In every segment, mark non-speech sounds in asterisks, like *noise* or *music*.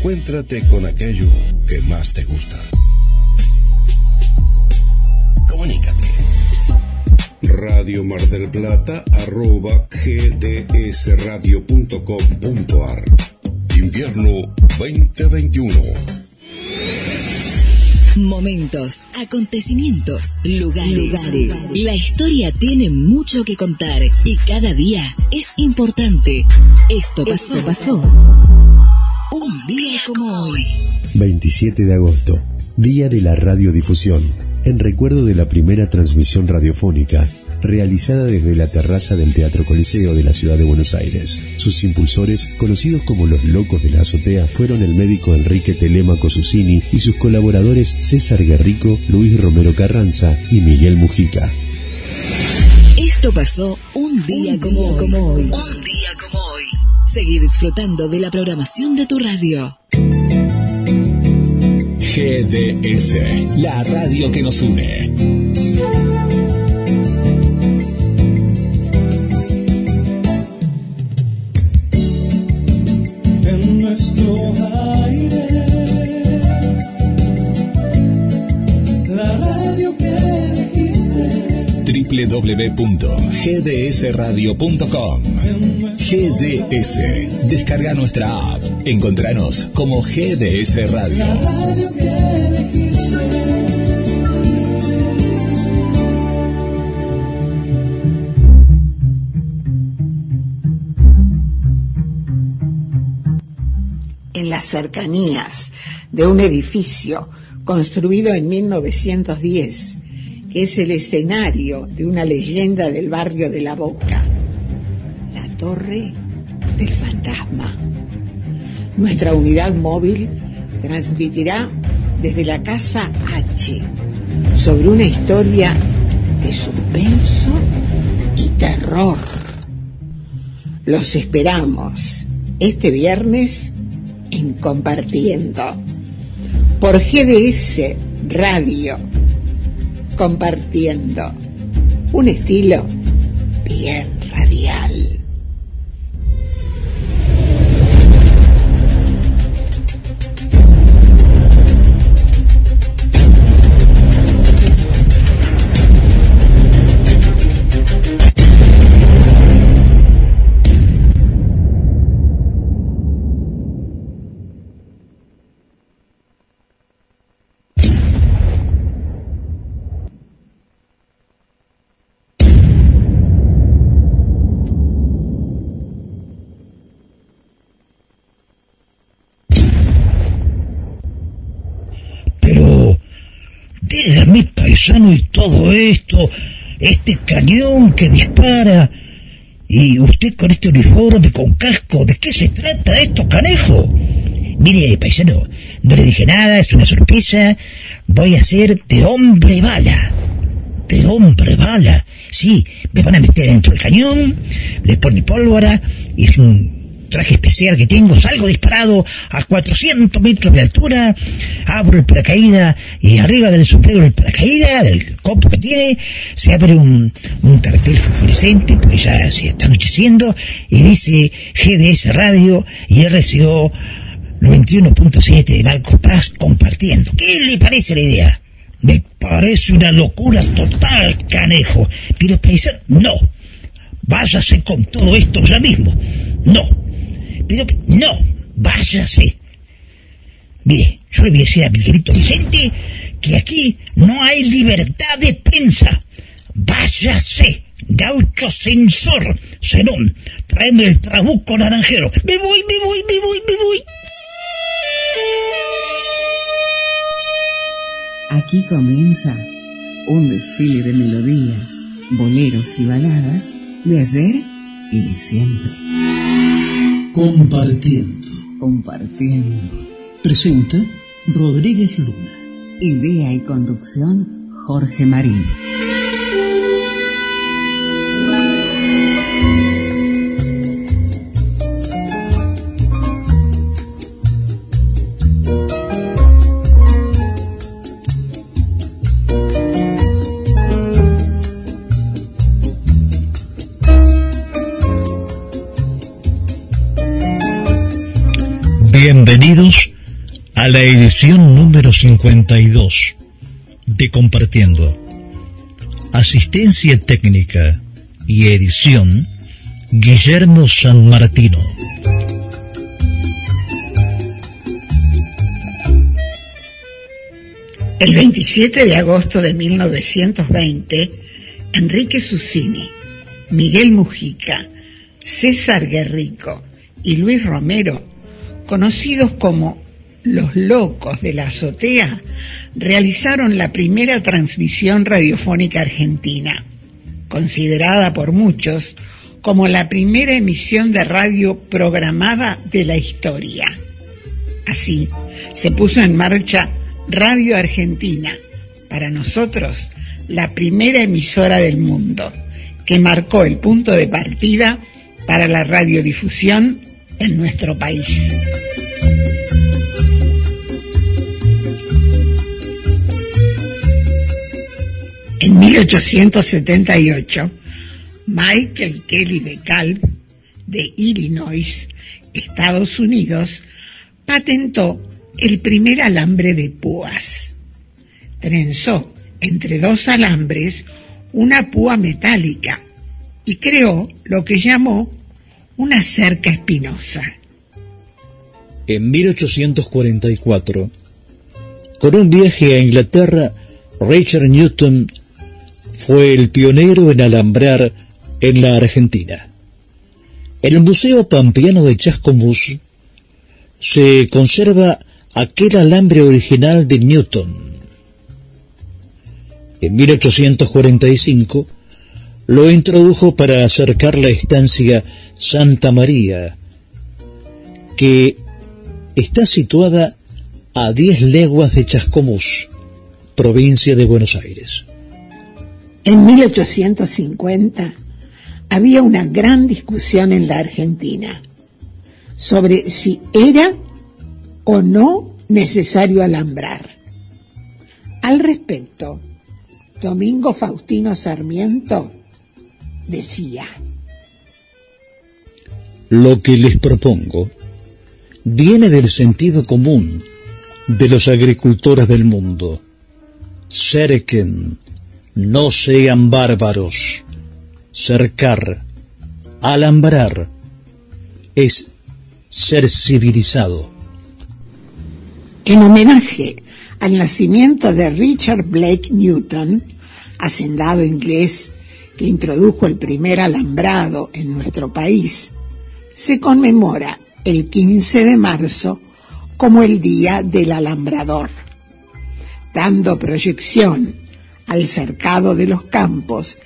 Encuéntrate con aquello que más te gusta. Comunícate. Radio Mar del Plata arroba gdsradio.com.ar Invierno 2021 Momentos, acontecimientos, lugares. La historia tiene mucho que contar y cada día es importante. Esto pasó. Esto pasó. Un día como hoy. 27 de agosto, Día de la Radiodifusión, en recuerdo de la primera transmisión radiofónica realizada desde la terraza del Teatro Coliseo de la ciudad de Buenos Aires. Sus impulsores, conocidos como los locos de la azotea, fueron el médico Enrique Telemaco Susini y sus colaboradores César Guerrico, Luis Romero Carranza y Miguel Mujica. Esto pasó un día, como, hoy. como hoy. Un día como hoy. Seguí disfrutando de la programación de tu radio. GDS, la radio que nos une. en nuestro aire. La radio que elegiste www.gdsradio.com GDS. Descarga nuestra app. Encontranos como GDS Radio. en las cercanías de un edificio construido en 1910, que es el escenario de una leyenda del barrio de La Boca, Torre del Fantasma. Nuestra unidad móvil transmitirá desde la Casa H sobre una historia de suspenso y terror. Los esperamos este viernes en Compartiendo por GDS Radio. Compartiendo un estilo bien dígame, paisano, y todo esto, este cañón que dispara, y usted con este uniforme, con casco, ¿de qué se trata esto, canejo? Mire, paisano, no le dije nada, es una sorpresa, voy a ser de hombre bala. De hombre bala. Sí, me van a meter dentro del cañón, le ponen pólvora, y es un traje especial que tengo, salgo disparado a 400 metros de altura, abro el paracaídas y arriba del sombrero del paracaídas, del copo que tiene, se abre un, un cartel fluorescente, porque ya se está anocheciendo, y dice GDS Radio y RCO 91.7 de Marcos Paz compartiendo. ¿Qué le parece la idea? Me parece una locura total, canejo. Pero paisano, no. Váyase con todo esto ya mismo. No. No, váyase. Mire, yo le voy a decir a Miguelito Vicente que aquí no hay libertad de prensa. Váyase, gaucho censor. Zenón, tráeme el trabuco naranjero. Me voy, me voy, me voy, me voy. Aquí comienza un desfile de melodías, boleros y baladas de ayer y de siempre. Compartiendo. Compartiendo. Presenta Rodríguez Luna. Idea y conducción Jorge Marín. Bienvenidos a la edición número 52 de Compartiendo. Asistencia técnica y edición Guillermo San Martino. El 27 de agosto de 1920, Enrique Susini, Miguel Mujica, César Guerrico y Luis Romero, conocidos como los locos de la azotea, realizaron la primera transmisión radiofónica argentina, considerada por muchos como la primera emisión de radio programada de la historia. Así, se puso en marcha Radio Argentina, para nosotros la primera emisora del mundo, que marcó el punto de partida para la radiodifusión en nuestro país. En 1878, Michael Kelly DeKalb de Illinois, Estados Unidos, patentó el primer alambre de púas. Trenzó entre dos alambres una púa metálica y creó lo que llamó una cerca espinosa. En 1844, con un viaje a Inglaterra, Richard Newton fue el pionero en alambrar en la Argentina. En el Museo Pampeano de Chascomús se conserva aquel alambre original de Newton. En 1845 lo introdujo para acercar la estancia Santa María, que está situada a 10 leguas de Chascomús, provincia de Buenos Aires. En 1850 había una gran discusión en la Argentina sobre si era o no necesario alambrar. Al respecto, Domingo Faustino Sarmiento decía, Lo que les propongo viene del sentido común de los agricultores del mundo. Cerquen, no sean bárbaros. Cercar, alambrar, es ser civilizado. En homenaje al nacimiento de Richard Blake Newton, hacendado inglés que introdujo el primer alambrado en nuestro país, se conmemora el 15 de marzo como el Día del Alambrador, dando proyección al cercado de los campos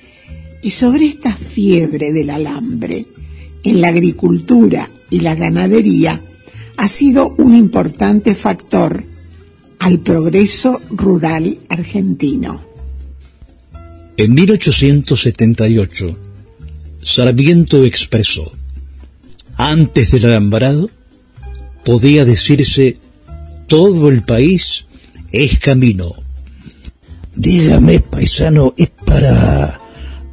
y sobre esta fiebre del alambre en la agricultura y la ganadería ha sido un importante factor al progreso rural argentino. En 1878, Sarmiento expresó, antes del alambrado, podía decirse, todo el país es camino. Dígame, paisano, ¿es para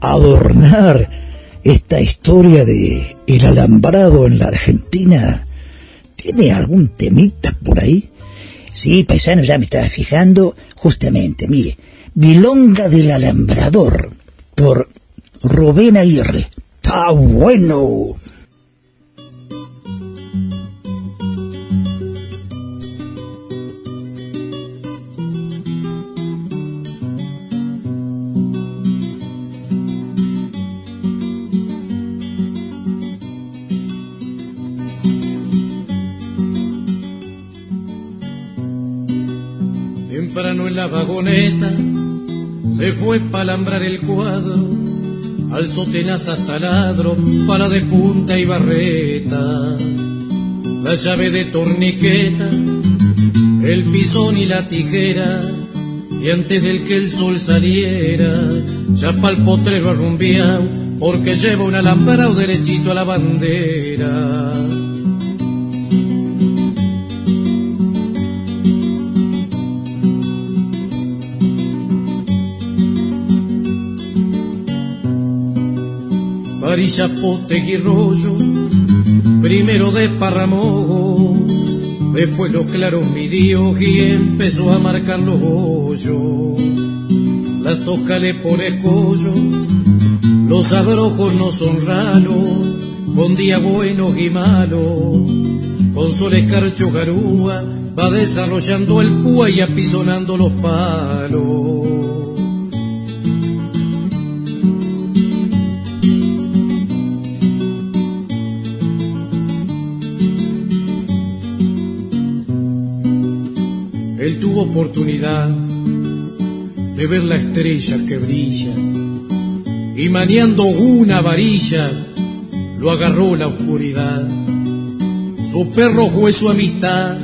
adornar esta historia de el alambrado en la Argentina? ¿Tiene algún temita por ahí? Sí, paisano, ya me estaba fijando. Justamente, mire, Milonga del Alambrador, por Rubén Aguirre. ¡Está bueno! Temprano en la vagoneta se fue para alambrar el cuadro, alzó hasta ladro para de punta y barreta, la llave de torniqueta, el pisón y la tijera, y antes del que el sol saliera, ya pa'l potrero arrumbiao, porque lleva un alambrado derechito a la bandera. Varilla, poste y rollo, primero desparramó Después los claros midió y empezó a marcar los hoyos. Las toca le pone collo, los abrojos no son raros, con día buenos y malos, con sol escarcho garúa, va desarrollando el púa y apisonando los palos. De ver la estrella que brilla y maniando una varilla lo agarró la oscuridad. Su perro fue su amistad,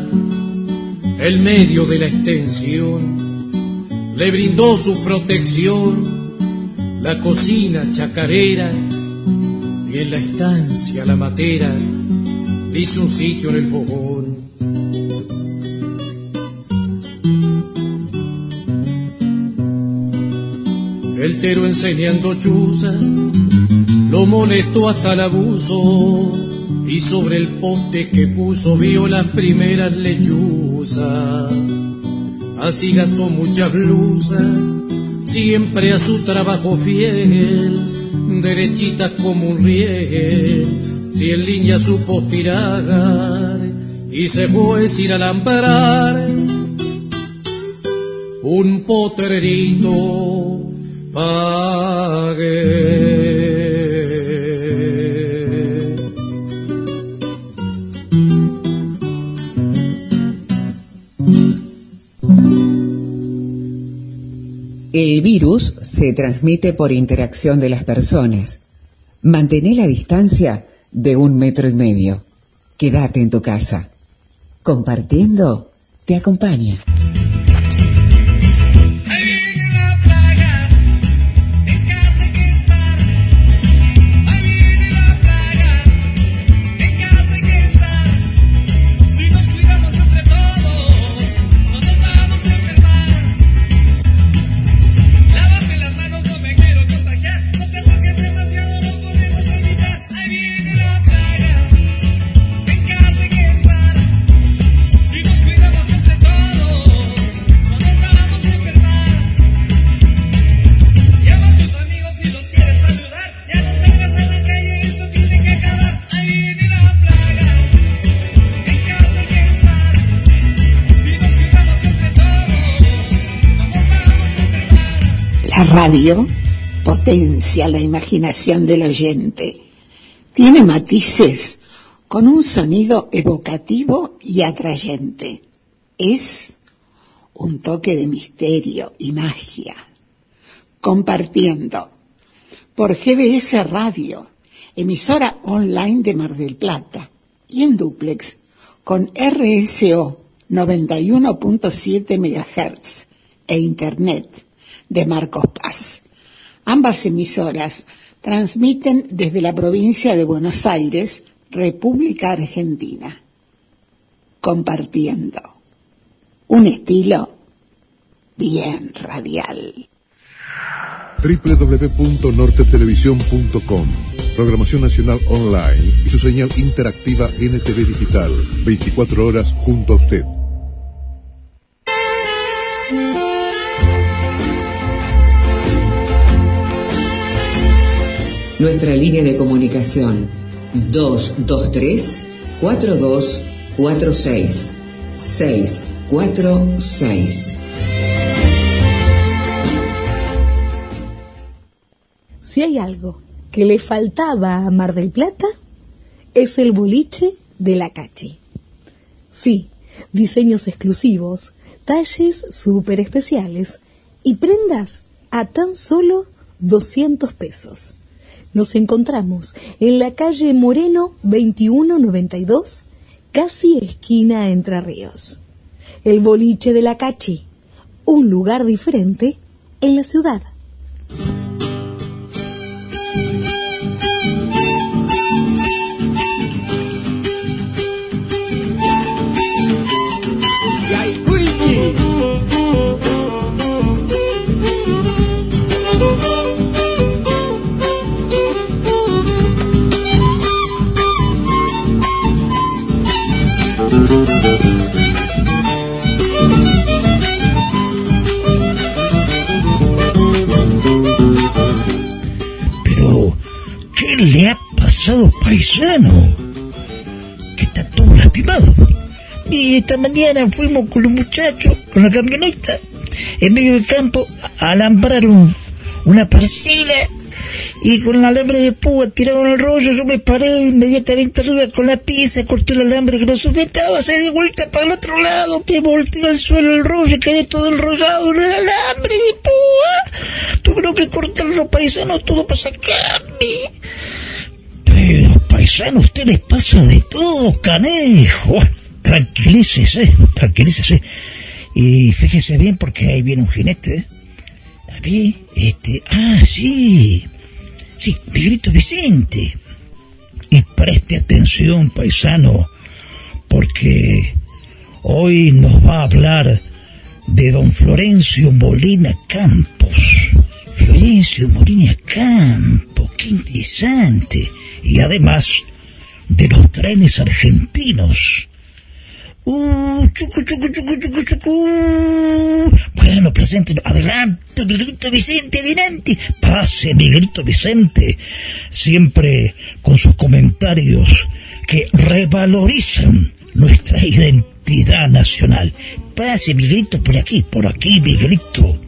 el medio de la extensión, le brindó su protección, la cocina chacarera y en la estancia la matera le hizo un sitio en el fogón. El tero enseñando chuza lo molestó hasta el abuso y sobre el poste que puso vio las primeras lechuzas. Así gastó muchas blusas, siempre a su trabajo fiel, derechitas como un riel, si en línea supo tirar y se fue sin alambrar un potrerito pagué. El virus se transmite por interacción de las personas. Mantén la distancia de un metro y medio. Quédate en tu casa. Compartiendo te acompaña. La radio potencia la imaginación del oyente. Tiene matices con un sonido evocativo y atrayente. Es un toque de misterio y magia. Compartiendo por GBS Radio, emisora online de Mar del Plata, y en duplex con RSO 91.7 MHz e Internet de Marcos Paz. Ambas emisoras transmiten desde la provincia de Buenos Aires, República Argentina. Compartiendo. Un estilo bien radial. www.nortetelevisión.com Programación Nacional Online y su señal interactiva NTV Digital. 24 horas junto a usted. Nuestra línea de comunicación 223 4246 646. Si hay algo que le faltaba a Mar del Plata, es el boliche de la Cachi. Sí, diseños exclusivos, talles súper especiales y prendas a tan solo 200 pesos. Nos encontramos en la calle Moreno 2192, casi esquina Entre Ríos. El boliche de la Cachi, un lugar diferente en la ciudad. Le ha pasado, paisano? Que está todo lastimado. Y esta mañana fuimos con los muchachos, con la camioneta, en medio del campo, a alambrar un- una parcela y con el alambre de púa tiraron el rollo, yo me paré inmediatamente arriba con la pieza, corté el alambre que lo sujetaba, se di vuelta para el otro lado, me volteó al suelo el rollo y quedé todo enrollado en el alambre de púa. Tuvieron que cortar los paisanos todo para sacarme. Pero, paisano, usted les pasa de todo, canejo. Tranquilícese, tranquilícese. Y fíjese bien porque ahí viene un jinete. ¿eh? A ver, este... Ah, sí. Sí, Miguelito Vicente. Y preste atención, paisano, porque hoy nos va a hablar de don Florencio Molina Campos. Florencio Molina Campos, qué interesante. Y además de los trenes argentinos. Uh, chucu, chucu, chucu, chucu. Bueno, presente, adelante, Miguelito Vicente, adelante. Pase, Miguelito Vicente. Siempre con sus comentarios que revalorizan nuestra identidad nacional. Pase, Miguelito, por aquí, por aquí, Miguelito.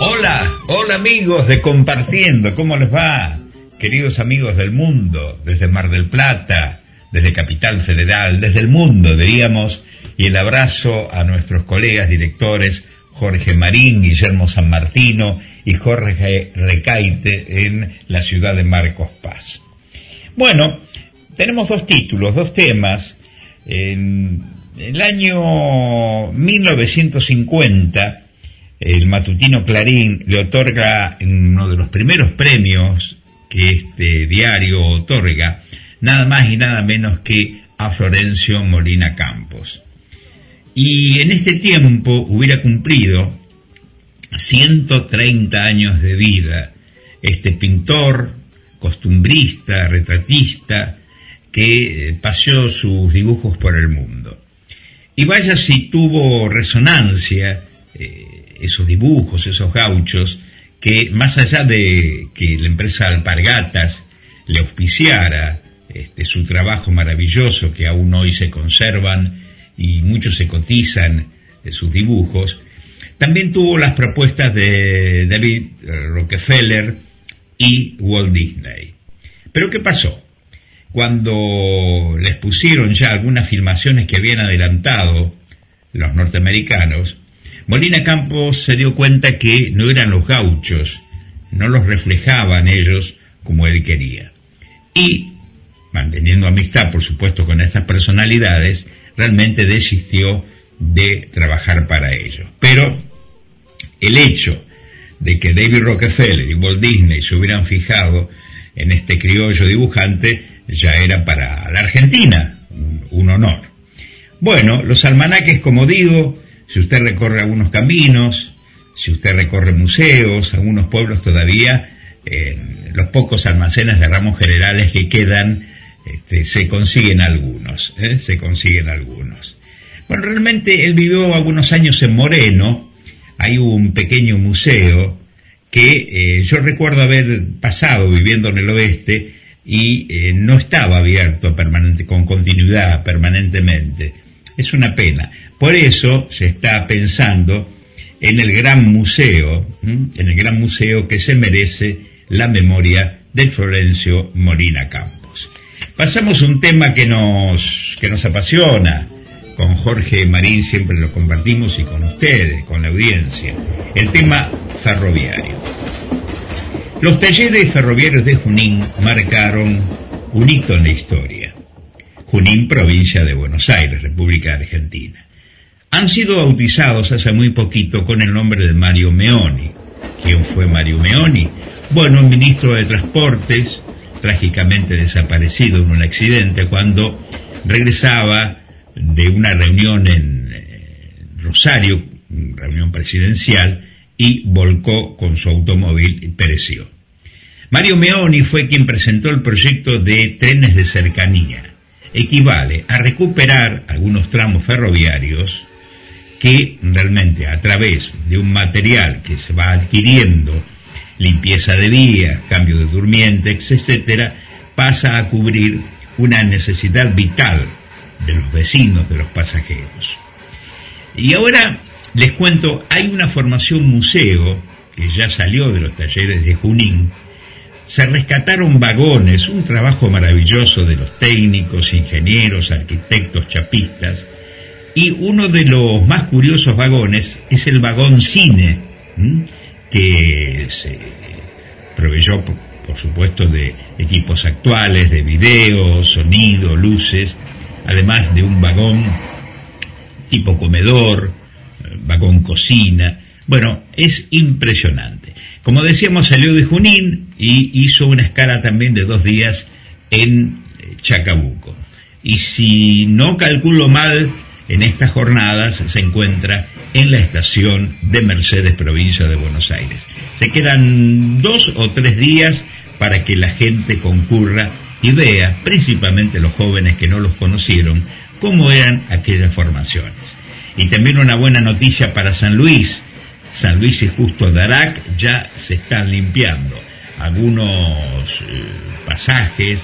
Hola, hola amigos de Compartiendo, ¿cómo les va? Queridos amigos del mundo, desde Mar del Plata, desde Capital Federal, desde el mundo, diríamos, y el abrazo a nuestros colegas directores Jorge Marín, Guillermo San Martino y Jorge Recaite en la ciudad de Marcos Paz. Bueno, tenemos dos títulos, dos temas. En el año 1950, el matutino Clarín le otorga uno de los primeros premios que este diario otorga, nada más y nada menos que a Florencio Molina Campos. Y en este tiempo hubiera cumplido 130 años de vida este pintor, costumbrista, retratista, que eh, paseó sus dibujos por el mundo. Y vaya si tuvo resonancia eh, esos dibujos, esos gauchos, que más allá de que la empresa Alpargatas le auspiciara este, su trabajo maravilloso que aún hoy se conservan y muchos se cotizan de sus dibujos, también tuvo las propuestas de David Rockefeller y Walt Disney. Pero ¿qué pasó? Cuando les pusieron ya algunas filmaciones que habían adelantado los norteamericanos, Molina Campos se dio cuenta que no eran los gauchos, no los reflejaban ellos como él quería. Y, manteniendo amistad, por supuesto, con estas personalidades, realmente desistió de trabajar para ellos. Pero el hecho de que David Rockefeller y Walt Disney se hubieran fijado en este criollo dibujante ya era para la Argentina un honor. Bueno, los almanaques, como digo, si usted recorre algunos caminos, si usted recorre museos, algunos pueblos todavía, los pocos almacenes de ramos generales que quedan, este, se consiguen algunos, ¿eh? se consiguen algunos. Bueno, realmente él vivió algunos años en Moreno, hay un pequeño museo que eh, yo recuerdo haber pasado viviendo en el oeste y eh, no estaba abierto permanente, con continuidad permanentemente. Es una pena. Por eso se está pensando en el gran museo, en el gran museo que se merece la memoria del Florencio Molina Campos. Pasamos un tema que nos, que nos apasiona. Con Jorge Marín siempre lo compartimos y con ustedes, con la audiencia. El tema ferroviario. Los talleres ferroviarios de Junín marcaron un hito en la historia. Junín, provincia de Buenos Aires, República Argentina. Han sido bautizados hace muy poquito con el nombre de Mario Meoni. ¿Quién fue Mario Meoni? Bueno, un ministro de Transportes, trágicamente desaparecido en un accidente cuando regresaba de una reunión en eh, Rosario, reunión presidencial, y volcó con su automóvil y pereció. Mario Meoni fue quien presentó el proyecto de trenes de cercanía. Equivale a recuperar algunos tramos ferroviarios que realmente a través de un material que se va adquiriendo, limpieza de vías, cambio de durmientes, etcétera, pasa a cubrir una necesidad vital de los vecinos, de los pasajeros. Y ahora les cuento, hay una formación museo que ya salió de los talleres de Junín, se rescataron vagones, un trabajo maravilloso de los técnicos, ingenieros, arquitectos, chapistas, y uno de los más curiosos vagones es el vagón cine, que se proveyó, por, supuesto, de equipos actuales, de video, sonido, luces, además de un vagón tipo comedor, vagón cocina. Bueno, es impresionante. Como decíamos, salió de Junín y hizo una escala también de dos días en Chacabuco. Y si no calculo mal, en estas jornadas se encuentra en la estación de Mercedes, provincia de Buenos Aires. Se quedan dos o tres días para que la gente concurra y vea, principalmente los jóvenes que no los conocieron, cómo eran aquellas formaciones. Y también una buena noticia para San Luis. San Luis y Justo Darac ya se están limpiando. Algunos eh, pasajes,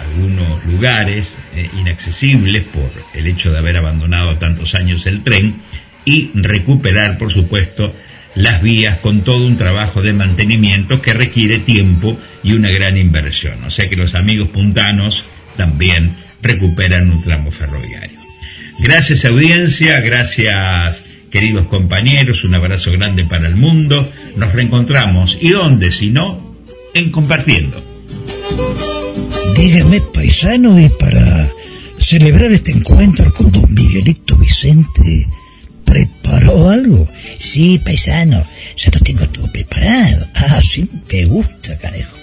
algunos lugares eh, inaccesibles por el hecho de haber abandonado tantos años el tren y recuperar, por supuesto, las vías con todo un trabajo de mantenimiento que requiere tiempo y una gran inversión. O sea que los amigos puntanos también recuperan un tramo ferroviario. Gracias audiencia, gracias queridos compañeros, un abrazo grande para el mundo. Nos reencontramos. ¿Y dónde si no? En compartiendo. Dígame, paisano, y para celebrar este encuentro con don Miguelito Vicente, ¿preparó algo? Sí, paisano, ya lo tengo todo preparado. Ah, sí, me gusta, carejo.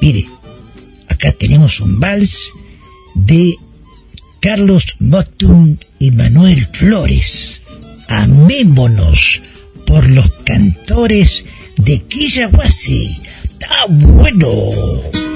Mire, acá tenemos un vals de Carlos Motum y Manuel Flores. Amémonos por los cantores de Quillahuasi. ¡Está bueno!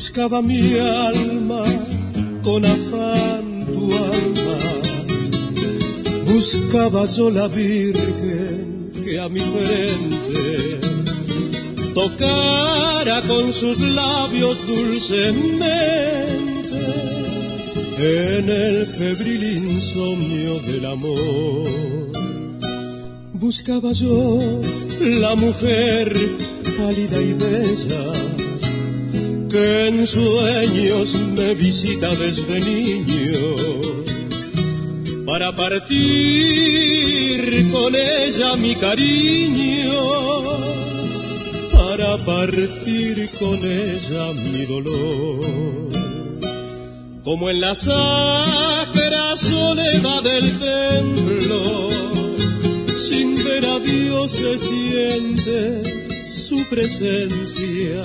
Buscaba mi alma con afán tu alma. Buscaba yo la Virgen que a mi frente tocara con sus labios dulcemente en el febril insomnio del amor. Buscaba yo la mujer pálida y bella que en sueños me visita desde niño para partir con ella mi cariño, para partir con ella mi dolor. Como en la sacra soledad del templo, sin ver a Dios se siente su presencia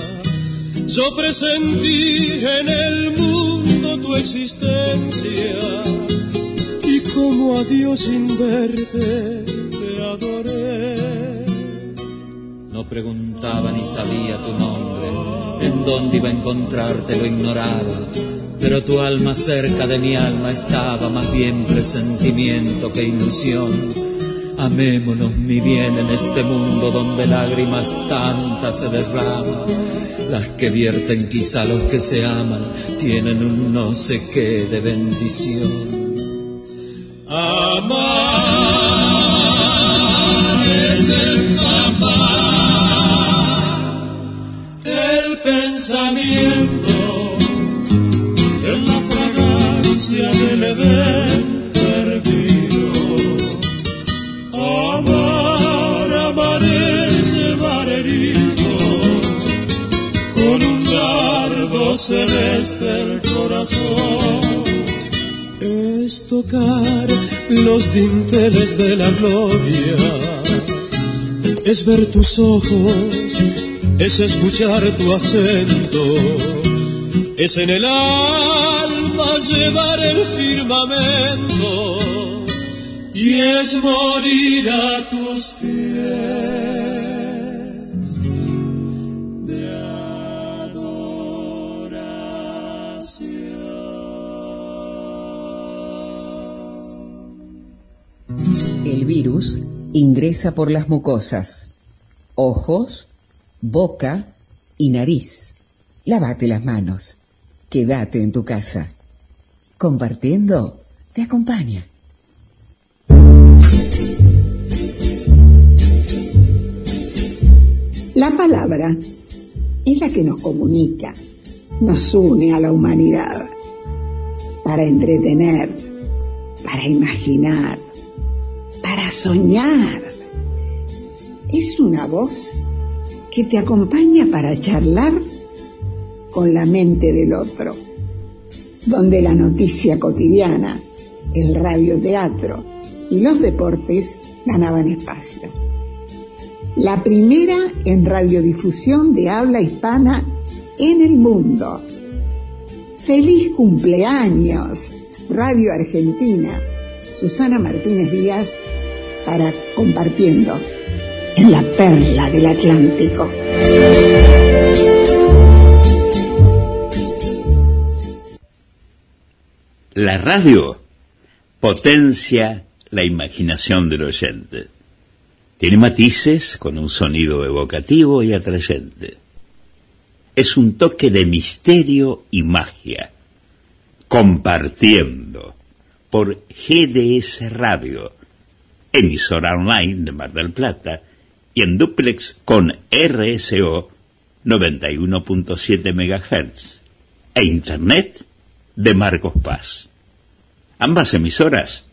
yo presentí en el mundo tu existencia y como a Dios sin verte te adoré. No preguntaba ni sabía tu nombre, en dónde iba a encontrarte lo ignoraba, pero tu alma cerca de mi alma estaba, más bien presentimiento que ilusión. Amémonos, mi bien, en este mundo donde lágrimas tantas se derraman las que vierten quizá los que se aman tienen un no sé qué de bendición. Amar es el pensamiento celeste el corazón. Tocar los dinteles de la gloria, es ver tus ojos, es escuchar tu acento, es en el alma llevar el firmamento. Y es morir a tus pies. Ingresa por las mucosas, ojos, boca y nariz. Lávate las manos. Quédate en tu casa. Compartiendo te acompaña. La palabra es la que nos comunica, nos une a la humanidad para entretener, para imaginar, para soñar. Es una voz que te acompaña para charlar con la mente del otro, donde la noticia cotidiana, el radioteatro y los deportes ganaban espacio. La primera en radiodifusión de habla hispana en el mundo. Feliz cumpleaños, Radio Argentina. Susana Martínez Díaz para compartiendo en la perla del Atlántico. La radio potencia la imaginación del oyente. Tiene matices con un sonido evocativo y atrayente. Es un toque de misterio y magia. Compartiendo por GDS Radio, emisora online de Mar del Plata, y en duplex con RSO 91.7 MHz e Internet de Marcos Paz. Ambas emisoras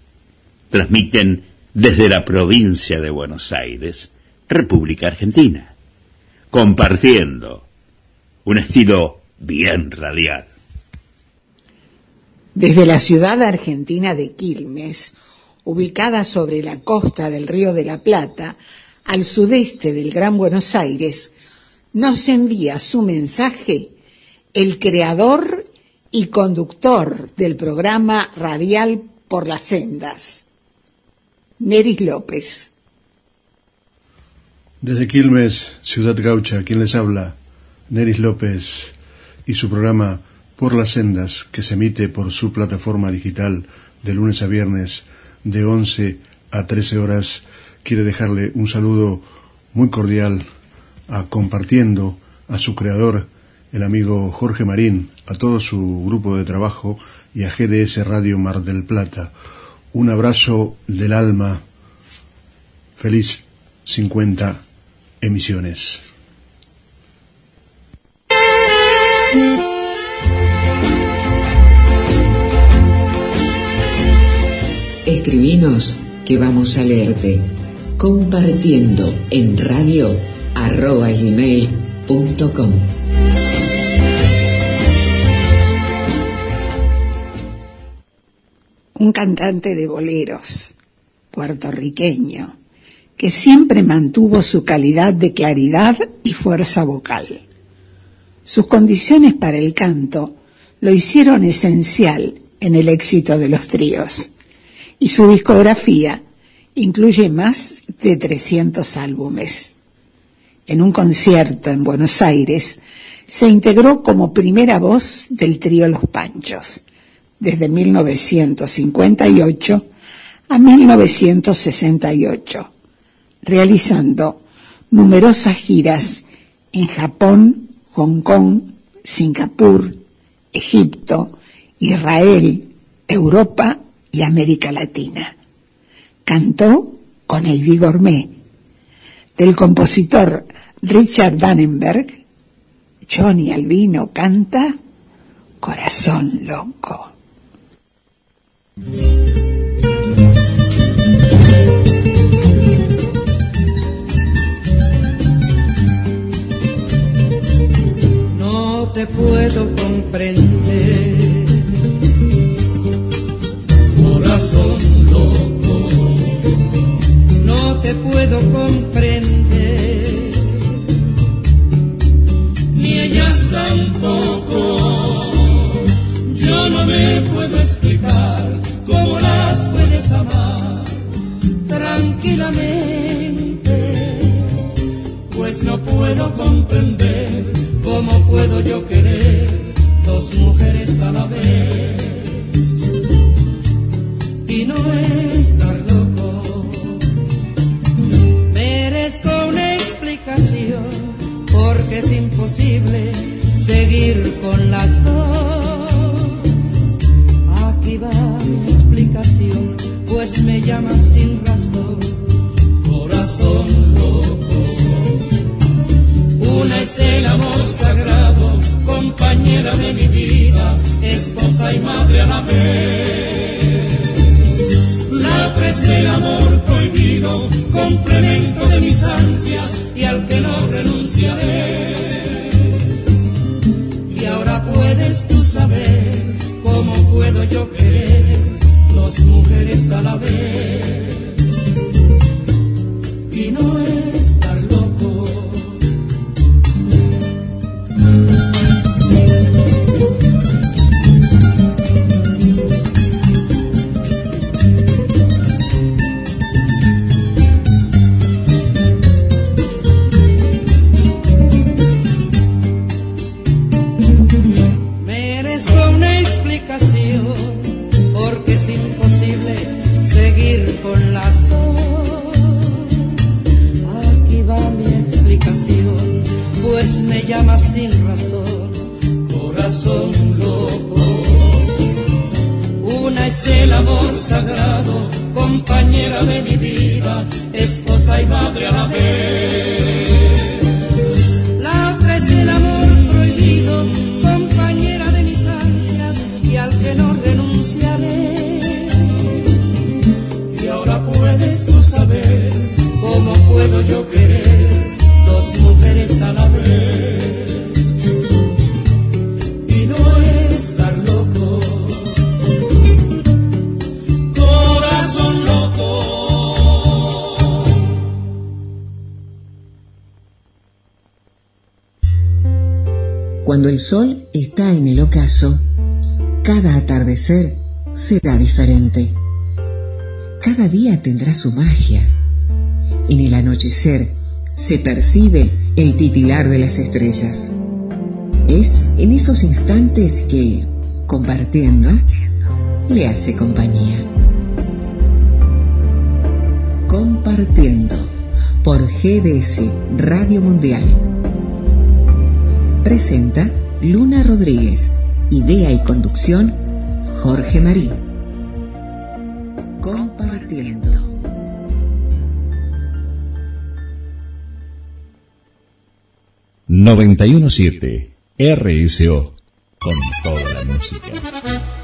transmiten desde la provincia de Buenos Aires, República Argentina, compartiendo un estilo bien radial. Desde la ciudad argentina de Quilmes, ubicada sobre la costa del Río de la Plata, al sudeste del Gran Buenos Aires, nos envía su mensaje el creador y conductor del programa radial Por las Sendas, Neris López. Desde Quilmes, Ciudad Gaucha, quien les habla, Neris López, y su programa Por las Sendas, que se emite por su plataforma digital de lunes a viernes de 11 a 13 horas, quiere dejarle un saludo muy cordial a Compartiendo, a su creador, el amigo Jorge Marín, a todo su grupo de trabajo y a GDS Radio Mar del Plata. Un abrazo del alma. Feliz 50 emisiones. Escribinos que vamos a leerte. Compartiendo en radio arroba un cantante de boleros, puertorriqueño, que siempre mantuvo su calidad de claridad y fuerza vocal. Sus condiciones para el canto lo hicieron esencial en el éxito de los tríos, y su discografía incluye más de 300 álbumes. En un concierto en Buenos Aires, se integró como primera voz del trío Los Panchos, desde 1958 a 1968, realizando numerosas giras en Japón, Hong Kong, Singapur, Egipto, Israel, Europa y América Latina. Cantó con el Gourmet, del compositor Richard Dannenberg, Johnny Albino canta Corazón Loco. No te puedo comprender. corazón loco, no te puedo comprender, ni ellas tampoco. Yo no me puedo explicar cómo las puedes amar tranquilamente, pues no puedo comprender cómo puedo yo querer dos mujeres a la vez no estar loco. Merezco una explicación porque es imposible seguir con las dos. Aquí va mi explicación, pues me llamas sin razón, corazón loco. Una es el amor sagrado, compañera de mi vida, esposa y madre a la vez. Es el amor prohibido, complemento de mis ansias y al que no renunciaré. Y ahora puedes tú saber cómo puedo yo querer dos mujeres a la vez. Y no estar llamas sin razón, corazón loco. Una es el amor sagrado, compañera de mi vida, esposa y madre a la vez. La otra es el amor prohibido, compañera de mis ansias y al que no renunciaré. Y ahora puedes tú saber cómo puedo yo querer Cuando el sol está en el ocaso, cada atardecer será diferente. Cada día tendrá su magia. En el anochecer se percibe el titilar de las estrellas. Es en esos instantes que, compartiendo, le hace compañía. Compartiendo por GDS Radio Mundial. Presenta Luna Rodríguez. Idea y conducción Jorge Marín. Compartiendo. siete RSO con toda la música.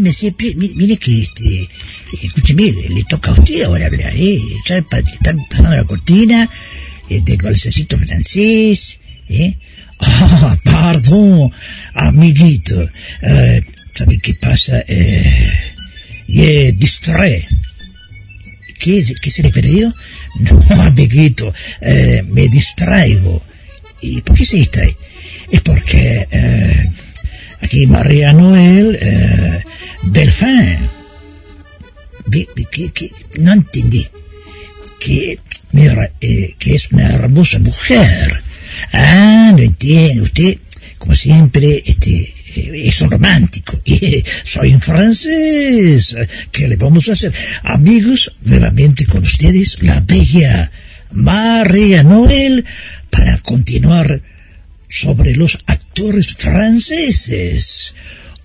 Mire que este, escúcheme, le, toca a usted ahora hablar, ¿eh? Pa- están pasando la cortina del balsecito francés, ¿eh? Ah, perdón, amiguito, eh, ¿sabe qué pasa? Eh, distrae. ¿Qué, ¿Qué se le perdió? No, amiguito, eh, me distraigo. ¿Y por qué se distrae? Es porque eh, aquí María Noel eh, Delfín. No entendí. Que, mira, eh, que es una hermosa mujer. Ah, no entiendo. Usted, como siempre, este, eh, es un romántico. *laughs* Soy un francés. ¿Qué le vamos a hacer? Amigos, nuevamente con ustedes, la bella María Noel, para continuar sobre los actores franceses.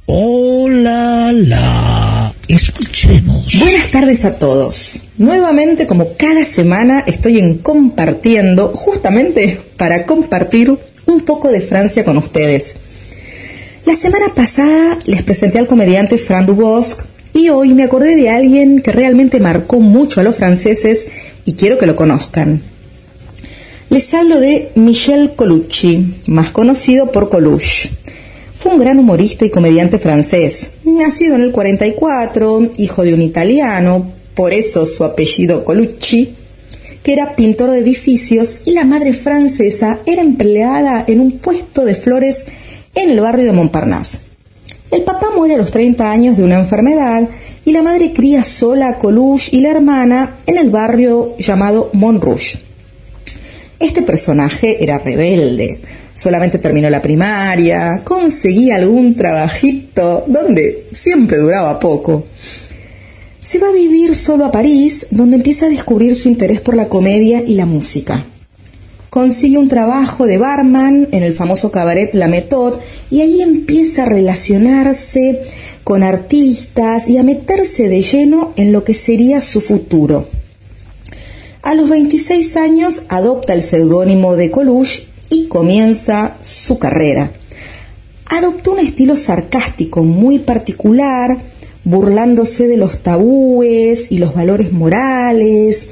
Hola, la. Escuchemos. Buenas tardes a todos. Nuevamente, como cada semana, estoy en compartiendo, justamente para compartir un poco de Francia con ustedes. La semana pasada les presenté al comediante Fran Dubosc y hoy me acordé de alguien que realmente marcó mucho a los franceses y quiero que lo conozcan. Les hablo de Michel Colucci, más conocido por Coluche. Fue un gran humorista y comediante francés, nacido en el 44, hijo de un italiano, por eso su apellido Colucci, que era pintor de edificios y la madre francesa era empleada en un puesto de flores en el barrio de Montparnasse. El papá muere a los 30 años de una enfermedad y la madre cría sola a Coluche y la hermana en el barrio llamado Montrouge. Este personaje era rebelde, solamente terminó la primaria, conseguía algún trabajito donde siempre duraba poco. Se va a vivir solo a París, donde empieza a descubrir su interés por la comedia y la música. Consigue un trabajo de barman en el famoso cabaret La Méthode y ahí empieza a relacionarse con artistas y a meterse de lleno en lo que sería su futuro. A los 26 años adopta el seudónimo de Coluche y comienza su carrera. Adoptó un estilo sarcástico muy particular, burlándose de los tabúes y los valores morales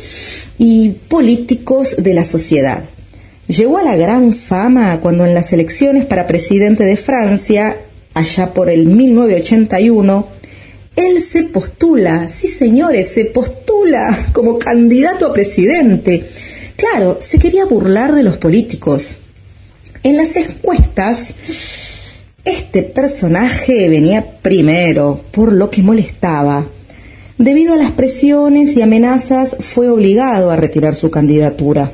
y políticos de la sociedad. Llegó a la gran fama cuando en las elecciones para presidente de Francia, allá por el 1981, él se postula, sí señores, se postula como candidato a presidente. Claro, se quería burlar de los políticos. En las encuestas, este personaje venía primero, por lo que molestaba. Debido a las presiones y amenazas, fue obligado a retirar su candidatura.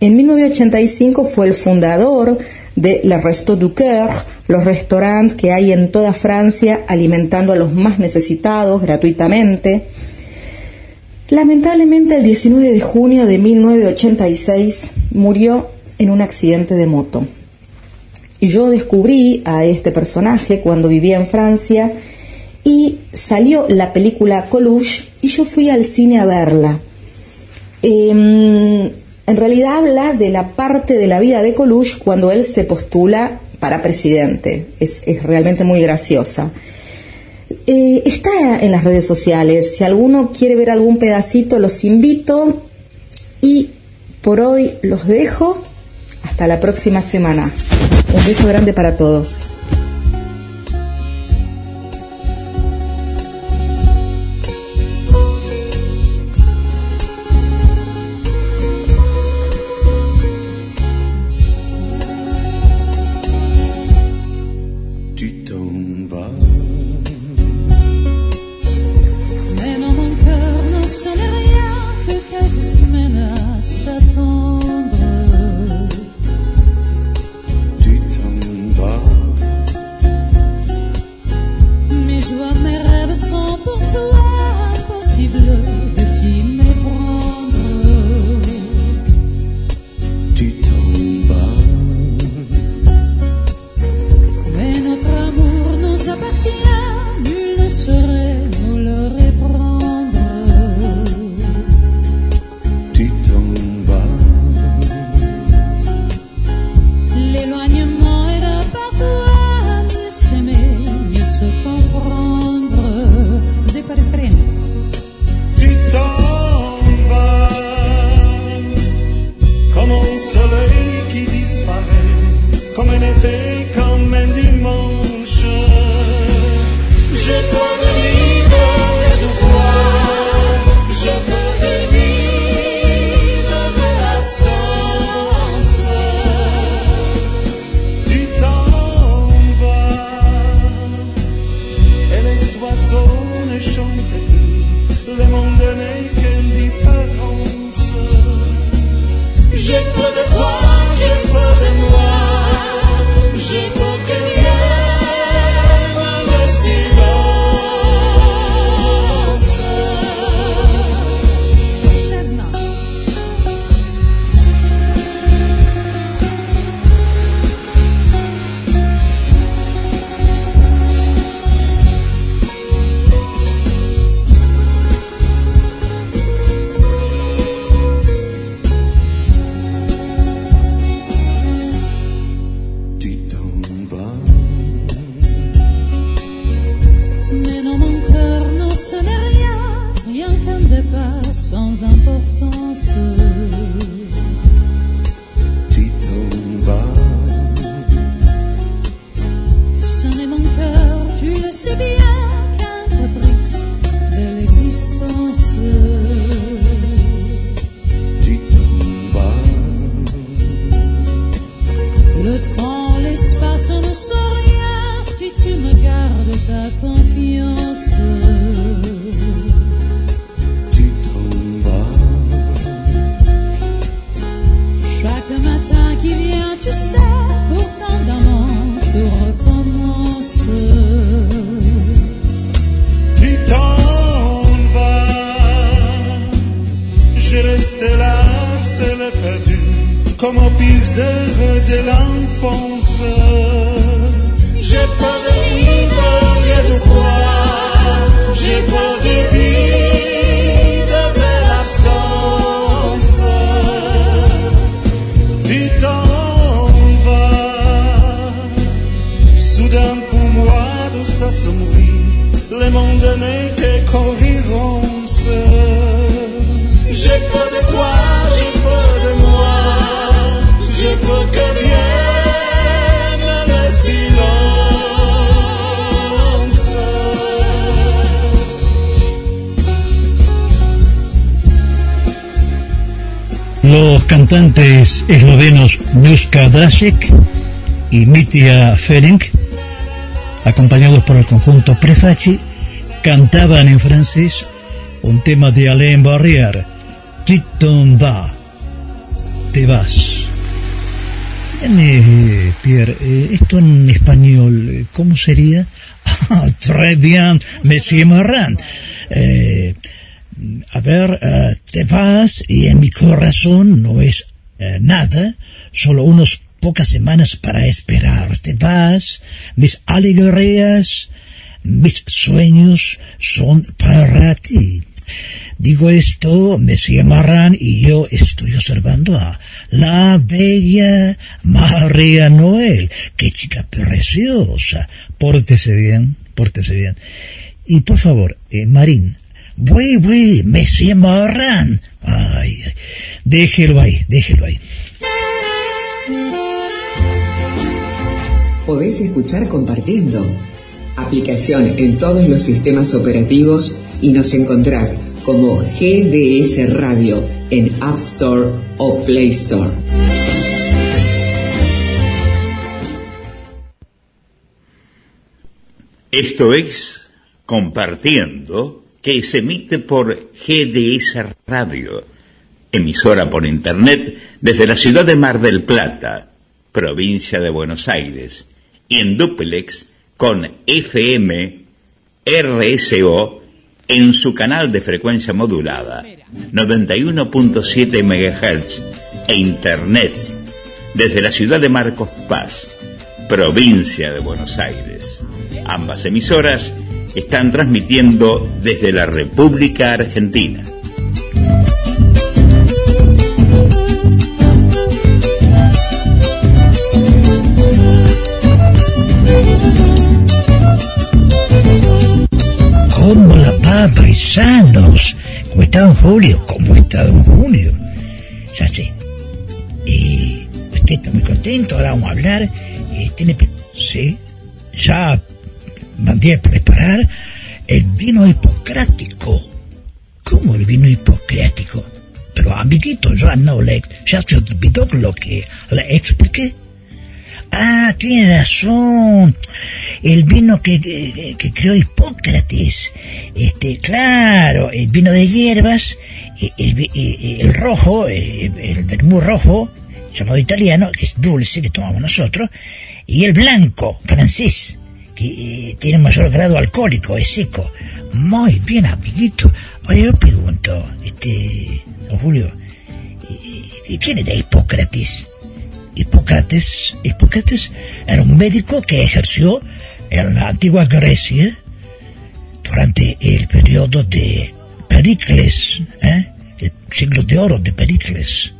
En 1985 fue el fundador de Le Resto du Coeur, los restaurantes que hay en toda Francia alimentando a los más necesitados gratuitamente. Lamentablemente el 19 de junio de 1986 murió en un accidente de moto. Yo descubrí a este personaje cuando vivía en Francia y salió la película Coluche y yo fui al cine a verla. Eh, en realidad habla de la parte de la vida de Coluche cuando él se postula para presidente. Es, es realmente muy graciosa. Eh, está en las redes sociales. Si alguno quiere ver algún pedacito, los invito. Y por hoy los dejo. Hasta la próxima semana. Un beso grande para todos. Drasek y Mitya Ferenc, acompañados por el conjunto Prefaci, cantaban en francés un tema de Alain Barrière, Tu t'en vas, te vas. Bien, eh, Pierre, eh, esto en español, eh, ¿cómo sería? *laughs* Ah, très bien, Monsieur Marran. Eh, a ver, te vas y en mi corazón no es eh, nada, solo unas pocas semanas para esperar. Te vas, mis alegrías, mis sueños son para ti. Digo esto, Mesía Marrán y yo estoy observando a la bella María Noel. Qué chica preciosa. Pórtese bien, pórtese bien. Y por favor, eh, Marín, oui, oui, Mesía Marrán. Ay, ay, déjelo ahí, déjelo ahí. Podés escuchar compartiendo. Aplicación en todos los sistemas operativos y nos encontrás como GDS Radio en App Store o Play Store. Esto es Compartiendo, que se emite por GDS Radio, emisora por Internet desde la ciudad de Mar del Plata, provincia de Buenos Aires, y en duplex con FM RSO en su canal de frecuencia modulada 91.7 MHz e Internet desde la ciudad de Marcos Paz, provincia de Buenos Aires. Ambas emisoras están transmitiendo desde la República Argentina. ¿Cómo la va, paisanos? ¿Cómo está don Julio? ¿Cómo está don Julio? Ya sé. Y usted está muy contento, ahora vamos a hablar. Eh, tiene... Sí, ya mandé preparar el vino hipocrático. ¿Cómo el vino hipocrático? Pero amiguito, ya no le... Ya se olvidó lo que le expliqué. Ah, tiene razón. El vino que, que, creó Hipócrates. Este, claro, el vino de hierbas, eh, el, vi- eh, el rojo, eh, el vermú rojo, llamado italiano, que es dulce, que tomamos nosotros, y el blanco, francés, eh, tiene mayor grado alcohólico, es seco. Muy bien, amiguito. Oye, yo pregunto, este, Julio, ¿y- y ¿quién era Hipócrates? Hipócrates, Hipócrates era un médico que ejerció en la antigua Grecia durante el periodo de Pericles, ¿eh? el siglo de oro de Pericles.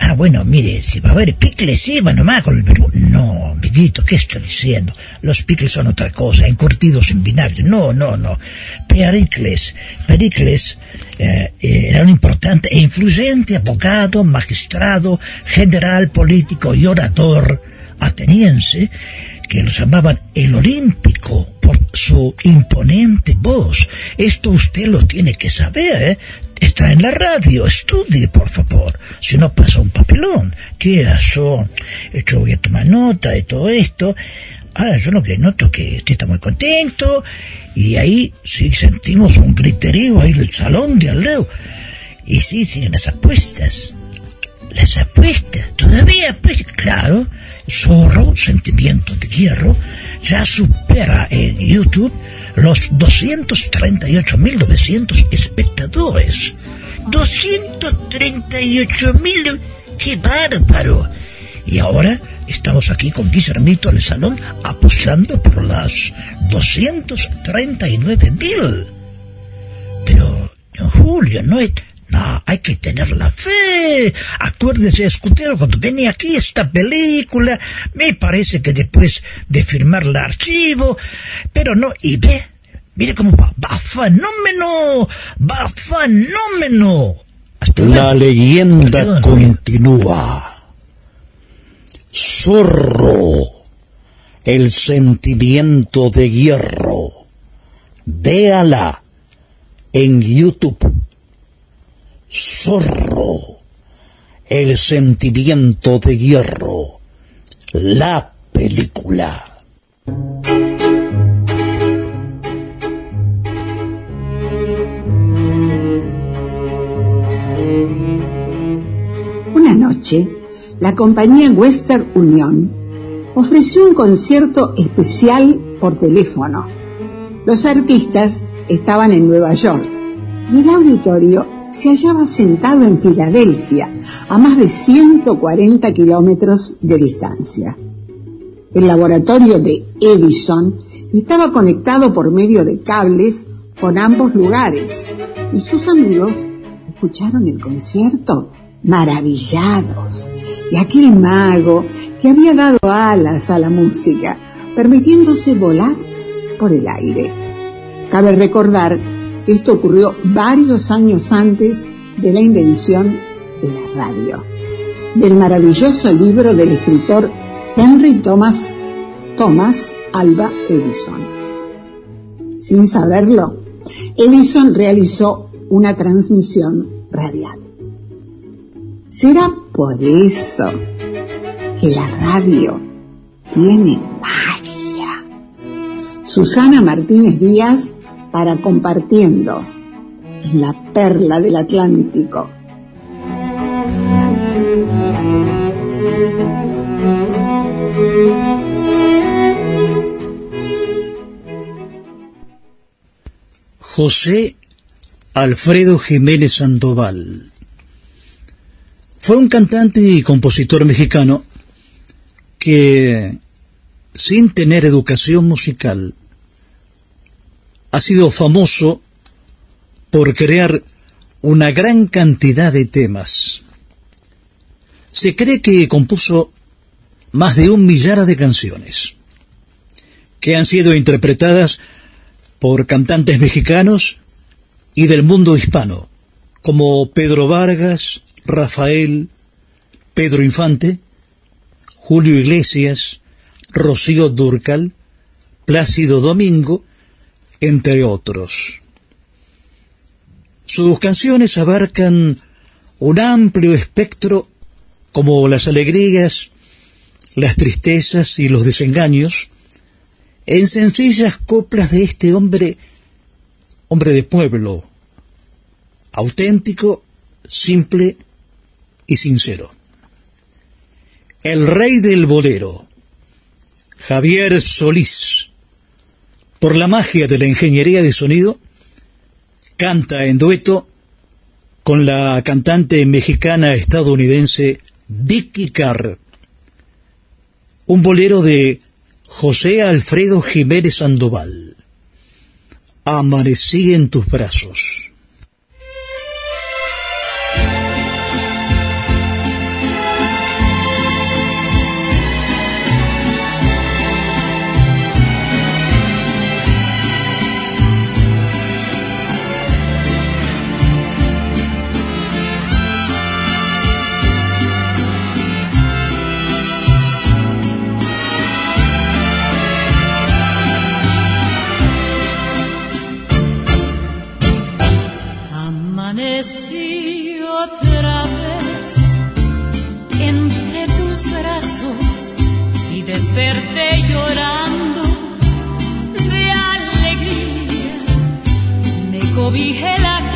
Ah, bueno, mire, si va a haber picles, sí, va nomás con el verbo. No, amiguito, ¿qué está diciendo? Los picles son otra cosa, encurtidos en vinagre. No, no, no. Pericles, Pericles eh, eh, era un importante e influyente abogado, magistrado, general, político y orador ateniense que lo llamaban el Olímpico por su imponente voz. Esto usted lo tiene que saber, ¿eh? Está en la radio, estudie, por favor. Si no pasa un papelón. ¿Qué razón? Yo voy a tomar nota de todo esto. Ahora yo lo que noto que usted está muy contento y ahí sí sentimos un griterío ahí del salón de al lado. Y sí, siguen las apuestas. Las apuestas. Todavía, pues, claro, Zorro, Sentimiento de Hierro, ya supera en YouTube los 238.900 espectadores. 238.000, qué bárbaro. Y ahora estamos aquí con Guillermito en el salón apostando por las 239.000. Pero, Julio, no es... No, hay que tener la fe. Acuérdese, escutero, cuando venía aquí esta película, me parece que después de firmar el archivo, pero no, y ve, mire cómo va, va fenómeno, va fenómeno. La leyenda continúa. Zorro, el sentimiento de hierro. Véala en YouTube. Zorro, el sentimiento de hierro. La película. Una noche, la compañía Western Union ofreció un concierto especial por teléfono. Los artistas estaban en Nueva York y el auditorio se hallaba sentado en Filadelfia, a más de 140 kilómetros de distancia. El laboratorio de Edison estaba conectado por medio de cables con ambos lugares y sus amigos escucharon el concierto maravillados de aquel mago que había dado alas a la música, permitiéndose volar por el aire. Cabe recordar esto ocurrió varios años antes de la invención de la radio. Del maravilloso libro del escritor Henry Thomas, Thomas Alba Edison. Sin saberlo, Edison realizó una transmisión radial. ¿Será por eso que la radio tiene magia? Susana Martínez Díaz para compartiendo en la perla del Atlántico. José Alfredo Jiménez Sandoval fue un cantante y compositor mexicano que, sin tener educación musical, ha sido famoso por crear una gran cantidad de temas. Se cree que compuso más de un millar de canciones, que han sido interpretadas por cantantes mexicanos y del mundo hispano, como Pedro Vargas, Rafael, Pedro Infante, Julio Iglesias, Rocío Durcal, Plácido Domingo, entre otros. Sus canciones abarcan un amplio espectro como las alegrías, las tristezas y los desengaños, en sencillas coplas de este hombre, hombre de pueblo, auténtico, simple y sincero. El rey del bolero, Javier Solís, por la magia de la ingeniería de sonido, canta en dueto con la cantante mexicana estadounidense Vicky Carr, un bolero de José Alfredo Jiménez Sandoval. Amanecí en tus brazos desperté llorando de alegría. Me cobijé la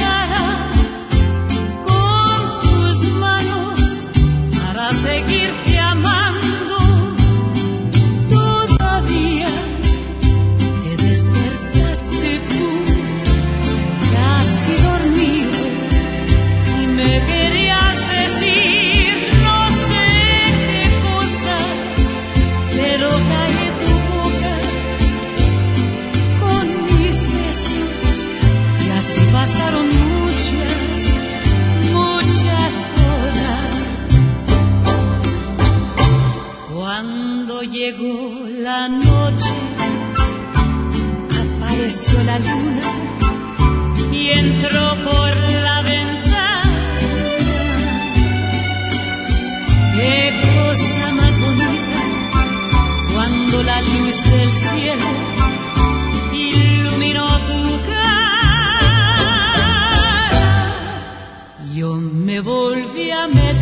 Cuando llegó la noche, apareció la luna y entró por la ventana. Qué cosa más bonita cuando la luz del cielo iluminó tu cara. Yo me volví a meter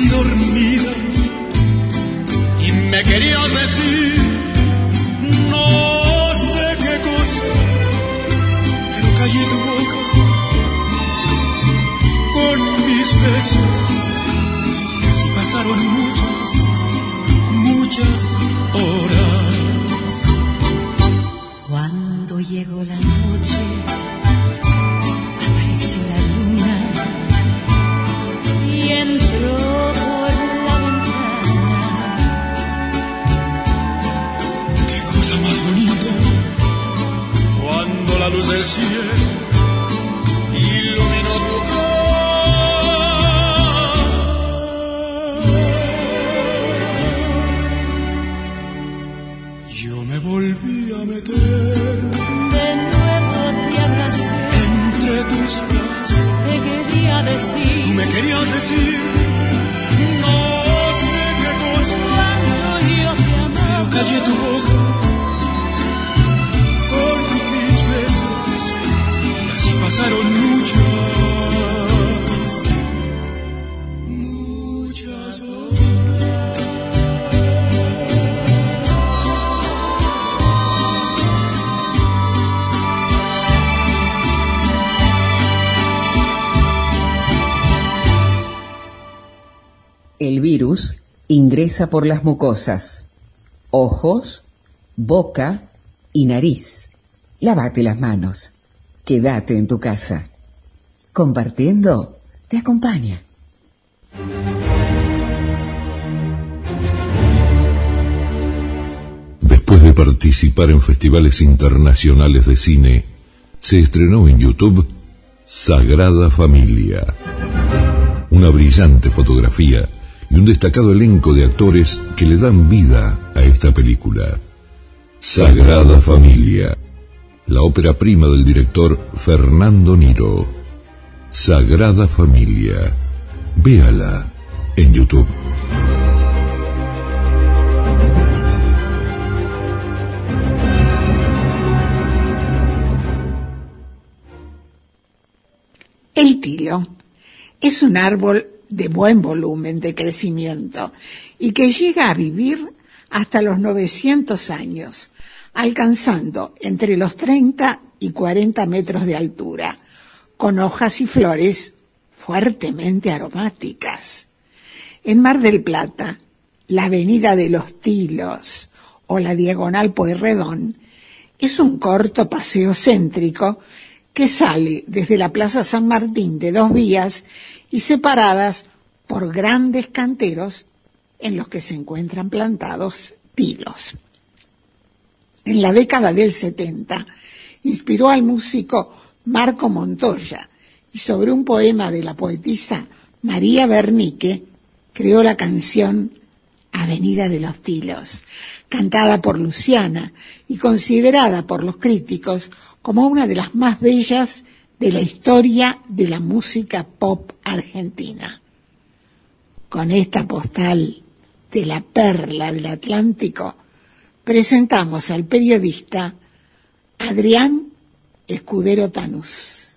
casi dormida y me querías decir no sé qué cosa, pero callé tu boca con mis besos así pasaron muchas, muchas horas. Cuando llegó la ingresa por las mucosas, ojos, boca y nariz. Lávate las manos. Quédate en tu casa. Compartiendo te acompaña. Después de participar en festivales internacionales de cine, se estrenó en YouTube Sagrada Familia. Una brillante fotografía y un destacado elenco de actores que le dan vida a esta película. Sagrada Familia, la ópera prima del director Fernando Niro. Sagrada Familia, véala en YouTube. El tilo es un árbol de buen volumen de crecimiento y que llega a vivir hasta los 900 años, alcanzando entre los 30 y 40 metros de altura, con hojas y flores fuertemente aromáticas. En Mar del Plata, la Avenida de los Tilos o la Diagonal Pueyrredón Es un corto paseo céntrico que sale desde la Plaza San Martín de dos vías y separadas por grandes canteros en los que se encuentran plantados tilos. En la década del 70 inspiró al músico Marco Montoya y sobre un poema de la poetisa María Bernique creó la canción Avenida de los Tilos, cantada por Luciana y considerada por los críticos como una de las más bellas de la historia de la música pop argentina. Con esta postal de la perla del Atlántico, presentamos al periodista Adrián Escudero Tanús.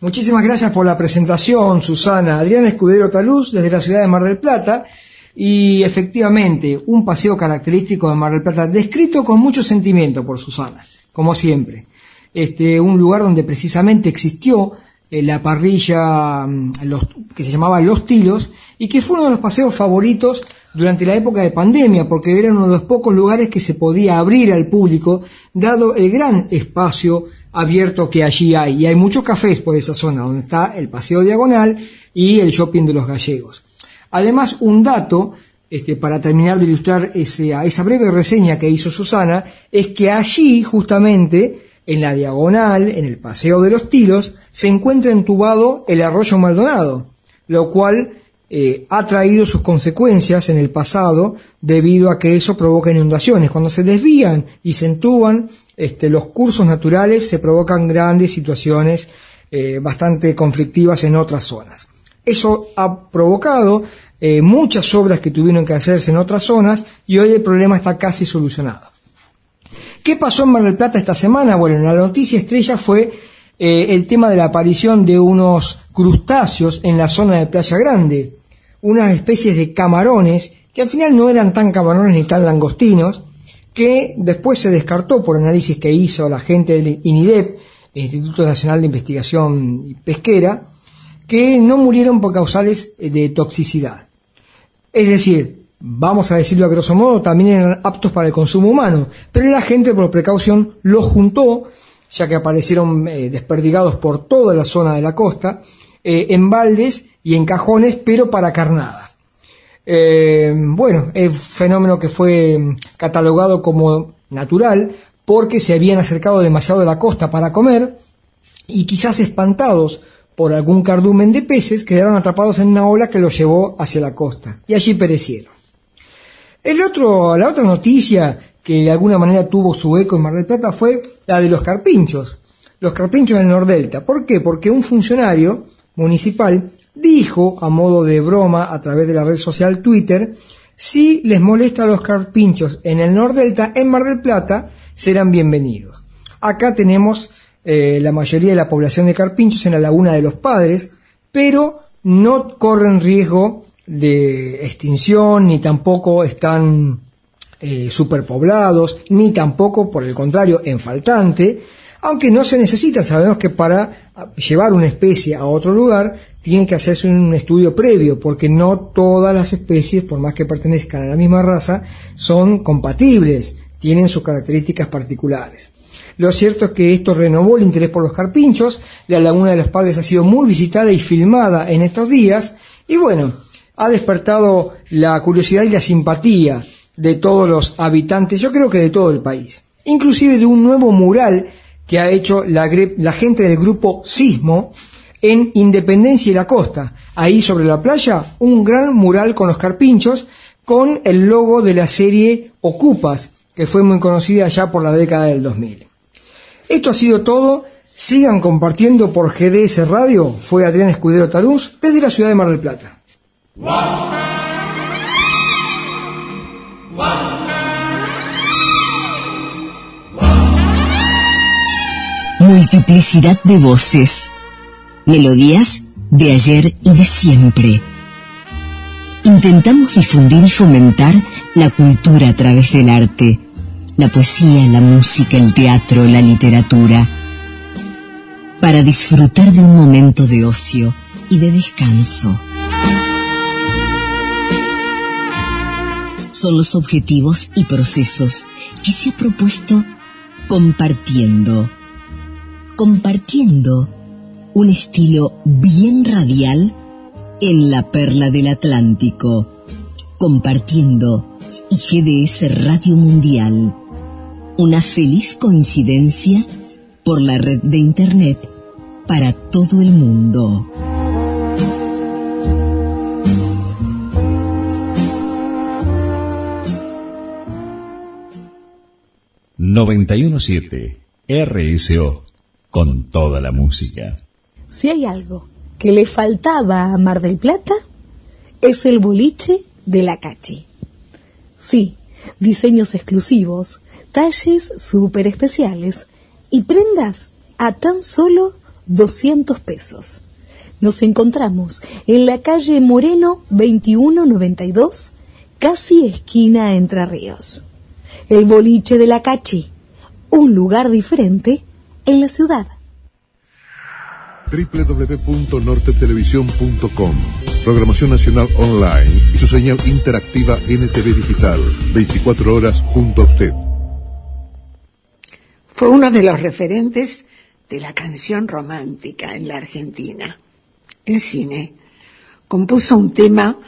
Muchísimas gracias por la presentación, Susana. Adrián Escudero Taluz, desde la ciudad de Mar del Plata. Y efectivamente, un paseo característico de Mar del Plata, descrito con mucho sentimiento por Susana, como siempre. Este, un lugar donde precisamente existió eh, la parrilla mm, los, que se llamaba Los Tilos y que fue uno de los paseos favoritos durante la época de pandemia, porque era uno de los pocos lugares que se podía abrir al público, dado el gran espacio abierto que allí hay. Y hay muchos cafés por esa zona, donde está el Paseo Diagonal y el Shopping de los Gallegos. Además, un dato, este, para terminar de ilustrar ese, esa breve reseña que hizo Susana, es que allí, justamente, en la Diagonal, en el Paseo de los Tilos, se encuentra entubado el arroyo Maldonado, lo cual eh, ha traído sus consecuencias en el pasado debido a que eso provoca inundaciones. Cuando se desvían y se entuban este, los cursos naturales, se provocan grandes situaciones eh, bastante conflictivas en otras zonas. Eso ha provocado eh, muchas obras que tuvieron que hacerse en otras zonas y hoy el problema está casi solucionado. ¿Qué pasó en Mar del Plata esta semana? Bueno, la noticia estrella fue eh, el tema de la aparición de unos crustáceos en la zona de Playa Grande, unas especies de camarones que al final no eran tan camarones ni tan langostinos, que después se descartó por análisis que hizo la gente del INIDEP, el Instituto Nacional de Investigación Pesquera, que no murieron por causales de toxicidad. Es decir, vamos a decirlo a grosso modo, también eran aptos para el consumo humano, pero la gente por precaución los juntó, ya que aparecieron eh, desperdigados por toda la zona de la costa, eh, en baldes y en cajones, pero para carnada. Eh, bueno, es fenómeno que fue mm, catalogado como natural porque se habían acercado demasiado a la costa para comer y quizás espantados por algún cardumen de peces quedaron atrapados en una ola que los llevó hacia la costa y allí perecieron. El otro, la otra noticia que de alguna manera tuvo su eco en Mar del Plata fue la de los carpinchos, los carpinchos del Nordelta. ¿Por qué? Porque un funcionario municipal dijo, a modo de broma a través de la red social Twitter, si les molesta a los carpinchos en el Nordelta, en Mar del Plata, serán bienvenidos. Acá tenemos eh, la mayoría de la población de carpinchos en la Laguna de los Padres, pero no corren riesgo de extinción, ni tampoco están eh, superpoblados, ni tampoco, por el contrario, en faltante, aunque no se necesita, sabemos que para llevar una especie a otro lugar tiene que hacerse un estudio previo, porque no todas las especies, por más que pertenezcan a la misma raza, son compatibles, tienen sus características particulares. Lo cierto es que esto renovó el interés por los carpinchos, la Laguna de los Padres ha sido muy visitada y filmada en estos días, y bueno, ha despertado la curiosidad y la simpatía de todos los habitantes, yo creo que de todo el país, inclusive de un nuevo mural que ha hecho la, la gente del grupo Sismo en Independencia y la Costa, ahí sobre la playa, un gran mural con los carpinchos, con el logo de la serie Ocupas, que fue muy conocida ya por la década del 2000. Esto ha sido todo. Sigan compartiendo por GDS Radio. Fue Adrián Escudero Tarús desde la ciudad de Mar del Plata. Multiplicidad de voces. Melodías de ayer y de siempre. Intentamos difundir y fomentar la cultura a través del arte, la poesía, la música, el teatro, la literatura, para disfrutar de un momento de ocio y de descanso. Son los objetivos y procesos que se ha propuesto compartiendo. Compartiendo un estilo bien radial en la perla del Atlántico. Compartiendo y GDS Radio Mundial. Una feliz coincidencia por la red de Internet para todo el mundo. 917 RSO con toda la música. Si hay algo que le faltaba a Mar del Plata, es el boliche de la Cachi. Sí, diseños exclusivos, talles súper especiales y prendas a tan solo 200 pesos. Nos encontramos en la calle Moreno 2192, casi esquina Entre Ríos. El boliche de la Cachi, un lugar diferente en la ciudad. www.nortetelevisión.com Programación Nacional Online y su señal interactiva NTV Digital. 24 horas junto a usted. Fue uno de los referentes de la canción romántica en la Argentina. En cine, compuso un tema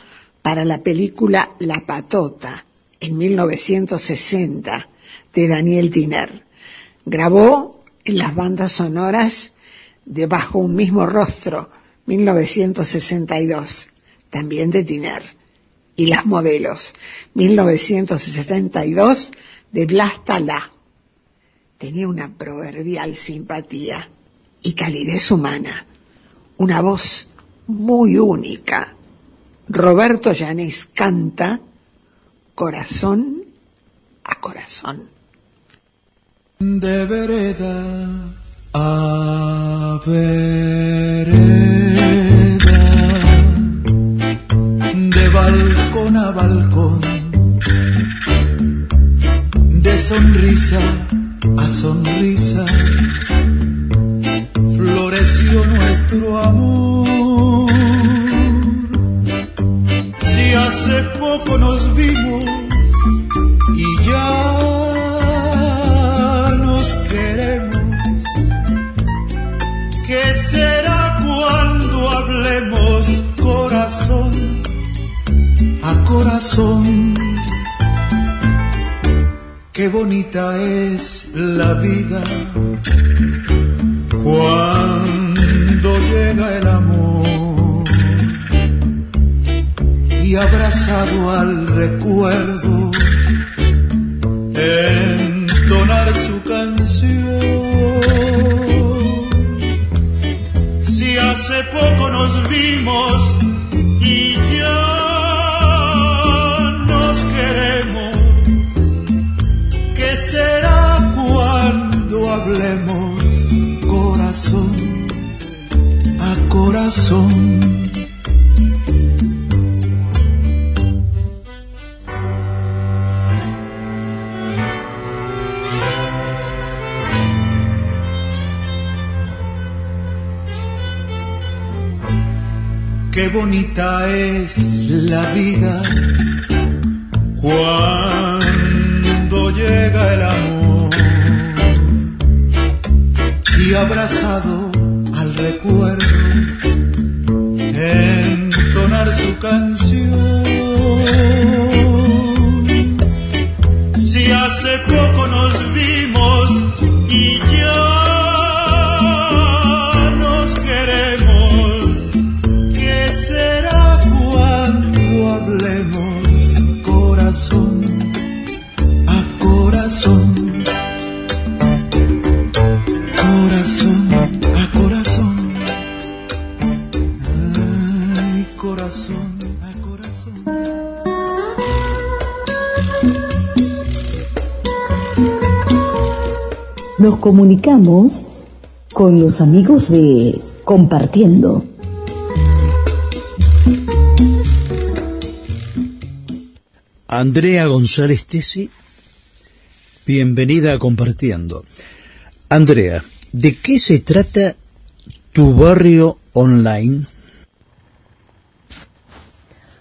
para la película La Patota en 1960 de Daniel Tiner. Grabó en las bandas sonoras de Bajo un mismo rostro 1962, también de Tiner. Y Las modelos 1962 de Blas Talá. Tenía una proverbial simpatía y calidez humana, una voz muy única. Roberto Llanés canta corazón a corazón. De vereda a vereda, de balcón a balcón, de sonrisa a sonrisa, floreció nuestro amor. Hace poco nos vimos y ya nos queremos, ¿qué será cuando hablemos corazón a corazón? Qué bonita es la vida cuando llega el amor abrazado al recuerdo entonar su canción. Si hace poco nos vimos y ya nos queremos, ¿qué será cuando hablemos corazón a corazón? Qué bonita es la vida cuando llega el amor y abrazado al recuerdo entonar su canción. Si hace poco nos vimos y ya Nos comunicamos con los amigos de Compartiendo. Andrea González Tesi, bienvenida a Compartiendo. Andrea, ¿de qué se trata tu barrio online?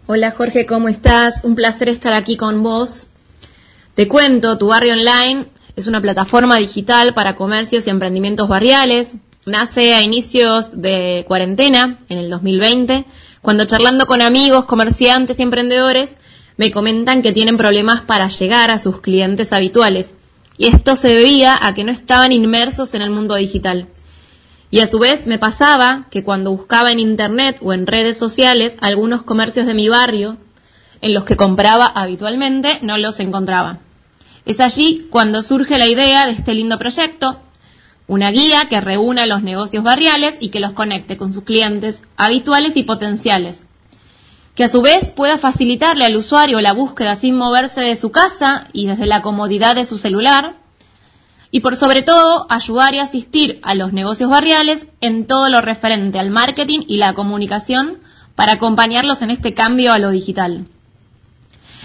Hola Jorge, ¿cómo estás? Un placer estar aquí con vos. Te cuento, tu barrio online es una plataforma digital para comercios y emprendimientos barriales. Nace a inicios de cuarentena, en el 2020, cuando charlando con amigos, comerciantes y emprendedores, me comentan que tienen problemas para llegar a sus clientes habituales. Y esto se debía a que no estaban inmersos en el mundo digital. Y a su vez me pasaba que cuando buscaba en internet o en redes sociales algunos comercios de mi barrio, en los que compraba habitualmente, no los encontraba. Es allí cuando surge la idea de este lindo proyecto, una guía que reúna los negocios barriales y que los conecte con sus clientes habituales y potenciales, que a su vez pueda facilitarle al usuario la búsqueda sin moverse de su casa y desde la comodidad de su celular, y por sobre todo ayudar y asistir a los negocios barriales en todo lo referente al marketing y la comunicación para acompañarlos en este cambio a lo digital.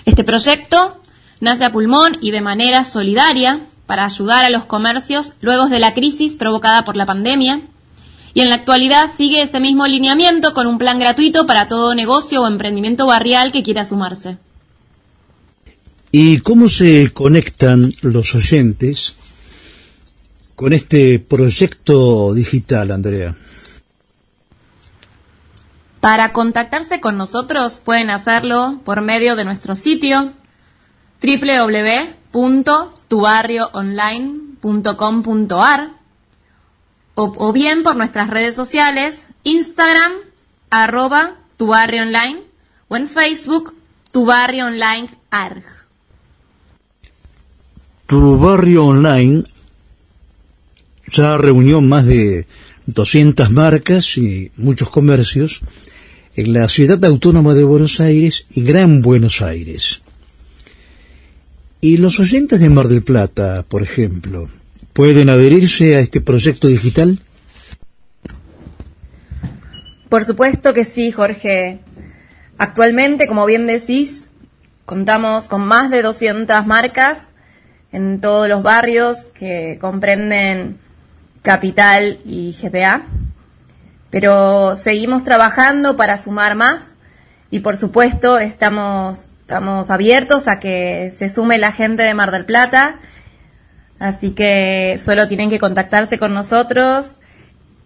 Este proyecto nace a pulmón y de manera solidaria para ayudar a los comercios luego de la crisis provocada por la pandemia y en la actualidad sigue ese mismo lineamiento con un plan gratuito para todo negocio o emprendimiento barrial que quiera sumarse. ¿Y cómo se conectan los oyentes con este proyecto digital, Andrea? Para contactarse con nosotros pueden hacerlo por medio de nuestro sitio www.tubarrioonline.com.ar o, bien por nuestras redes sociales Instagram arroba tu barrio online o en Facebook tu online arg. Tu barrio online ya reunió más de 200 marcas y muchos comercios en la ciudad autónoma de Buenos Aires y Gran Buenos Aires. Y los oyentes de Mar del Plata, por ejemplo, ¿pueden adherirse a este proyecto digital? Por supuesto que sí, Jorge. Actualmente, como bien decís, contamos con más de 200 marcas en todos los barrios que comprenden Capital y GPA, pero seguimos trabajando para sumar más y por supuesto estamos, estamos abiertos a que se sume la gente de Mar del Plata, así que solo tienen que contactarse con nosotros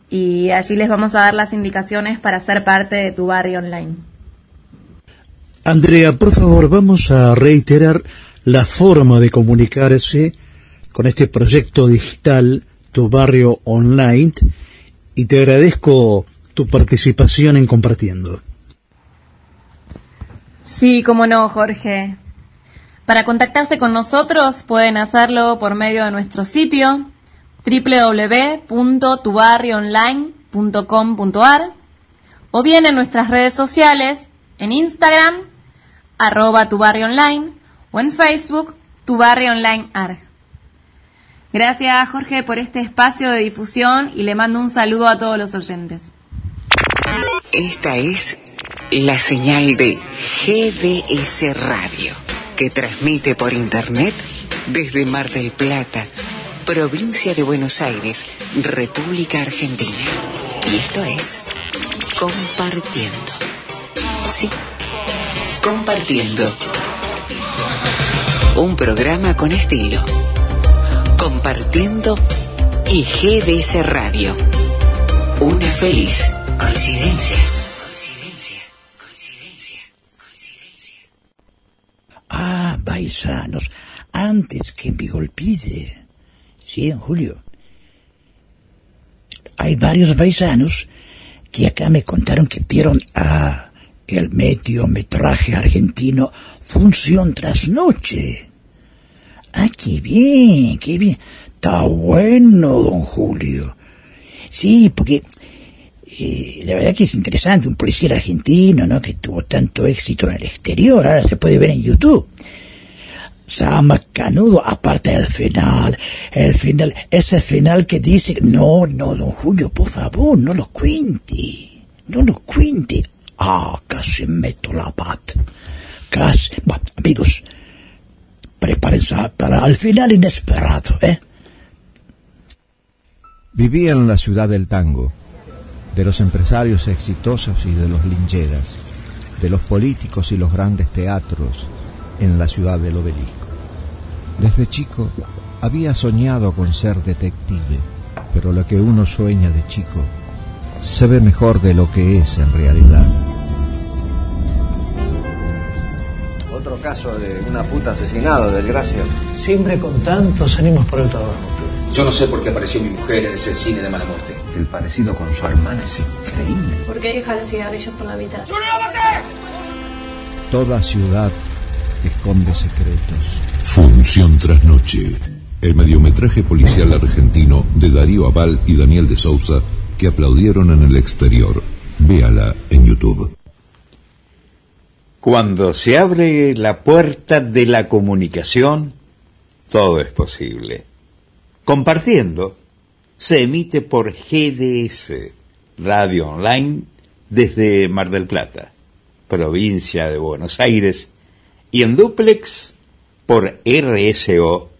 y allí les vamos a dar las indicaciones para ser parte de tu barrio online. Andrea, por favor, vamos a reiterar la forma de comunicarse con este proyecto digital, tu barrio online, y te agradezco tu participación en compartiendo. Sí, cómo no, Jorge. Para contactarse con nosotros pueden hacerlo por medio de nuestro sitio www.tubarrioonline.com.ar o bien en nuestras redes sociales en Instagram arroba tu online o en Facebook tu barrio. Gracias Jorge por este espacio de difusión y le mando un saludo a todos los oyentes. Esta es la señal de GDS Radio, que transmite por Internet desde Mar del Plata, provincia de Buenos Aires, República Argentina. Y esto es Compartiendo. Sí, Compartiendo. Un programa con estilo. Compartiendo y GDS Radio. Una feliz coincidencia. Ah, paisanos, antes que me olvide. Sí, en Julio. Hay varios paisanos que acá me contaron que vieron a el mediometraje argentino Función tras Noche. Ah, qué bien, qué bien. Está bueno, don Julio. Sí, porque la verdad que es interesante, un policía argentino, ¿no? Que tuvo tanto éxito en el exterior, ahora se puede ver en YouTube. Sama Canudo, aparte del final, el final, ese final que dice, no, no, don Julio, por favor, no lo cuente, no lo cuente. Ah, casi meto la pata. Casi, bueno, amigos, prepárense para el final inesperado, ¿eh? Vivía en la ciudad del tango, de los empresarios exitosos y de los lincheras, de los políticos y los grandes teatros en la ciudad del obelisco. Desde chico había soñado con ser detective, pero lo que uno sueña de chico se ve mejor de lo que es en realidad. Otro caso de una puta asesinada, desgracia. Siempre con tantos ánimos por el trabajo. Yo no sé por qué apareció mi mujer en ese cine de mala muerte. El parecido con su hermana es increíble. ¿Por qué deja los cigarrillos por la mitad? Toda ciudad esconde secretos. Función tras noche. El mediometraje policial argentino de Darío Aval y Daniel de Sousa que aplaudieron en el exterior. Véala en YouTube. Cuando se abre la puerta de la comunicación, todo es posible. Compartiendo, se emite por GDS, Radio Online, desde Mar del Plata, provincia de Buenos Aires, y en duplex por RSO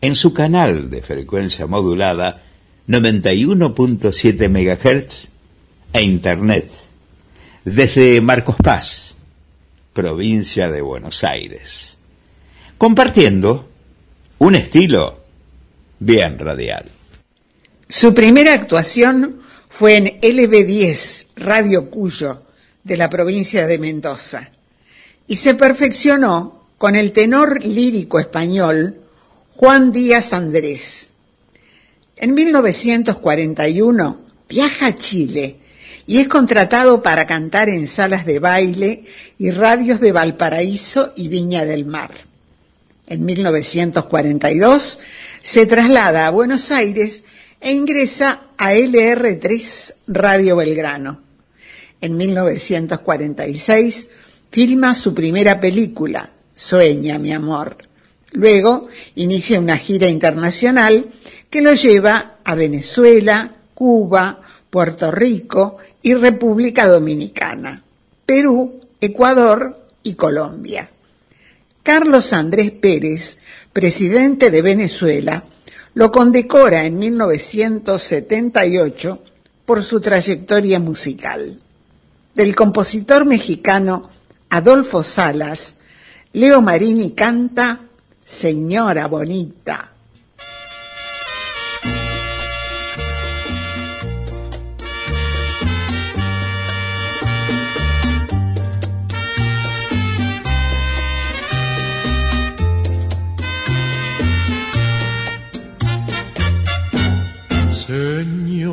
en su canal de frecuencia modulada 91.7 MHz e Internet desde Marcos Paz, provincia de Buenos Aires, compartiendo un estilo bien radial. Su primera actuación fue en LB10, Radio Cuyo, de la provincia de Mendoza, y se perfeccionó con el tenor lírico español Juan Díaz Andrés. En 1941 viaja a Chile y es contratado para cantar en salas de baile y radios de Valparaíso y Viña del Mar. En 1942 se traslada a Buenos Aires e ingresa a LR3 Radio Belgrano. En 1946 filma su primera película, Sueña, mi amor. Luego inicia una gira internacional que lo lleva a Venezuela, Cuba, Puerto Rico y República Dominicana, Perú, Ecuador y Colombia. Carlos Andrés Pérez, presidente de Venezuela, lo condecora en 1978 por su trayectoria musical. Del compositor mexicano Adolfo Salas, Leo Marini canta Señora Bonita.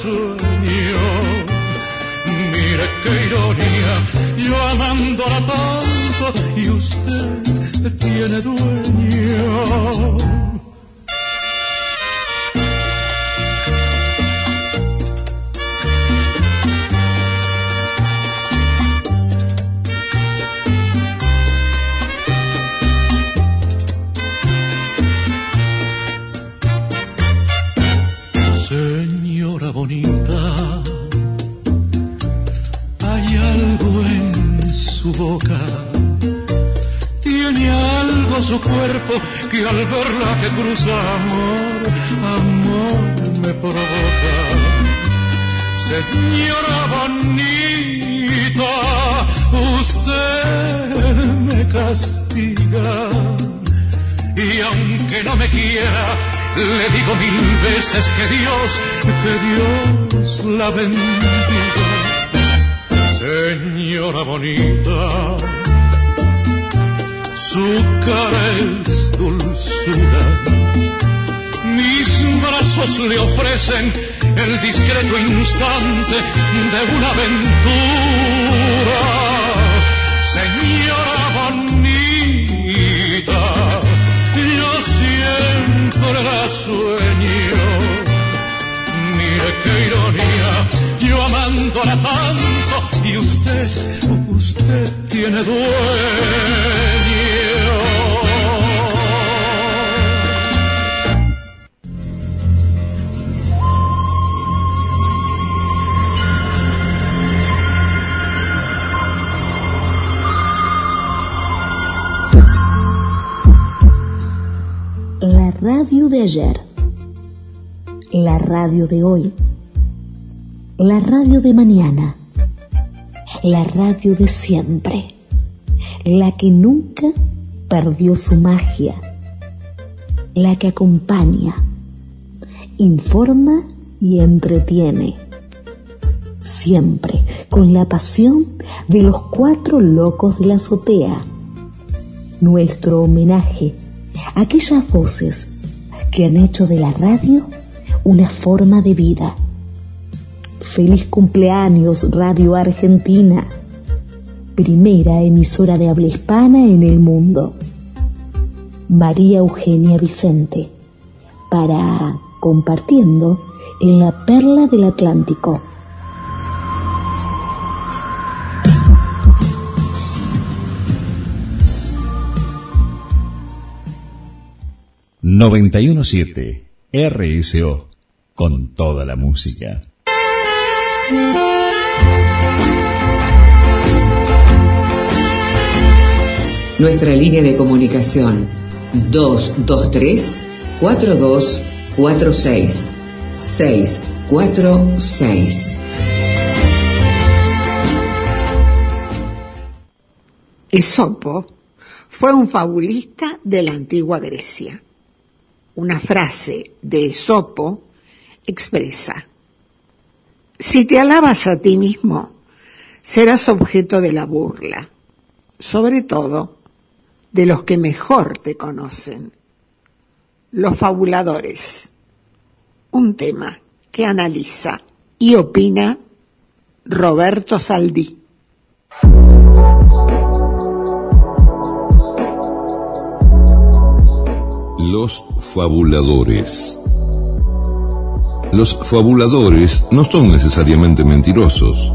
sueño. Mire qué ironía, yo amándola tanto y usted tiene dueño. Señora bonita, hay algo en su boca, tiene algo su cuerpo que al verla que cruza amor, amor me provoca. Señora bonita, usted me castiga. Y aunque no me quiera, le digo mil veces que Dios, que Dios la bendiga. Señora bonita, su cara es dulzura. Mis brazos le ofrecen el discreto instante de una aventura. La sueño. Mire qué ironía, yo amándola tanto y usted, usted tiene dueño. De ayer, la radio de hoy, la radio de mañana, la radio de siempre, la que nunca perdió su magia, la que acompaña, informa y entretiene, siempre con la pasión de los cuatro locos de la azotea. Nuestro homenaje aquellas voces que han hecho de la radio una forma de vida. Feliz cumpleaños Radio Argentina, primera emisora de habla hispana en el mundo. María Eugenia Vicente, para compartiendo en la perla del Atlántico. 917 RSO con toda la música. Nuestra línea de comunicación 223 4246 646. Esopo fue un fabulista de la antigua Grecia una frase de Esopo expresa, si te alabas a ti mismo, serás objeto de la burla, sobre todo de los que mejor te conocen, los fabuladores, un tema que analiza y opina Roberto Saldí. Los fabuladores. Los fabuladores no son necesariamente mentirosos,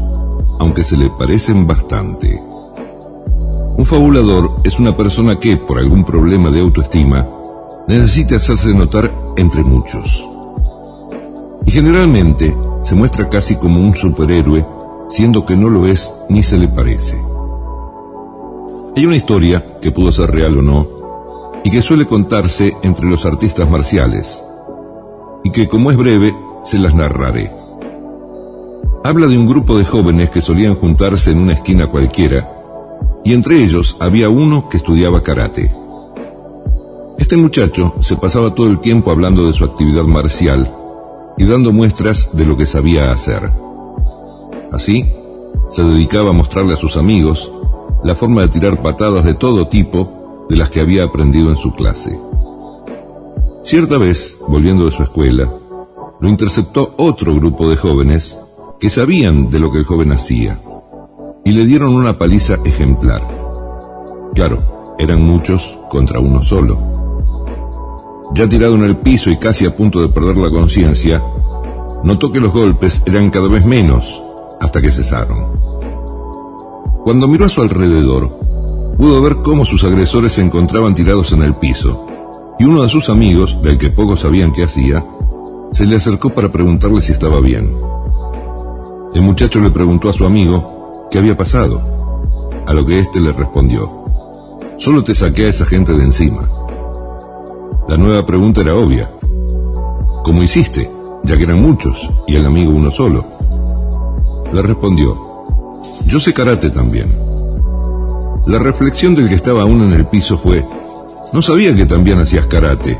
aunque se le parecen bastante. Un fabulador es una persona que, por algún problema de autoestima, necesita hacerse notar entre muchos. Y generalmente se muestra casi como un superhéroe, siendo que no lo es ni se le parece. Hay una historia, que pudo ser real o no, y que suele contarse entre los artistas marciales, y que como es breve, se las narraré. Habla de un grupo de jóvenes que solían juntarse en una esquina cualquiera, y entre ellos había uno que estudiaba karate. Este muchacho se pasaba todo el tiempo hablando de su actividad marcial y dando muestras de lo que sabía hacer. Así, se dedicaba a mostrarle a sus amigos la forma de tirar patadas de todo tipo de las que había aprendido en su clase. Cierta vez, volviendo de su escuela, lo interceptó otro grupo de jóvenes que sabían de lo que el joven hacía y le dieron una paliza ejemplar. Claro, eran muchos contra uno solo. Ya tirado en el piso y casi a punto de perder la conciencia, notó que los golpes eran cada vez menos hasta que cesaron. Cuando miró a su alrededor, pudo ver cómo sus agresores se encontraban tirados en el piso, y uno de sus amigos, del que pocos sabían qué hacía, se le acercó para preguntarle si estaba bien. El muchacho le preguntó a su amigo qué había pasado, a lo que éste le respondió, solo te saqué a esa gente de encima. La nueva pregunta era obvia. ¿Cómo hiciste? Ya que eran muchos y el amigo uno solo. Le respondió, yo sé karate también. La reflexión del que estaba aún en el piso fue, no sabía que también hacías karate,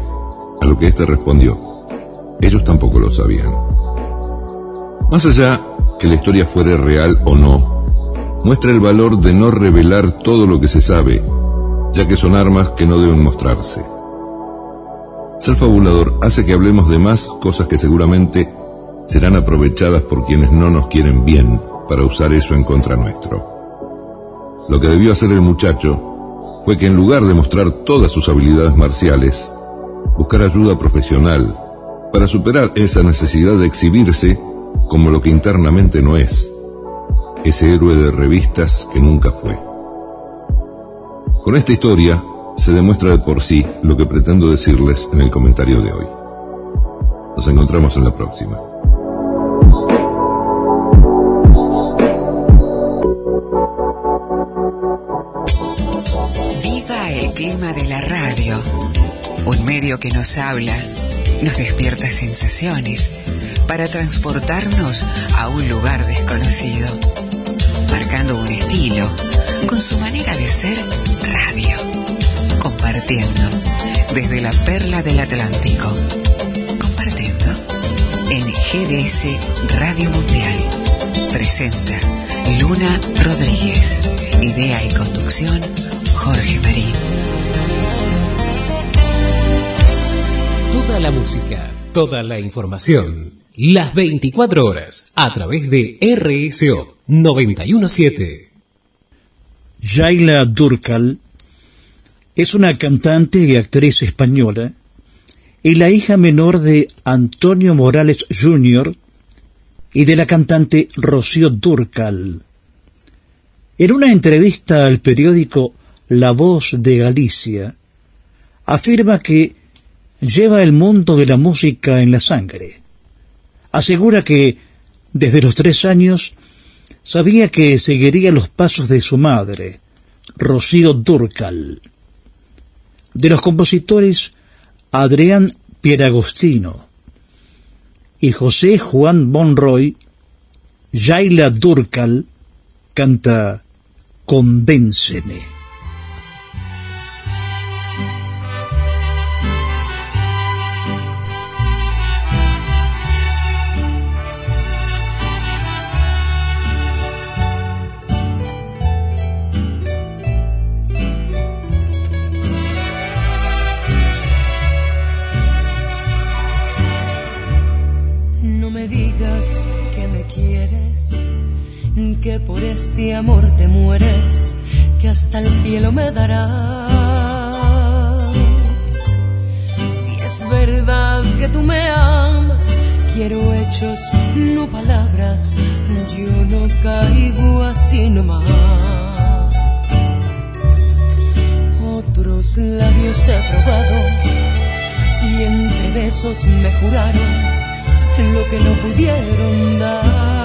a lo que éste respondió, ellos tampoco lo sabían. Más allá que la historia fuera real o no, muestra el valor de no revelar todo lo que se sabe, ya que son armas que no deben mostrarse. Ser fabulador hace que hablemos de más cosas que seguramente serán aprovechadas por quienes no nos quieren bien para usar eso en contra nuestro. Lo que debió hacer el muchacho fue que en lugar de mostrar todas sus habilidades marciales, buscar ayuda profesional para superar esa necesidad de exhibirse como lo que internamente no es, ese héroe de revistas que nunca fue. Con esta historia se demuestra de por sí lo que pretendo decirles en el comentario de hoy. Nos encontramos en la próxima. Clima de la radio, un medio que nos habla, nos despierta sensaciones para transportarnos a un lugar desconocido, marcando un estilo con su manera de hacer radio, compartiendo desde la perla del Atlántico, compartiendo en GDS Radio Mundial. Presenta Luna Rodríguez, idea y conducción Jorge Marín. Toda la música, toda la información, las 24 horas, a través de RSO 917. Yaila Durcal es una cantante y actriz española y la hija menor de Antonio Morales Jr. y de la cantante Rocío Durcal. En una entrevista al periódico La Voz de Galicia, afirma que lleva el mundo de la música en la sangre. Asegura que desde los tres años sabía que seguiría los pasos de su madre, Rocío Durcal. De los compositores, Adrián Pieragostino y José Juan Bonroy, Yaila Durcal canta Convénceme. Que por este amor te mueres, que hasta el cielo me darás. Si es verdad que tú me amas, quiero hechos, no palabras, yo no caigo así nomás. Otros labios he probado y entre besos me juraron lo que no pudieron dar.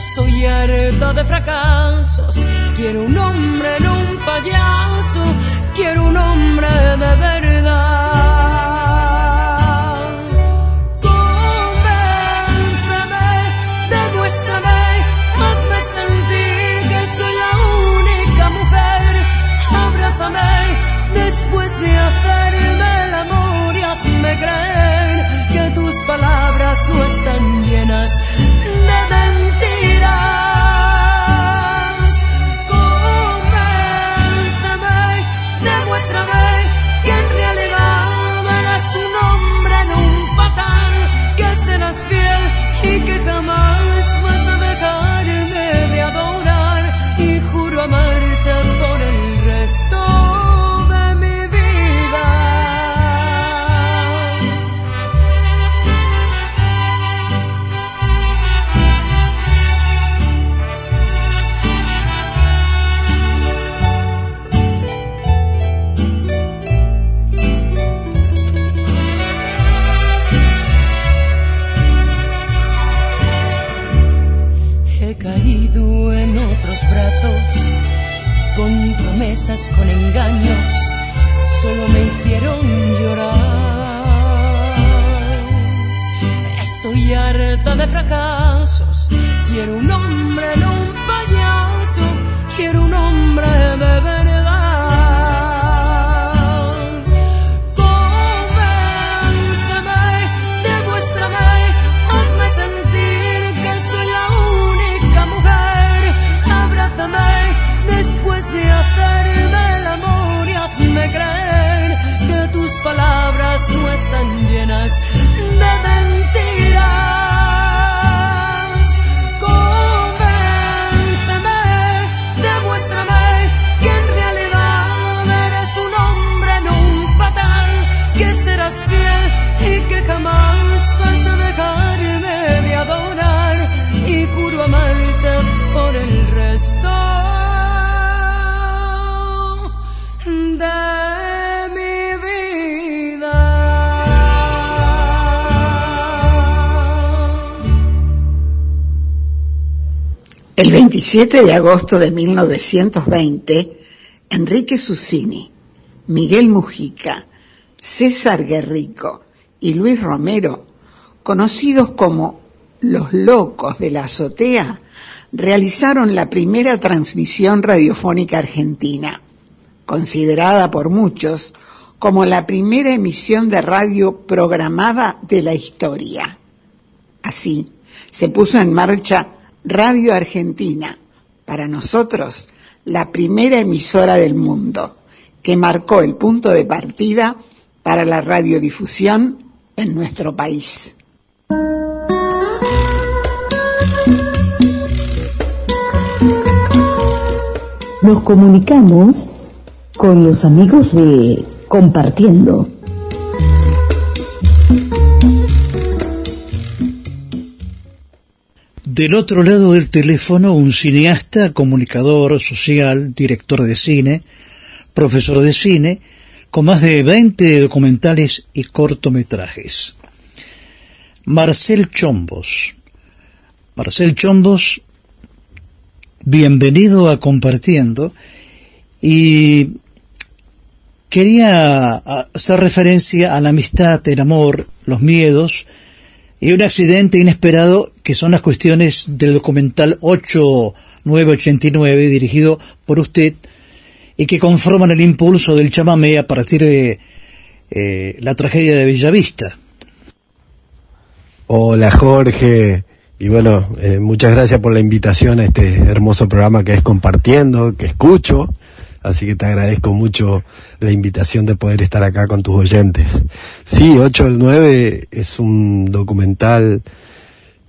Estoy harta de fracasos. Quiero un hombre, no un payaso. Quiero un hombre de verdad. 7 de agosto de 1920, Enrique Susini, Miguel Mujica, César Guerrico y Luis Romero, conocidos como los locos de la azotea, realizaron la primera transmisión radiofónica argentina, considerada por muchos como la primera emisión de radio programada de la historia. Así, se puso en marcha Radio Argentina, para nosotros la primera emisora del mundo, que marcó el punto de partida para la radiodifusión en nuestro país. Nos comunicamos con los amigos de Compartiendo. Del otro lado del teléfono, un cineasta, comunicador social, director de cine, profesor de cine, con más de 20 documentales y cortometrajes. Marcel Chombos. Marcel Chombos, bienvenido a Compartiendo y quería hacer referencia a la amistad, el amor, los miedos y un accidente inesperado que son las cuestiones del documental 8989 dirigido por usted y que conforman el impulso del chamamé a partir de eh, la tragedia de Bellavista. Hola Jorge, y bueno, eh, muchas gracias por la invitación a este hermoso programa que es compartiendo, que escucho, así que te agradezco mucho la invitación de poder estar acá con tus oyentes. Sí, 8 del 9 es un documental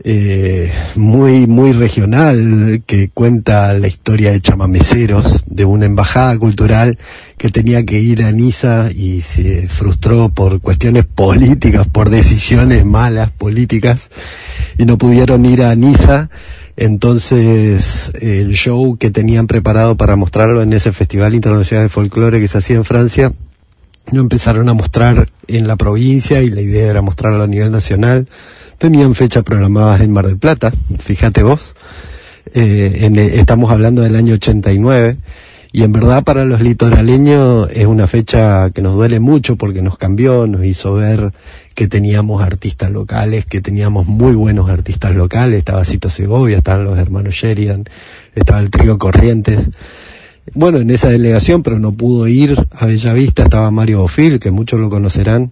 eh, muy, muy regional que cuenta la historia de chamameceros de una embajada cultural que tenía que ir a Niza y se frustró por cuestiones políticas, por decisiones malas políticas y no pudieron ir a Niza. Entonces, el show que tenían preparado para mostrarlo en ese Festival Internacional de Folclore que se hacía en Francia, lo empezaron a mostrar en la provincia y la idea era mostrarlo a nivel nacional. Tenían fechas programadas en Mar del Plata, fíjate vos, eh, estamos hablando del año 89, y en verdad para los litoraleños es una fecha que nos duele mucho porque nos cambió, nos hizo ver que teníamos artistas locales, que teníamos muy buenos artistas locales, estaba Cito Segovia, estaban los hermanos Sheridan, estaba el trío Corrientes. Bueno, en esa delegación, pero no pudo ir a Bellavista, estaba Mario Bofil, que muchos lo conocerán,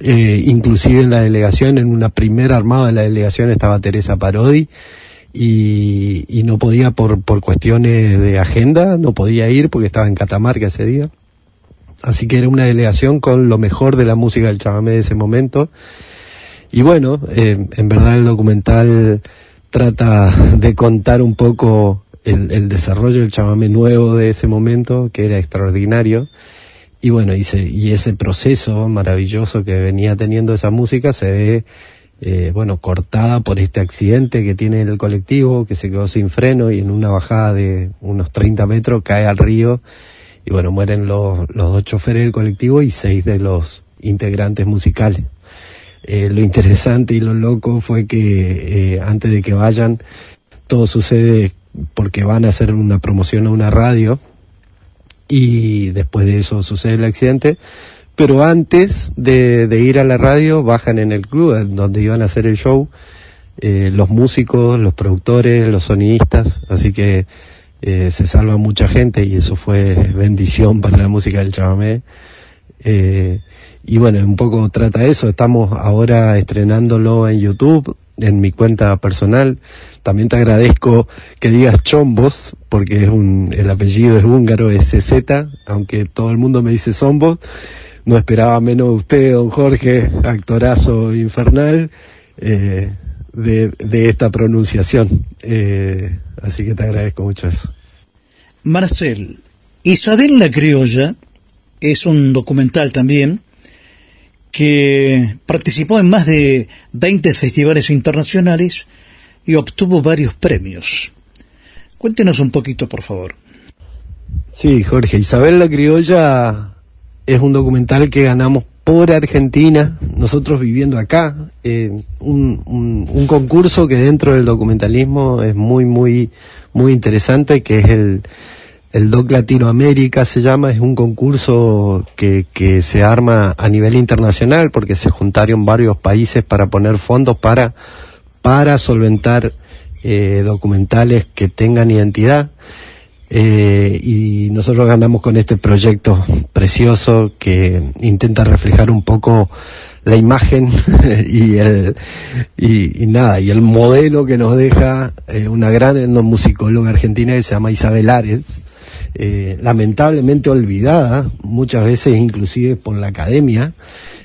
eh, inclusive en la delegación, en una primera armada de la delegación estaba Teresa Parodi y, y no podía por, por cuestiones de agenda, no podía ir porque estaba en Catamarca ese día. Así que era una delegación con lo mejor de la música del chamamé de ese momento. Y bueno, eh, en verdad el documental trata de contar un poco el, el desarrollo del chamamé nuevo de ese momento, que era extraordinario y bueno, y, y ese proceso maravilloso que venía teniendo esa música se ve, eh, bueno, cortada por este accidente que tiene el colectivo, que se quedó sin freno y en una bajada de unos 30 metros cae al río y bueno, mueren los, los dos choferes del colectivo y seis de los integrantes musicales. Eh, lo interesante y lo loco fue que eh, antes de que vayan, todo sucede porque van a hacer una promoción a una radio y después de eso sucede el accidente. Pero antes de, ir a la radio, bajan en el club donde iban a hacer el show eh, los músicos, los productores, los sonidistas, así que eh, se salva mucha gente y eso fue bendición para la música del chamamé. Eh, y bueno, un poco trata eso, estamos ahora estrenándolo en YouTube, en mi cuenta personal. También te agradezco que digas Chombos, porque es un, el apellido es húngaro, es CZ, aunque todo el mundo me dice Zombos. No esperaba menos usted, don Jorge, actorazo infernal, eh, de, de, esta pronunciación. Eh, así que te agradezco mucho eso. Marcel, Isabel la Criolla es un documental también que participó en más de 20 festivales internacionales y obtuvo varios premios. Cuéntenos un poquito, por favor. Sí, Jorge, Isabel la Criolla es un documental que ganamos por Argentina, nosotros viviendo acá, eh, un, concurso que dentro del documentalismo es muy, muy, muy interesante, que es el, el Doc Latinoamérica se llama, es un concurso que, que se arma a nivel internacional porque se juntaron varios países para poner fondos para, para solventar eh, documentales que tengan identidad. Eh, y nosotros ganamos con este proyecto precioso que intenta reflejar un poco la imagen *laughs* y el y, nada y el modelo que nos deja eh, una gran etnomusicóloga argentina que se llama Isabel Ares eh, lamentablemente olvidada muchas veces inclusive por la academia.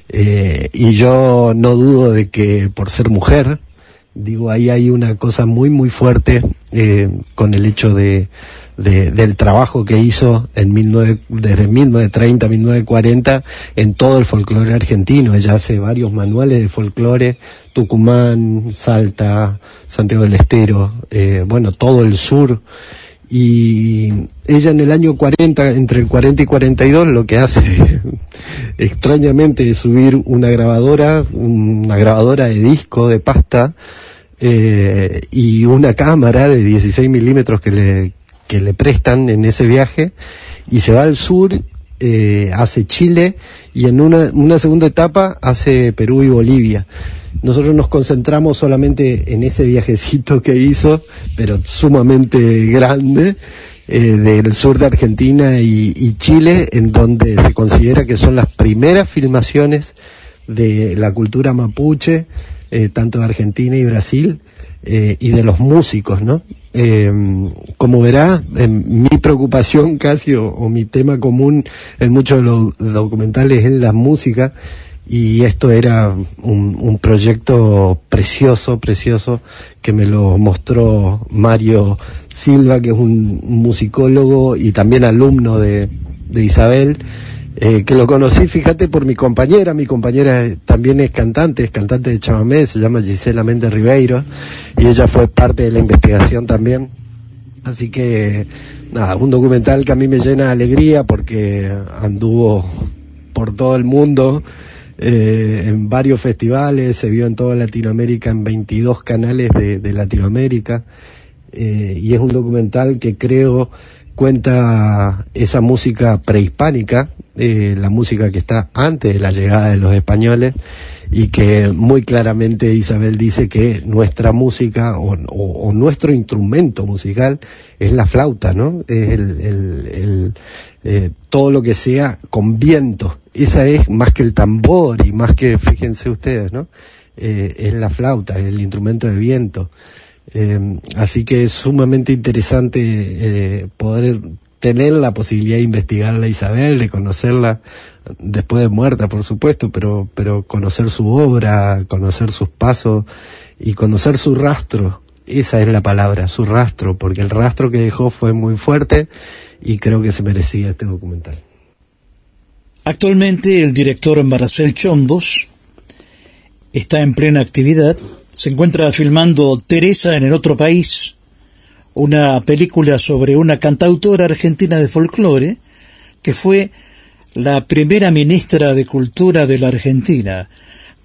Eh, y yo no dudo de que por ser mujer digo ahí hay una cosa muy muy fuerte con el hecho de de, del trabajo que hizo en 19, desde 1930 a 1940 en todo el folclore argentino. Ella hace varios manuales de folclore, Tucumán, Salta, Santiago del Estero, eh, bueno, todo el sur. Y ella en el año 40, entre el 40 y 42, lo que hace *laughs* extrañamente es subir una grabadora, una grabadora de disco, de pasta, eh, y una cámara de 16 milímetros que le, que le prestan en ese viaje y se va al sur, eh, hace Chile y en una, una segunda etapa hace Perú y Bolivia. Nosotros nos concentramos solamente en ese viajecito que hizo, pero sumamente grande, eh, del sur de Argentina y, Chile, en donde se considera que son las primeras filmaciones de la cultura mapuche, eh, tanto de Argentina y Brasil, eh, y de los músicos, ¿no? Eh, como verá, mi preocupación casi o, mi tema común en muchos de los documentales es la música. Y esto era un, un, proyecto precioso, precioso que me lo mostró Mario Silva, que es un, musicólogo y también alumno de Isabel eh, que lo conocí, fíjate, por mi compañera, mi compañera también es cantante, es cantante de chamamé, se llama Gisela Méndez Ribeiro, y ella fue parte de la investigación también. Así que, nada, un documental que a mí me llena de alegría porque anduvo por todo el mundo, eh, en varios festivales, se vio en toda Latinoamérica, en 22 canales de, Latinoamérica, eh, y es un documental que creo cuenta esa música prehispánica, eh, la música que está antes de la llegada de los españoles y que muy claramente Isabel dice que nuestra música o, nuestro instrumento musical es la flauta, ¿no? Es el, el, el eh, todo lo que sea con viento. Esa es más que el tambor y más que, fíjense ustedes, ¿no? Eh, es la flauta, el instrumento de viento. Eh, así que es sumamente interesante eh, poder tener la posibilidad de investigarla a Isabel, de conocerla después de muerta, por supuesto, pero, pero conocer su obra, conocer sus pasos y conocer su rastro. Esa es la palabra, su rastro, porque el rastro que dejó fue muy fuerte y creo que se merecía este documental. Actualmente el director Marcel Chombos está en plena actividad se encuentra filmando Teresa en el otro país, una película sobre una cantautora argentina de folclore que fue la primera ministra de Cultura de la Argentina.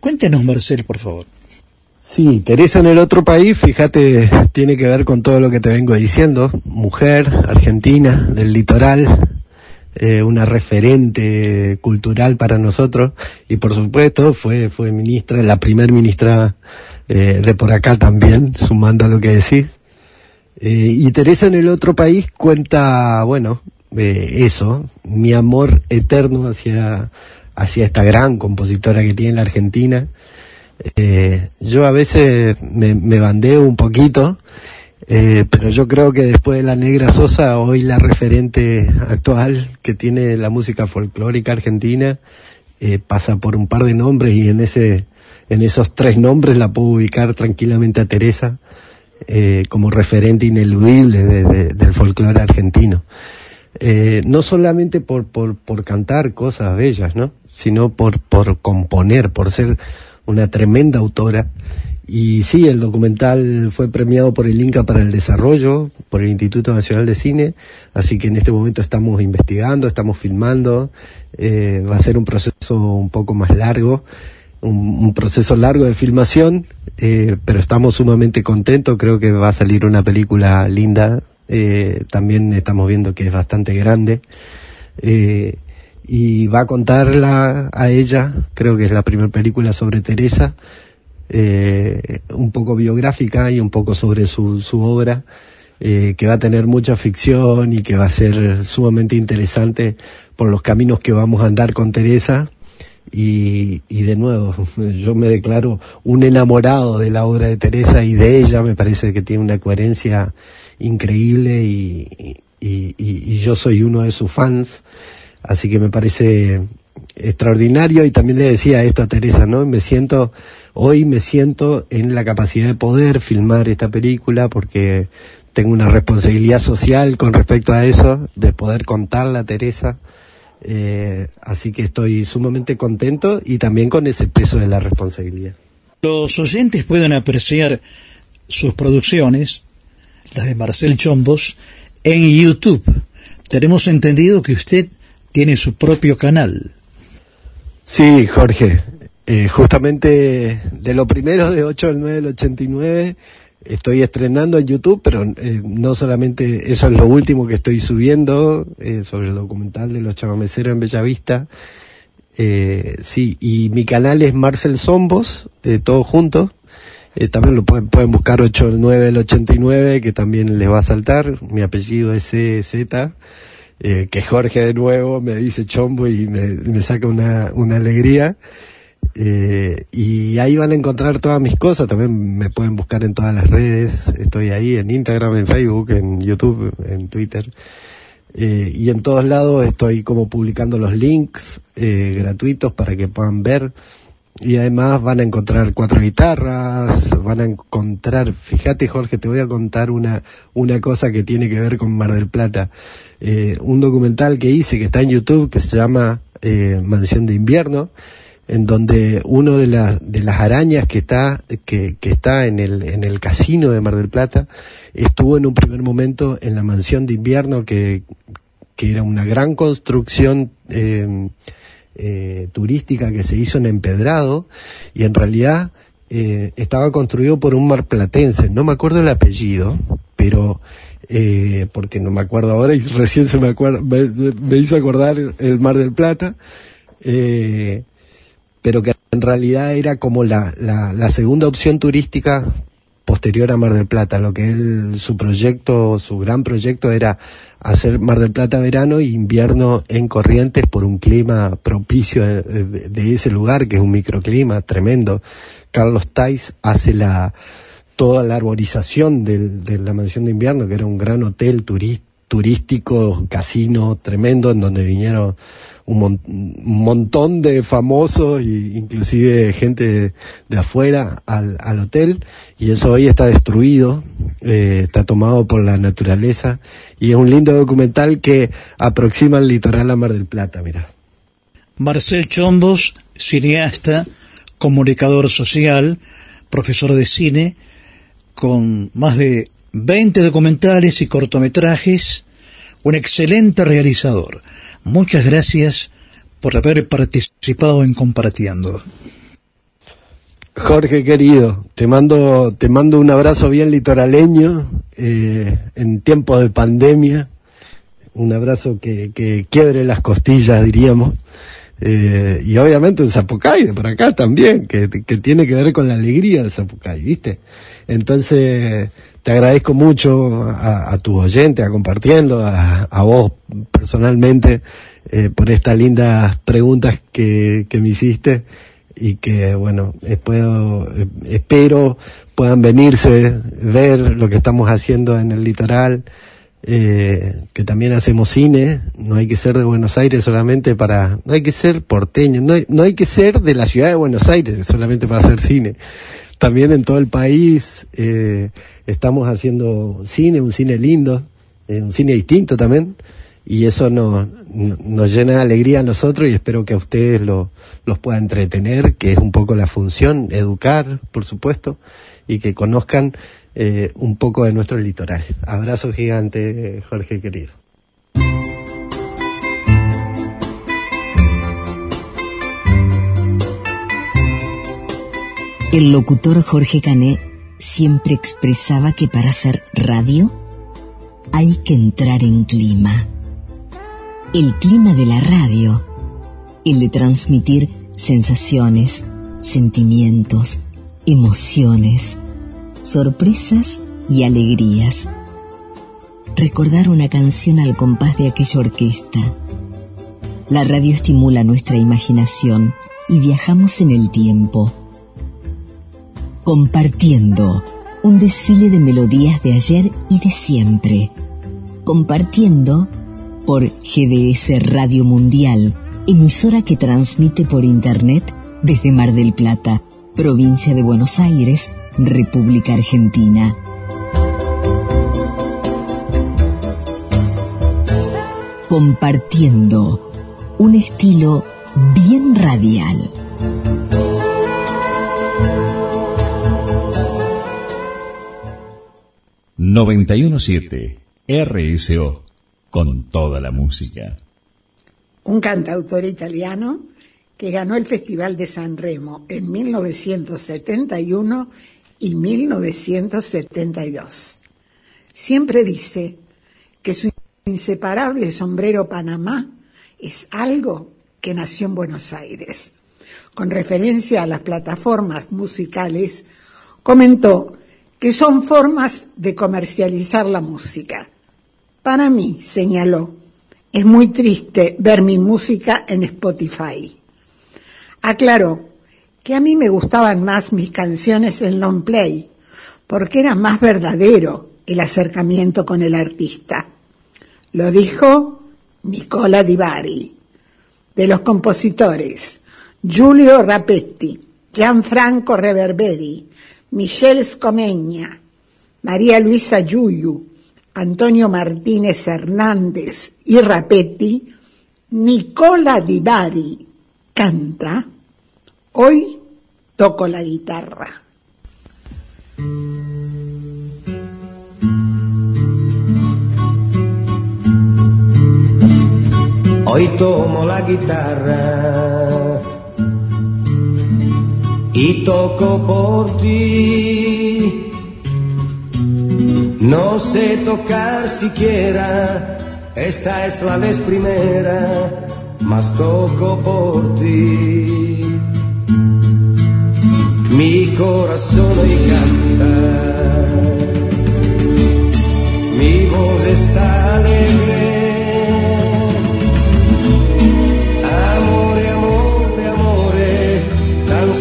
Cuéntenos, Marcel, por favor. Sí, Teresa en el otro país, fíjate, tiene que ver con todo lo que te vengo diciendo. Mujer, argentina, del litoral, eh, una referente cultural para nosotros y por supuesto fue, fue ministra, la primer ministra eh, de por acá también, sumando a lo que decís. Eh, y Teresa en el otro país cuenta, bueno, eh, eso, mi amor eterno hacia, hacia esta gran compositora que tiene la Argentina. Eh, yo a veces me, me bandeo un poquito, eh, pero yo creo que después de la Negra Sosa, hoy la referente actual que tiene la música folclórica argentina, eh, pasa por un par de nombres y en ese en esos tres nombres la puedo ubicar tranquilamente a Teresa eh, como referente ineludible de, de, del folclore argentino. Eh, no solamente por, por, por cantar cosas bellas, ¿no? sino por, por componer, por ser una tremenda autora y sí, el documental fue premiado por el Inca para el Desarrollo, por el Instituto Nacional de Cine, así que en este momento estamos investigando, estamos filmando, eh, va a ser un proceso un poco más largo, un, proceso largo de filmación, eh, pero estamos sumamente contentos, creo que va a salir una película linda, eh, también estamos viendo que es bastante grande, y va a contarla a ella, creo que es la primera película sobre Teresa, eh, un poco biográfica y un poco sobre su, su obra, eh, que va a tener mucha ficción y que va a ser sumamente interesante por los caminos que vamos a andar con Teresa. Y, y de nuevo, *laughs* yo me declaro un enamorado de la obra de Teresa y de ella, me parece que tiene una coherencia increíble y, y, y yo soy uno de sus fans, así que me parece extraordinario y también le decía esto a Teresa, ¿no? Me siento, hoy me siento en la capacidad de poder filmar esta película porque tengo una responsabilidad social con respecto a eso, de poder contarla a Teresa. Eh, así que estoy sumamente contento y también con ese peso de la responsabilidad. Los oyentes pueden apreciar sus producciones, las de Marcel Chombos, en YouTube. Tenemos entendido que usted tiene su propio canal. Sí, Jorge. Eh, justamente de lo primero de 8 al 9 del 89 estoy estrenando en YouTube, pero eh, no solamente eso es lo último que estoy subiendo eh, sobre el documental de los chamameceros en Bellavista. sí, y mi canal es Marcel Zombos, todo junto. también lo pueden, pueden buscar 8 al 9 del 89, que también les va a saltar. Mi apellido es Z eh, que Jorge de nuevo me dice chombo y me, saca una, una alegría. Eh, y ahí van a encontrar todas mis cosas, también me pueden buscar en todas las redes, estoy ahí en Instagram, en Facebook, en YouTube, en Twitter. Eh, y en todos lados estoy como publicando los links eh, gratuitos para que puedan ver. Y además van a encontrar cuatro guitarras, van a encontrar, fíjate Jorge, te voy a contar una, una cosa que tiene que ver con Mar del Plata. Eh, un documental que hice que está en YouTube que se llama eh, Mansión de Invierno, en donde uno de, las de las arañas que está, que, que está en el, en el casino de Mar del Plata estuvo en un primer momento en la Mansión de Invierno que, que era una gran construcción eh, eh, turística que se hizo en Empedrado y en realidad eh, estaba construido por un marplatense, no me acuerdo el apellido, pero eh, porque no me acuerdo ahora y *laughs* recién se me, acuerda, me, hizo acordar el Mar del Plata, eh, pero que en realidad era como la, la, segunda opción turística posterior a Mar del Plata. Lo que él, su proyecto, su gran proyecto era hacer Mar del Plata verano e invierno en Corrientes por un clima propicio de, ese lugar, que es un microclima tremendo. Carlos Tais hace la, toda la arborización de la mansión de invierno, que era un gran hotel turístico, casino tremendo, en donde vinieron un, montón de famosos e inclusive gente de, afuera al, al, hotel y eso hoy está destruido, eh, está tomado por la naturaleza y es un lindo documental que aproxima el litoral a Mar del Plata, mira. Marcel Chombos, cineasta, comunicador social, profesor de cine, con más de 20 documentales y cortometrajes, un excelente realizador. Muchas gracias por haber participado en Compartiendo. Jorge querido, te mando, te mando un abrazo bien litoraleño eh, en tiempos de pandemia, un abrazo que, que quiebre las costillas, diríamos, eh, y obviamente un Zapucay de por acá también, que, que tiene que ver con la alegría del Zapucay, ¿viste? Entonces, te agradezco mucho a, tu oyente, a compartiendo, a, vos personalmente, eh, por estas lindas preguntas que, que me hiciste y que, bueno, espero, espero puedan venirse, ver lo que estamos haciendo en el litoral, eh, que también hacemos cine, no hay que ser de Buenos Aires solamente para, no hay que ser porteño, no hay, no hay que ser de la ciudad de Buenos Aires solamente para hacer cine también en todo el país eh, estamos haciendo cine, un cine lindo, eh, un cine distinto también, y eso nos, nos llena de alegría a nosotros y espero que a ustedes lo, los pueda entretener, que es un poco la función, educar, por supuesto, y que conozcan eh, un poco de nuestro litoral. Abrazo gigante, Jorge querido. El locutor Jorge Cané siempre expresaba que para hacer radio hay que entrar en clima. El clima de la radio, el de transmitir sensaciones, sentimientos, emociones, sorpresas y alegrías. Recordar una canción al compás de aquella orquesta. La radio estimula nuestra imaginación y viajamos en el tiempo. Compartiendo un desfile de melodías de ayer y de siempre. Compartiendo por GDS Radio Mundial, emisora que transmite por Internet desde Mar del Plata, provincia de Buenos Aires, República Argentina. Compartiendo un estilo bien radial. ...917... RSO... ...con toda la música. Un cantautor italiano que ganó el Festival de San Remo en 1971 y 1972. Siempre dice que su inseparable sombrero Panamá es algo que nació en Buenos Aires. Con referencia a las plataformas musicales, comentó que son formas de comercializar la música. Para mí, señaló, es muy triste ver mi música en Spotify. Aclaró que a mí me gustaban más mis canciones en long play, porque era más verdadero el acercamiento con el artista. Lo dijo Nicola Di Bari. De los compositores, Giulio Rapetti, Gianfranco Reverberi, Michelle Scomegna, María Luisa Yuyu, Antonio Martínez Hernández y Rapetti, Nicola Di Bari canta, hoy toco la guitarra. Hoy tomo la guitarra y toco por ti. No sé tocar siquiera, esta es la vez primera mas toco por ti. Mi corazón hoy canta, mi voz está alegre.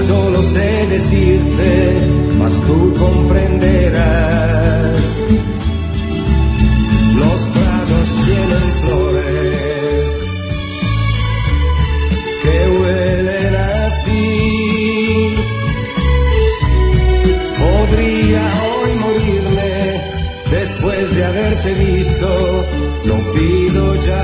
Solo sé decirte, mas tú comprenderás. Los prados tienen flores que huelen a ti. Podría hoy morirme después de haberte visto, no pido ya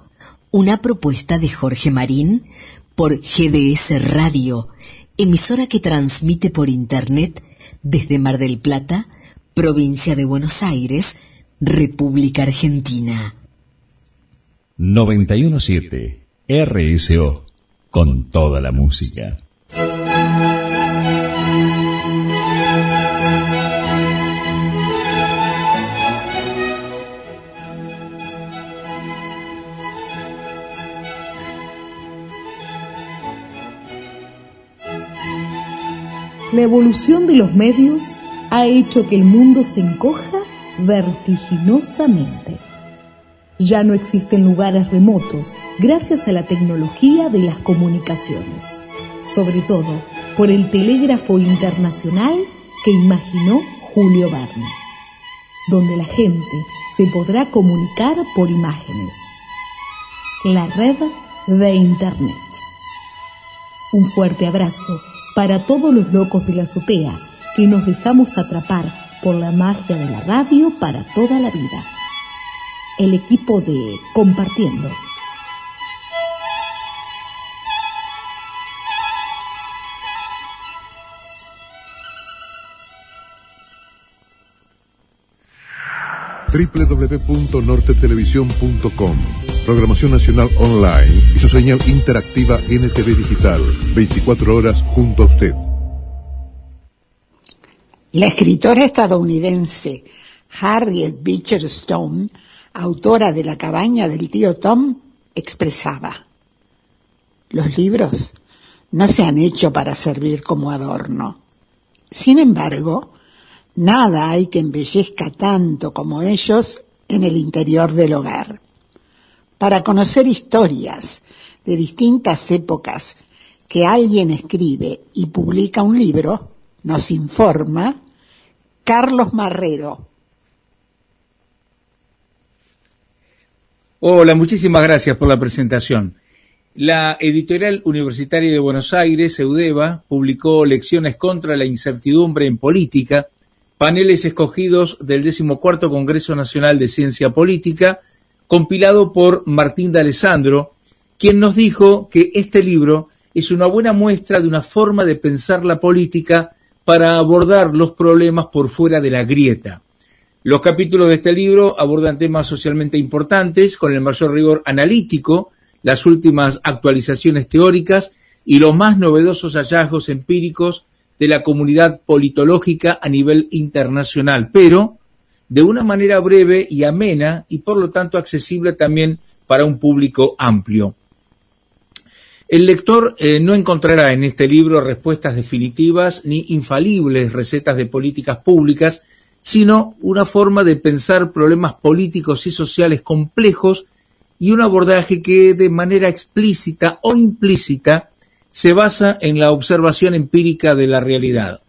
Una propuesta de Jorge Marín por GDS Radio, emisora que transmite por Internet desde Mar del Plata, provincia de Buenos Aires, República Argentina. 917 RSO con toda la música. La evolución de los medios ha hecho que el mundo se encoja vertiginosamente. Ya no existen lugares remotos gracias a la tecnología de las comunicaciones, sobre todo por el telégrafo internacional que imaginó Julio Verne, donde la gente se podrá comunicar por imágenes. La red de Internet. Un fuerte abrazo para todos los locos de la azotea que nos dejamos atrapar por la magia de la radio para toda la vida. El equipo de Compartiendo. www.nortetelevisión.com Programación Nacional Online y su señal interactiva NTV Digital. 24 horas junto a usted. La escritora estadounidense Harriet Beecher Stone, autora de La cabaña del tío Tom, expresaba, los libros no se han hecho para servir como adorno. Sin embargo, nada hay que embellezca tanto como ellos en el interior del hogar. Para conocer historias de distintas épocas que alguien escribe y publica un libro, nos informa Carlos Marrero. Hola, muchísimas gracias por la presentación. La editorial universitaria de Buenos Aires, EUDEVA, publicó Lecciones contra la incertidumbre en política, paneles escogidos del decimocuarto Congreso Nacional de Ciencia Política, compilado por Martín de Alessandro, quien nos dijo que este libro es una buena muestra de una forma de pensar la política para abordar los problemas por fuera de la grieta. Los capítulos de este libro abordan temas socialmente importantes con el mayor rigor analítico, las últimas actualizaciones teóricas y los más novedosos hallazgos empíricos de la comunidad politológica a nivel internacional, pero de una manera breve y amena y por lo tanto accesible también para un público amplio. El lector eh, no encontrará en este libro respuestas definitivas ni infalibles recetas de políticas públicas, sino una forma de pensar problemas políticos y sociales complejos y un abordaje que de manera explícita o implícita se basa en la observación empírica de la realidad.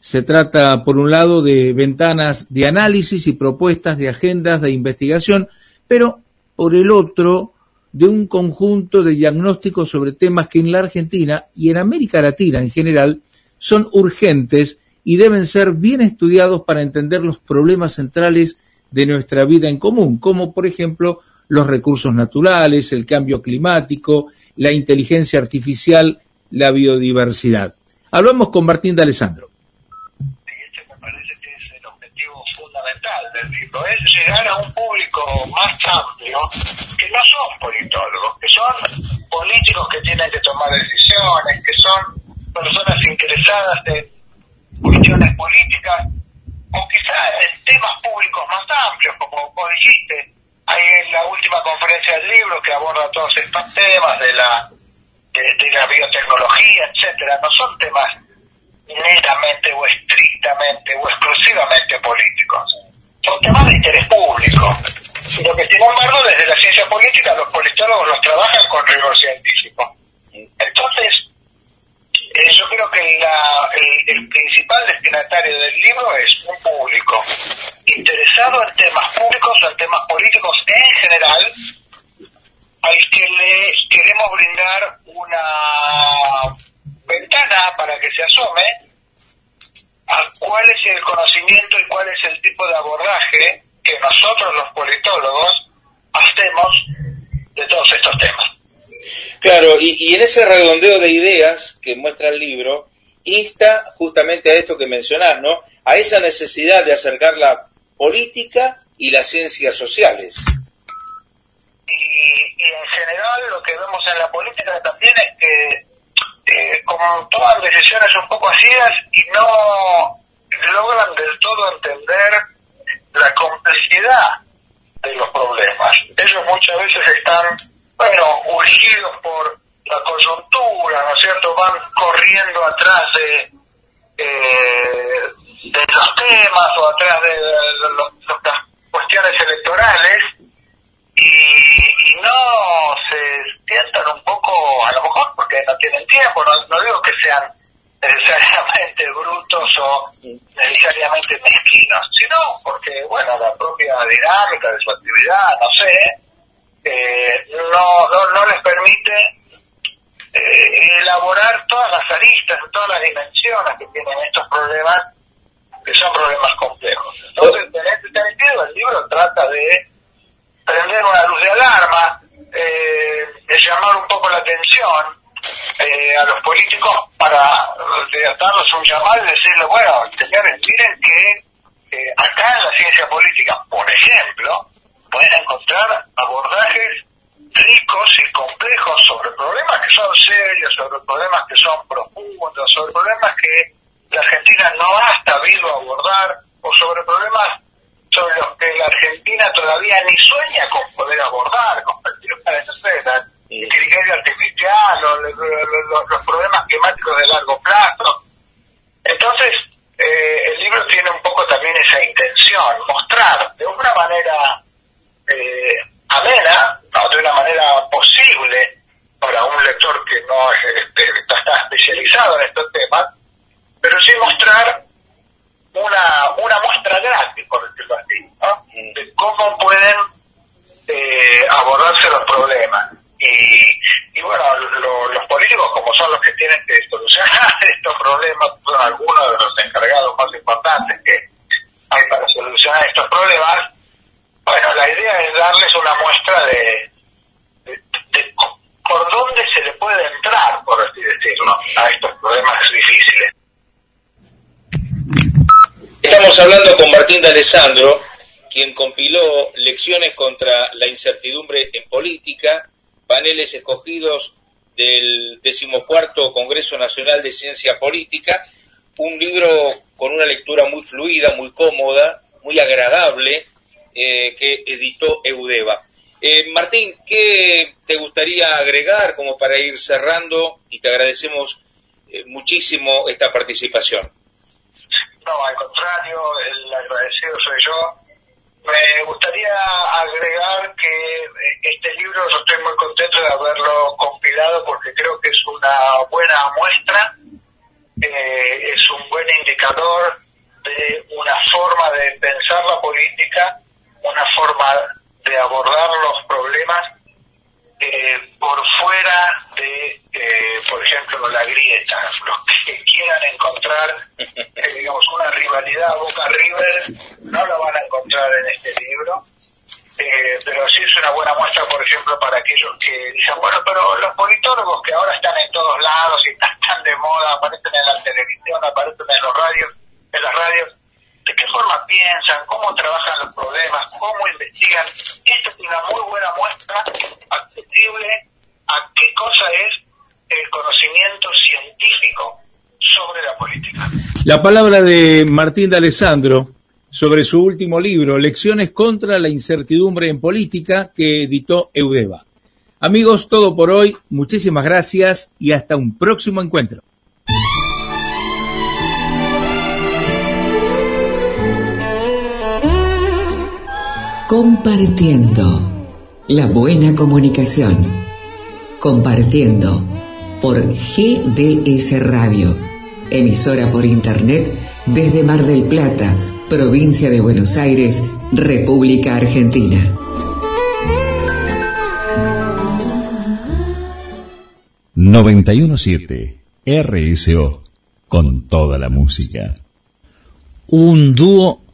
Se trata, por un lado, de ventanas de análisis y propuestas de agendas de investigación, pero por el otro, de un conjunto de diagnósticos sobre temas que en la Argentina y en América Latina en general son urgentes y deben ser bien estudiados para entender los problemas centrales de nuestra vida en común, como por ejemplo los recursos naturales, el cambio climático, la inteligencia artificial, la biodiversidad. Hablamos con Martín de Alessandro. Es llegar a un público más amplio que no son politólogos, que son políticos que tienen que tomar decisiones, que son personas interesadas en cuestiones políticas o quizás en temas públicos más amplios, como vos dijiste, hay en la última conferencia del libro que aborda todos estos temas de la de, la biotecnología, etcétera, no son temas netamente o estrictamente o exclusivamente políticos. Son temas de interés público, pero que sin embargo desde la ciencia política los politólogos los trabajan con rigor científico. Entonces, eh, yo creo que el, el, principal destinatario del libro es un público interesado en temas públicos o en temas políticos en general, al que le queremos brindar una ventana para que se asome a cuál es el conocimiento y cuál es el tipo de abordaje que nosotros los politólogos hacemos de todos estos temas. Claro, y, y en ese redondeo de ideas que muestra el libro, insta justamente a esto que mencionás, ¿no? A esa necesidad de acercar la política y las ciencias sociales. Y, y en general lo que vemos en la política también es que eh, como toman decisiones un poco ácidas y no logran del todo entender la complejidad de los problemas. Ellos muchas veces están, bueno, urgidos por la coyuntura, ¿no es cierto? Van corriendo atrás de, eh, de los temas o atrás de, las cuestiones electorales y, no se sientan un poco, a lo mejor porque no tienen tiempo, no, no digo que sean necesariamente brutos o necesariamente mezquinos, sino porque, bueno, la propia dinámica de su actividad, no sé, eh, no, no, no les permite eh, elaborar todas las aristas, todas las dimensiones que tienen estos problemas, que son problemas complejos. Entonces, en este sentido, el libro trata de prender una luz de alarma, eh, de llamar un poco la atención eh, a los políticos para darles un llamado y decirles, bueno, señores, miren que eh, acá en la ciencia política, por ejemplo, pueden encontrar abordajes ricos y complejos sobre problemas que son serios, sobre problemas que son profundos, sobre problemas que la Argentina no ha sabido abordar o sobre problemas sobre los que la Argentina todavía ni sueña con poder abordar, con inteligencia artificial o los, los, los, problemas climáticos de largo plazo. Entonces, eh, el libro tiene un poco también esa intención, mostrar de una manera eh, amena, no, de una manera posible para un lector que no este, *laughs* está especializado en estos temas, pero sí mostrar una, una muestra gratis, por decirlo así, ¿no? de cómo pueden eh, abordarse los problemas. Y, y bueno, lo, los políticos, como son los que tienen que solucionar *laughs* estos problemas, son algunos de los encargados más importantes que hay para solucionar estos problemas, bueno, la idea es darles una muestra de, de, de por dónde se le puede entrar, por así decirlo, a estos problemas difíciles. Estamos hablando con Martín de Alessandro, quien compiló Lecciones contra la incertidumbre en política, paneles escogidos del decimocuarto Congreso Nacional de Ciencia Política, un libro con una lectura muy fluida, muy cómoda, muy agradable, eh, que editó Eudeva. Eh, Martín, ¿qué te gustaría agregar como para ir cerrando? Y te agradecemos eh, muchísimo esta participación. No, al contrario, el agradecido soy yo. Me gustaría agregar que este libro yo estoy muy contento de haberlo compilado porque creo que es una buena muestra, eh, es un buen indicador de una forma de pensar la política, una forma de abordar los problemas eh, por fuera de, eh, por ejemplo, la grieta. Los que quieran encontrar, eh, digamos, una rivalidad Boca-River, no la van a encontrar en este libro. Eh, pero sí es una buena muestra, por ejemplo, para aquellos que dicen, bueno, pero los politólogos que ahora están en todos lados y están de moda, aparecen en la televisión, aparecen en los radios, en las radios, de qué forma piensan, cómo trabajan los problemas, cómo investigan. Esta es una muy buena muestra accesible a qué cosa es el conocimiento científico sobre la política. La palabra de Martín de Alessandro sobre su último libro, Lecciones contra la incertidumbre en política, que editó Eudeva. Amigos, todo por hoy. Muchísimas gracias y hasta un próximo encuentro. Compartiendo la buena comunicación. Compartiendo por GDS Radio, emisora por Internet desde Mar del Plata, provincia de Buenos Aires, República Argentina. ...917... RSO... ...con toda la música. Un dúo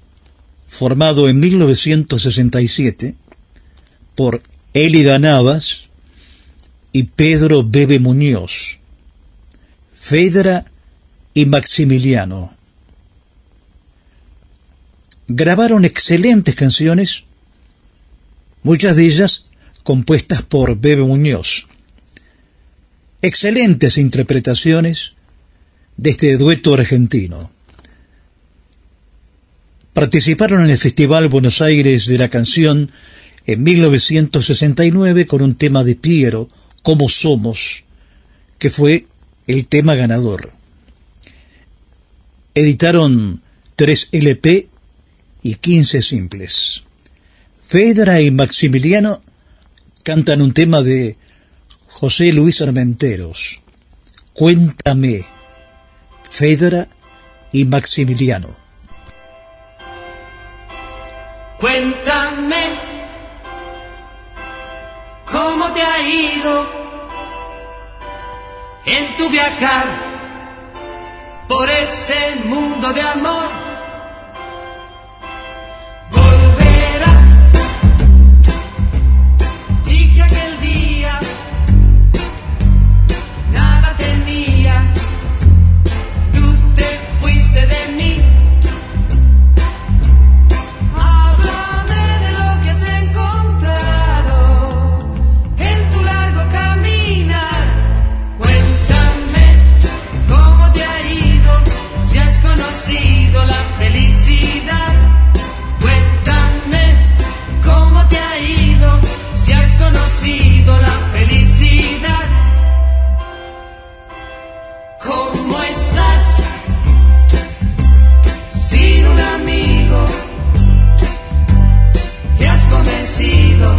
formado en 1967 por Elida Navas y Pedro Bebe Muñoz, Fedra y Maximiliano. Grabaron excelentes canciones, muchas de ellas compuestas por Bebe Muñoz. Excelentes interpretaciones de este dueto argentino. Participaron en el Festival Buenos Aires de la Canción en 1969 con un tema de Piero, Como Somos, que fue el tema ganador. Editaron tres LP y 15 simples. Fedra y Maximiliano cantan un tema de José Luis Armenteros. Cuéntame, Fedra y Maximiliano. Cuéntame cómo te ha ido en tu viajar por ese mundo de amor. la felicidad. ¿Cómo estás? Sin un amigo, te has convencido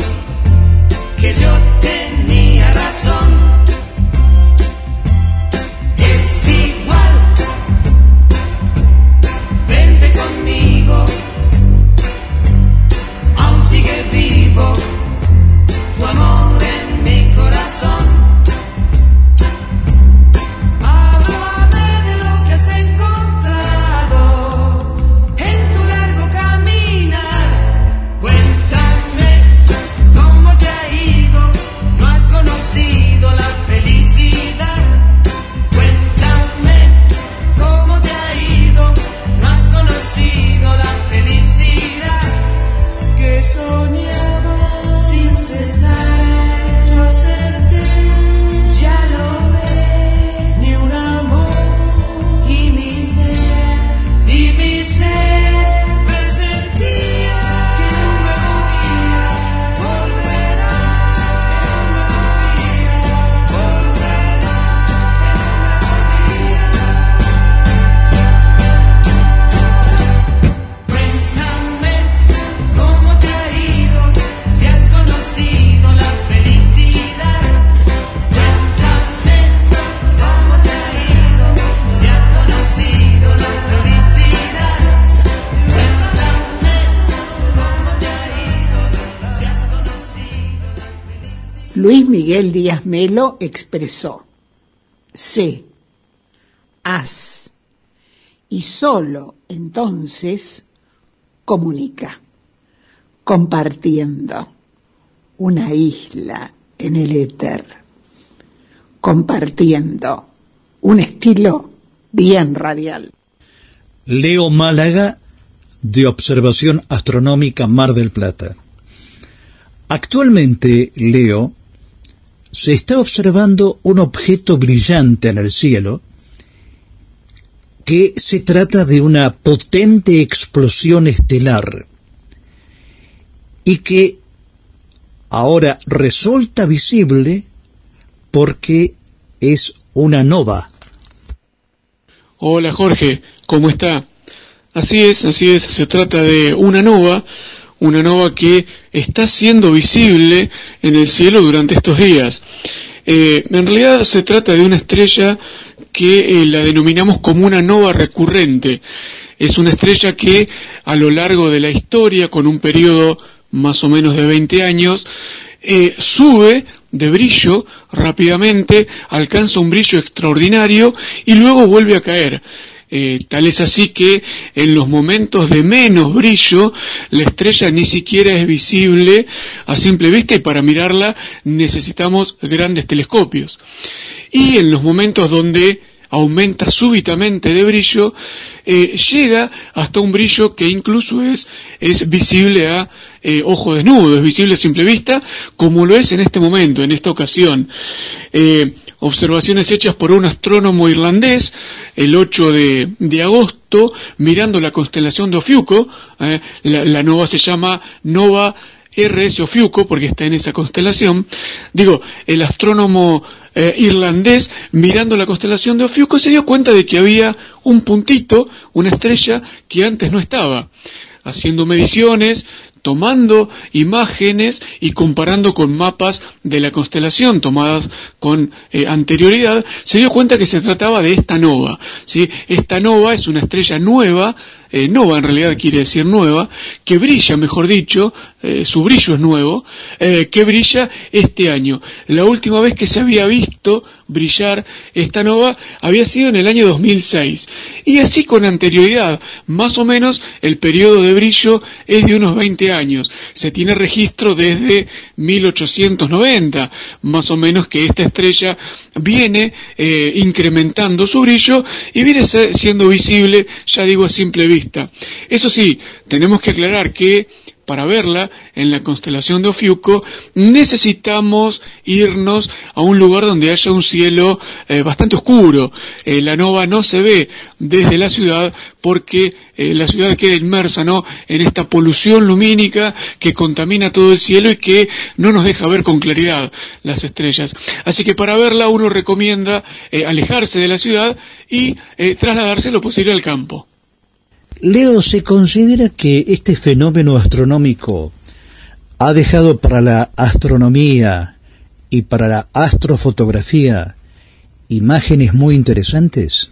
que yo tenía razón. Miguel Díaz Melo expresó, sé, haz, y solo entonces comunica, compartiendo una isla en el éter, compartiendo un estilo bien radial. Leo Málaga, de Observación Astronómica Mar del Plata. Actualmente, Leo se está observando un objeto brillante en el cielo que se trata de una potente explosión estelar y que ahora resulta visible porque es una nova. Hola Jorge, ¿cómo está? Así es, así es, se trata de una nova, una nova que está siendo visible en el cielo durante estos días. Eh, en realidad se trata de una estrella que eh, la denominamos como una nova recurrente. Es una estrella que a lo largo de la historia, con un periodo más o menos de 20 años, eh, sube de brillo rápidamente, alcanza un brillo extraordinario y luego vuelve a caer. Eh, tal es así que en los momentos de menos brillo la estrella ni siquiera es visible a simple vista y para mirarla necesitamos grandes telescopios. Y en los momentos donde aumenta súbitamente de brillo, eh, llega hasta un brillo que incluso es, es visible a eh, ojo desnudo, es visible a simple vista, como lo es en este momento, en esta ocasión. Observaciones hechas por un astrónomo irlandés el 8 de, agosto, mirando la constelación de Ofiuco, eh, la, nova se llama Nova RS Ofiuco porque está en esa constelación. Digo, el astrónomo eh, irlandés, mirando la constelación de Ofiuco, se dio cuenta de que había un puntito, una estrella que antes no estaba. Haciendo mediciones, tomando imágenes y comparando con mapas de la constelación tomadas con eh, anterioridad, se dio cuenta que se trataba de esta nova. Esta nova es una estrella nueva eh, nova en realidad quiere decir nueva, que brilla, mejor dicho, eh, su brillo es nuevo, que brilla este año. La última vez que se había visto brillar esta nova había sido en el año 2006. Y así con anterioridad, más o menos el periodo de brillo es de unos 20 años. Se tiene registro desde 1890, más o menos que esta estrella viene incrementando su brillo y viene siendo visible, ya digo a simple vista eso sí, tenemos que aclarar que para verla en la constelación de Ofiuco necesitamos irnos a un lugar donde haya un cielo eh, bastante oscuro. Eh, la nova no se ve desde la ciudad porque eh, la ciudad queda inmersa ¿no? en esta polución lumínica que contamina todo el cielo y que no nos deja ver con claridad las estrellas. Así que para verla uno recomienda alejarse de la ciudad y trasladarse lo posible al campo. Leo, ¿se considera que este fenómeno astronómico ha dejado para la astronomía y para la astrofotografía imágenes muy interesantes?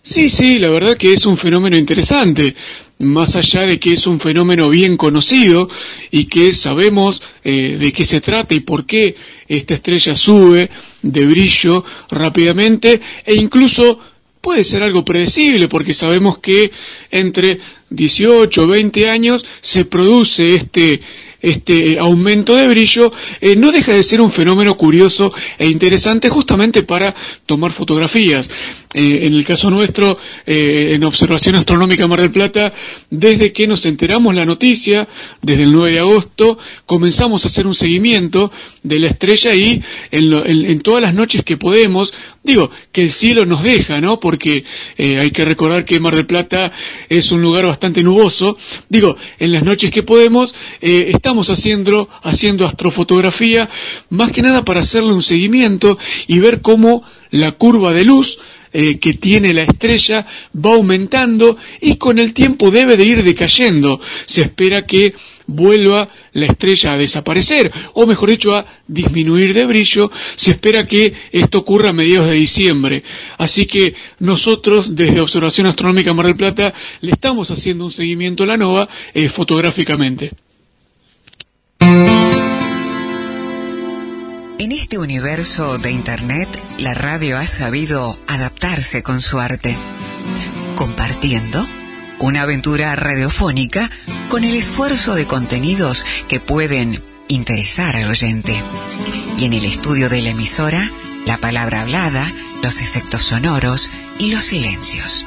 Sí, sí, la verdad que es un fenómeno interesante, más allá de que es un fenómeno bien conocido y que sabemos eh, de qué se trata y por qué esta estrella sube de brillo rápidamente e incluso puede ser algo predecible porque sabemos que entre 18 o 20 años se produce este este aumento de brillo, eh, no deja de ser un fenómeno curioso e interesante justamente para tomar fotografías. Eh, en el caso nuestro, eh, en Observación Astronómica Mar del Plata, desde que nos enteramos la noticia, desde el 9 de agosto, comenzamos a hacer un seguimiento de la estrella y en, todas las noches que podemos, digo, que el cielo nos deja, ¿no? Porque hay que recordar que Mar del Plata es un lugar bastante nuboso, digo, en las noches que podemos, estamos haciendo, haciendo astrofotografía, más que nada para hacerle un seguimiento y ver cómo la curva de luz eh, que tiene la estrella va aumentando y con el tiempo debe de ir decayendo. Se espera que vuelva la estrella a desaparecer, o mejor dicho, a disminuir de brillo. Se espera que esto ocurra a mediados de diciembre. Así que nosotros, desde Observación Astronómica Mar del Plata, le estamos haciendo un seguimiento a la nova eh, fotográficamente. En este universo de Internet, la radio ha sabido adaptarse con su arte, compartiendo una aventura radiofónica con el esfuerzo de contenidos que pueden interesar al oyente. Y en el estudio de la emisora, la palabra hablada, los efectos sonoros y los silencios.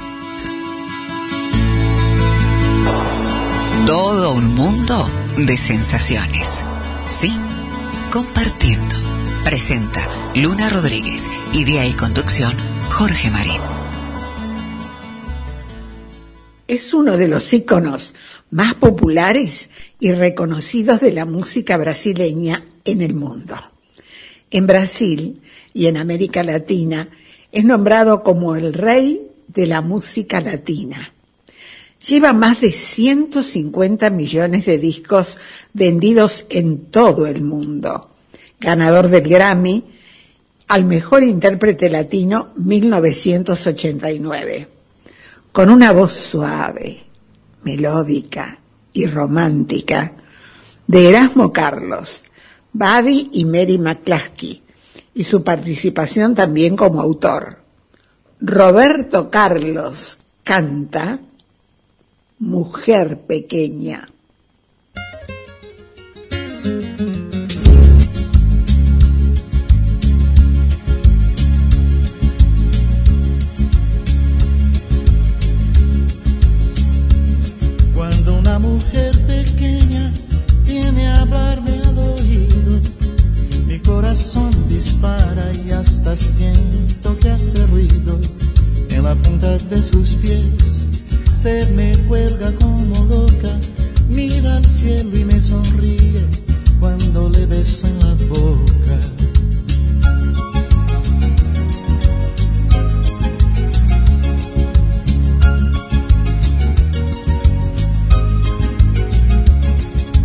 Todo un mundo de sensaciones. Sí, compartiendo. Presenta Luna Rodríguez. Idea y conducción Jorge Marín. Es uno de los íconos más populares y reconocidos de la música brasileña en el mundo. En Brasil y en América Latina es nombrado como el rey de la música latina. Lleva más de 150 millones de discos vendidos en todo el mundo. Ganador del Grammy al mejor intérprete latino 1989. Con una voz suave, melódica y romántica de Erasmo Carlos, Buddy y Mary McCluskey y su participación también como autor. Roberto Carlos canta Mujer Pequeña. Siento que hace ruido en la punta de sus pies. Se me cuelga como loca, mira al cielo y me sonríe cuando le beso en la boca.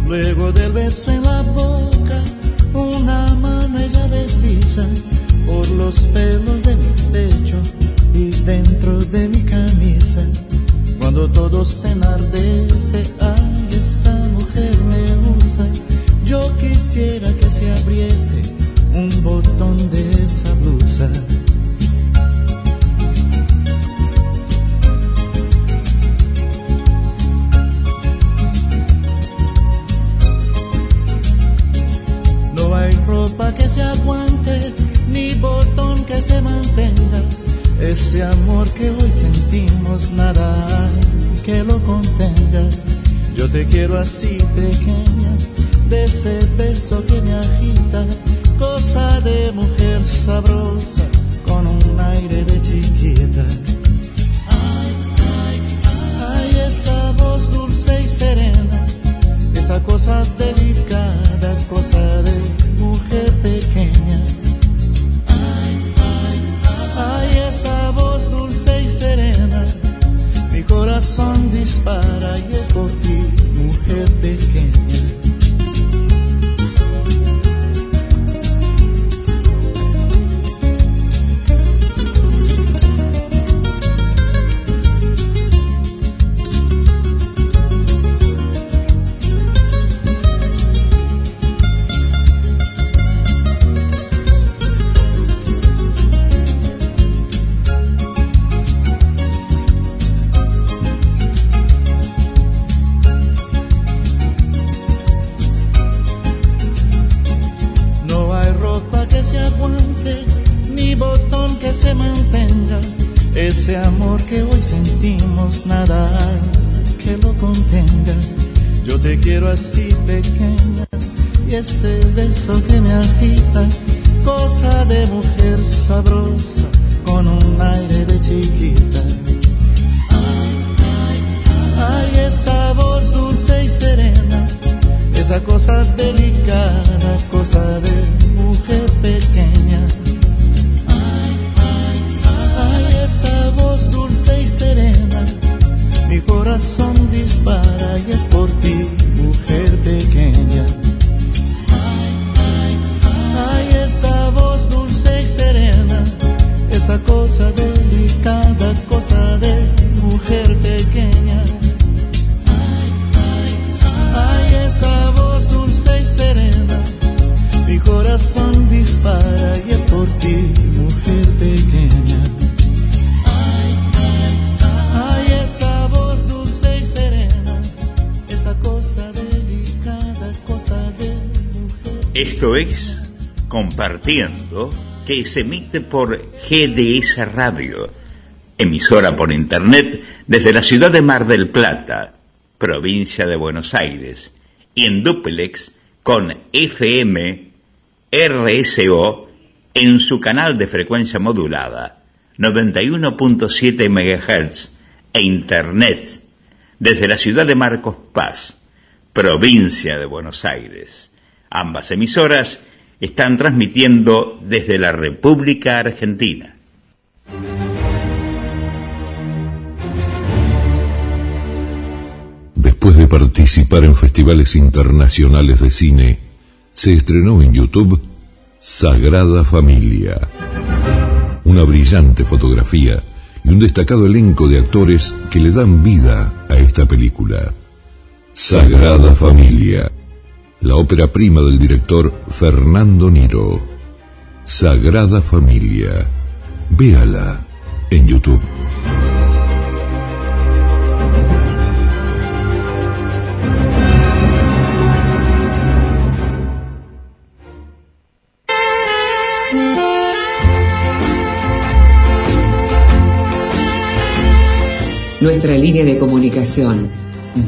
Luego del beso en la boca, una mano ella desliza por los pelos de mi pecho y dentro de mi camisa. Cuando todo se enardece, ay, esa mujer me usa. Yo quisiera que se abriese un botón de esa blusa. No hay ropa que se aguante, que se mantenga. Ese amor que hoy sentimos, nada hay que lo contenga. Yo te quiero así pequeña, de ese beso que me agita, cosa de mujer sabrosa, con un aire de chiquita. Ay, ay, ay, esa voz dulce y serena, esa cosa delicada, cosa de corazón dispara Que se emite por GDS Radio, emisora por internet desde la ciudad de Mar del Plata, provincia de Buenos Aires, y en duplex con FM RSO en su canal de frecuencia modulada 91.7 MHz e internet desde la ciudad de Marcos Paz, provincia de Buenos Aires. Ambas emisoras están transmitiendo desde la República Argentina. Después de participar en festivales internacionales de cine, se estrenó en YouTube Sagrada Familia. Una brillante fotografía y un destacado elenco de actores que le dan vida a esta película. Sagrada Familia, la ópera prima del director Fernando Niro. Sagrada Familia, véala en YouTube. Nuestra línea de comunicación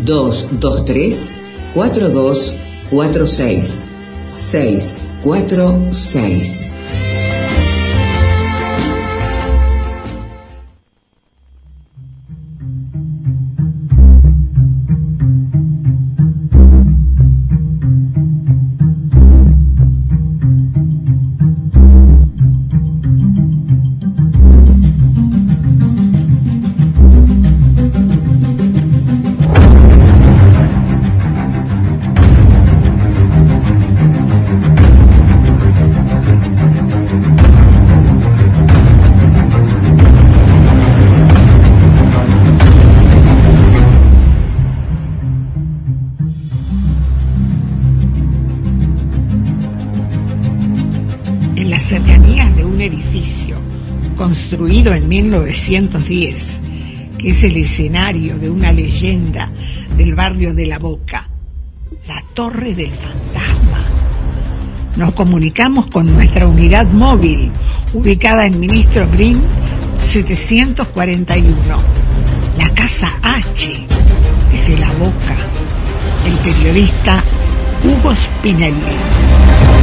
223 4246 646. 1910, que es el escenario de una leyenda del barrio de La Boca, la Torre del Fantasma. Nos comunicamos con nuestra unidad móvil, ubicada en Ministro Green 741, la Casa H, desde La Boca, el periodista Hugo Spinelli.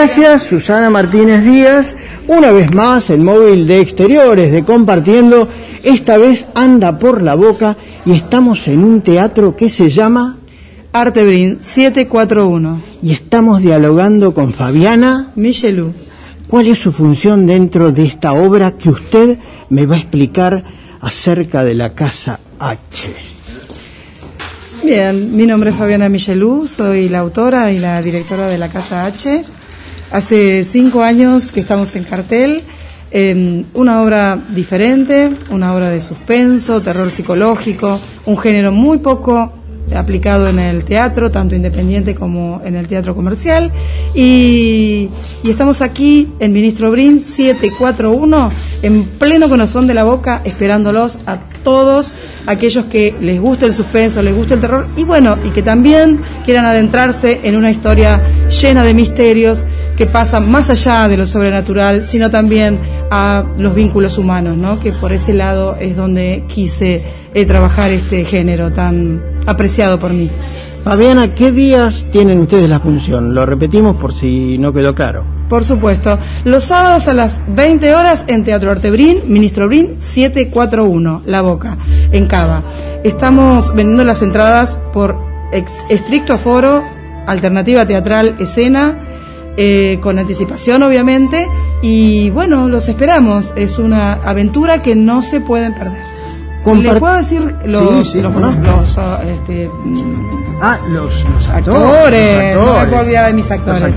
Gracias, Susana Martínez Díaz. Una vez más, el móvil de exteriores de Compartiendo, esta vez anda por la boca y estamos en un teatro que se llama Artebrin 741. y estamos dialogando con Fabiana Michelou. ¿Cuál es su función dentro de esta obra que usted me va a explicar acerca de la Casa H? Bien, mi nombre es Fabiana Michelou, soy la autora y la directora de la Casa H. Hace cinco años que estamos en cartel, eh, una obra diferente, una obra de suspenso, terror psicológico, un género muy poco aplicado en el teatro, tanto independiente como en el teatro comercial. Y, y estamos aquí en Ministro Brin 741, en pleno corazón de la boca, esperándolos a todos aquellos que les guste el suspenso, les guste el terror y bueno, y que también quieran adentrarse en una historia llena de misterios que pasan más allá de lo sobrenatural, sino también a los vínculos humanos, ¿no? Que por ese lado es donde quise eh, trabajar este género tan apreciado por mí. Fabiana, ¿qué días tienen ustedes la función? Lo repetimos por si no quedó claro. Por supuesto. Los sábados a las 20 horas en Teatro Artebrín, Ministro Brin 741, La Boca, en Cava. Estamos vendiendo las entradas por ex- estricto aforo, alternativa teatral escena, eh, con anticipación obviamente, y bueno, los esperamos. Es una aventura que no se pueden perder. ¿Le puedo decir los, Sí, sí, los, los, este, Ah, los, actores, no me puedo olvidar de mis actores.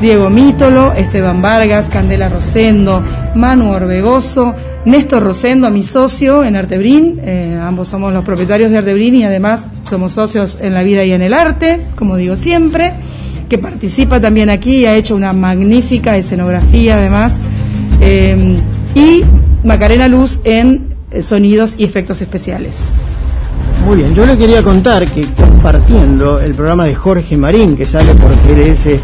Diego Mítolo, Esteban Vargas, Candela Rosendo, Manu Orbegoso, Néstor Rosendo, mi socio en Artebrín, eh, ambos somos los propietarios de Artebrín y además somos socios en la vida y en el arte, como digo siempre, que participa también aquí y ha hecho una magnífica escenografía además, eh, y Macarena Luz en eh, sonidos y efectos especiales. Muy bien, yo le quería contar que compartiendo el programa de Jorge Marín, que sale por GDS,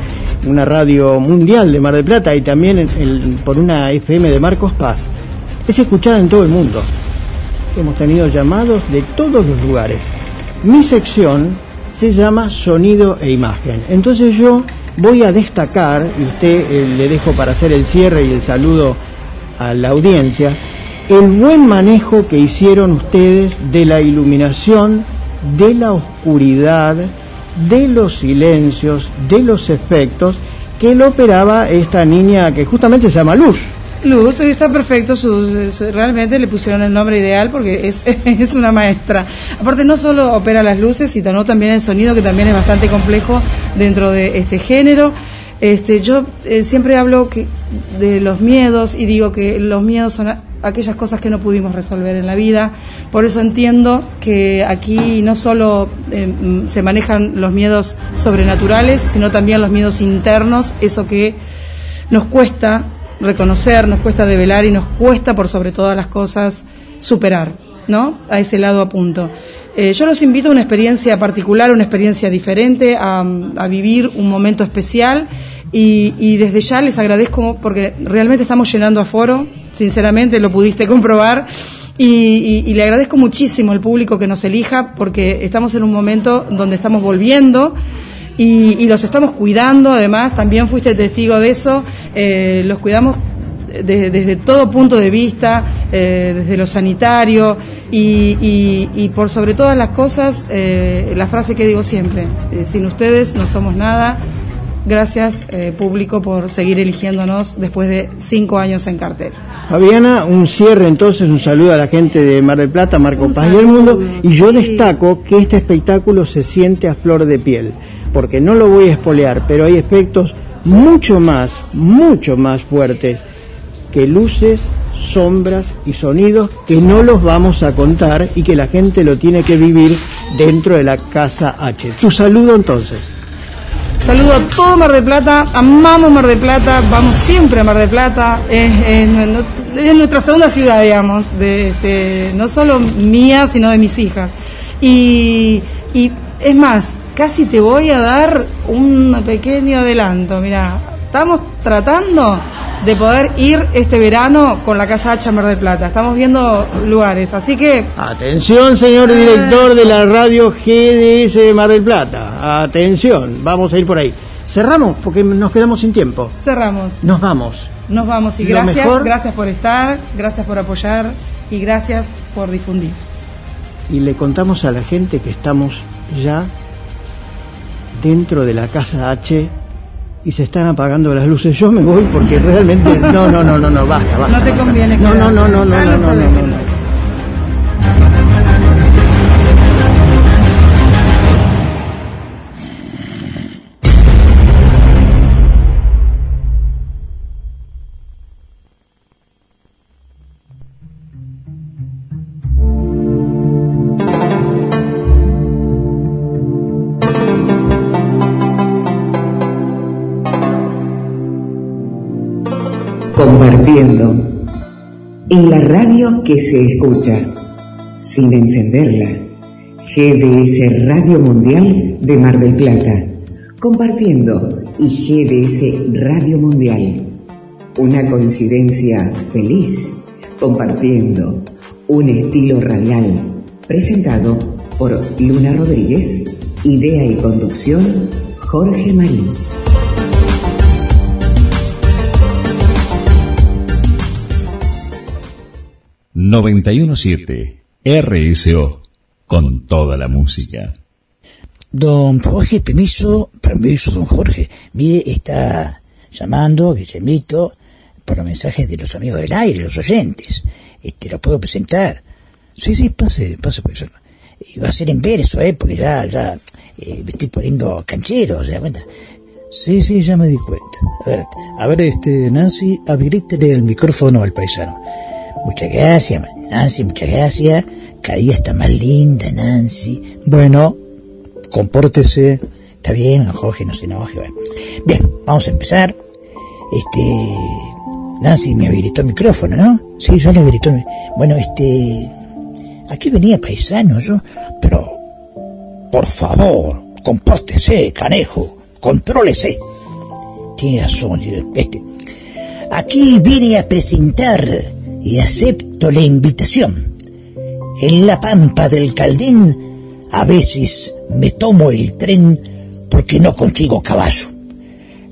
una radio mundial de Mar del Plata, y también en- por una FM de Marcos Paz, es escuchada en todo el mundo. Hemos tenido llamados de todos los lugares. Mi sección se llama Sonido e Imagen. Entonces yo voy a destacar, y usted eh, le dejo para hacer el cierre y el saludo a la audiencia, el buen manejo que hicieron ustedes de la iluminación, de la oscuridad, de los silencios, de los efectos que lo operaba esta niña que justamente se llama Luz. Luz, está perfecto, su- realmente le pusieron el nombre ideal porque es, *laughs* es una maestra. Aparte no solo opera las luces, sino también el sonido, que también es bastante complejo dentro de este género. Este, yo eh, siempre hablo que, de los miedos y digo que los miedos son aquellas cosas que no pudimos resolver en la vida. Por eso entiendo que aquí no solo eh, mm, se manejan los miedos sobrenaturales, sino también los miedos internos, eso que nos cuesta reconocer, nos cuesta develar y nos cuesta por sobre todas las cosas superar, ¿no? A ese lado a punto. Eh, yo los invito a una experiencia particular, una experiencia diferente, a vivir un momento especial y, y desde ya les agradezco porque realmente estamos llenando aforo, sinceramente lo pudiste comprobar. Y, le agradezco muchísimo al público que nos elija porque estamos en un momento donde estamos volviendo y, los estamos cuidando, además, también fuiste testigo de eso, eh, los cuidamos de- desde todo punto de vista, eh, desde lo sanitario y, y- y por sobre todas las cosas, eh, la frase que digo siempre, eh, sin ustedes no somos nada. Gracias, eh, público, por seguir eligiéndonos después de cinco años en cartel. Fabiana, un cierre entonces, un saludo a la gente de Mar del Plata, Marco Un Paz y el mundo. Y yo destaco que este espectáculo se siente a flor de piel, porque no lo voy a espolear, pero hay efectos mucho más, mucho más fuertes que luces, sombras y sonidos que no los vamos a contar y que la gente lo tiene que vivir dentro de la Casa H. Tu saludo entonces. Saludo a todo Mar del Plata, amamos Mar del Plata, vamos siempre a Mar del Plata, es nuestra segunda ciudad, digamos, de, este, no solo mía, sino de mis hijas. Y, y es más, casi te voy a dar un pequeño adelanto, mira, estamos tratando de poder ir este verano con la Casa H a Mar del Plata, estamos viendo lugares, así que Atención, señor director de la radio GDS de Mar del Plata. Atención, vamos a ir por ahí. Cerramos porque nos quedamos sin tiempo. cerramos. Nos vamos. Nos vamos y Lo gracias, mejor- gracias por estar, gracias por apoyar y gracias por difundir. Y le contamos a la gente que estamos ya dentro de la casa H y se están apagando las luces. Yo me voy porque realmente no, no, no, no, no, basta, basta. No te conviene No, no, no, no, no, no, no, no. Que se escucha, sin encenderla. GDS Radio Mundial de Mar del Plata. Compartiendo y GDS Radio Mundial. Una coincidencia feliz. Compartiendo. Un estilo radial. Presentado por Luna Rodríguez. Idea y conducción Jorge Marín. Siete RSO con toda la música. Don Jorge, permiso, permiso, don Jorge. Mire, está llamando Guillemito por los mensajes de los amigos del aire, los oyentes. Este, lo puedo presentar. Sí, sí, pase, pase, paisano. Y va a ser en verso, ¿eh? Porque ya, ya, eh, me estoy poniendo canchero, ¿se da cuenta? Sí, sí, ya me di cuenta. A ver, a ver este, Nancy, habilítele el micrófono al paisano. Muchas gracias, Nancy, muchas gracias. Cada día está más linda, Nancy. Bueno, compórtese. Está bien, Jorge, no se enoje. Bueno. Bien, vamos a empezar. Este, Nancy me habilitó el micrófono, ¿no? Sí, ya le habilitó. Bueno, este, aquí venía paisano yo, pero, por favor, compórtese, canejo, contrólese. Tiene razón, este. Aquí vine a presentar y acepto la invitación. En la pampa del Caldín a veces me tomo el tren porque no consigo caballo.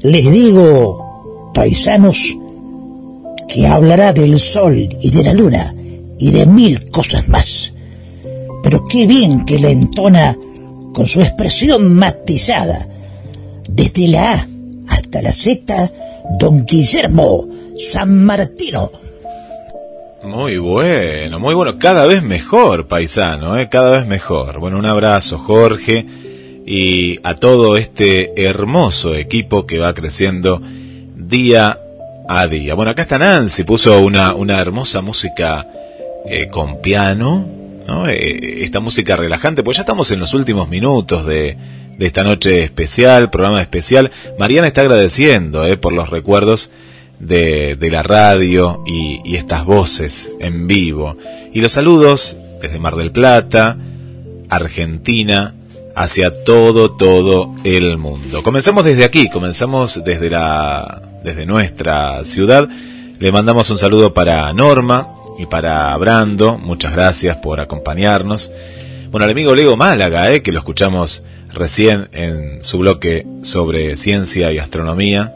Les digo, paisanos, que hablará del sol y de la luna y de mil cosas más. Pero qué bien que la entona con su expresión matizada, desde la A hasta la Z, don Guillermo San Martino. Muy bueno, muy bueno, cada vez mejor, paisano, ¿eh? cada vez mejor. Bueno, un abrazo, Jorge, y a todo este hermoso equipo que va creciendo día a día. Bueno, acá está Nancy, puso una, una hermosa música eh, con piano, ¿no? Eh, esta música relajante, pues ya estamos en los últimos minutos de, de esta noche especial, programa especial. Mariana está agradeciendo eh, por los recuerdos de, de la radio y, estas voces en vivo. Y los saludos desde Mar del Plata, Argentina, hacia todo, todo el mundo. Comenzamos desde aquí, comenzamos desde la, desde nuestra ciudad. Le mandamos un saludo para Norma y para Brando. Muchas gracias por acompañarnos. Bueno, al amigo Lego Málaga, eh, que lo escuchamos recién en su bloque sobre ciencia y astronomía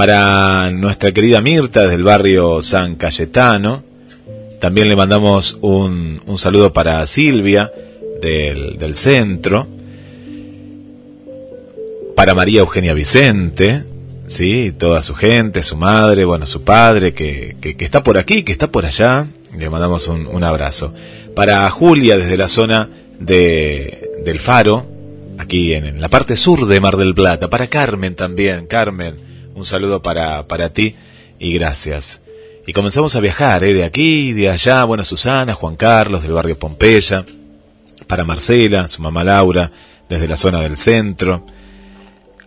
para nuestra querida Mirta desde el barrio San Cayetano. También le mandamos un, un saludo para Silvia del, del, centro. Para María Eugenia Vicente, sí, toda su gente, su madre, bueno, su padre, que, que, que está por aquí, que está por allá. Le mandamos un, un, abrazo. Para Julia desde la zona de, del Faro, aquí en la parte sur de Mar del Plata. Para Carmen también, Carmen un saludo para, para ti y gracias. Y comenzamos a viajar, ¿eh? de aquí de allá. Bueno, Susana, Juan Carlos, del barrio Pompeya. Para Marcela, su mamá Laura, desde la zona del centro.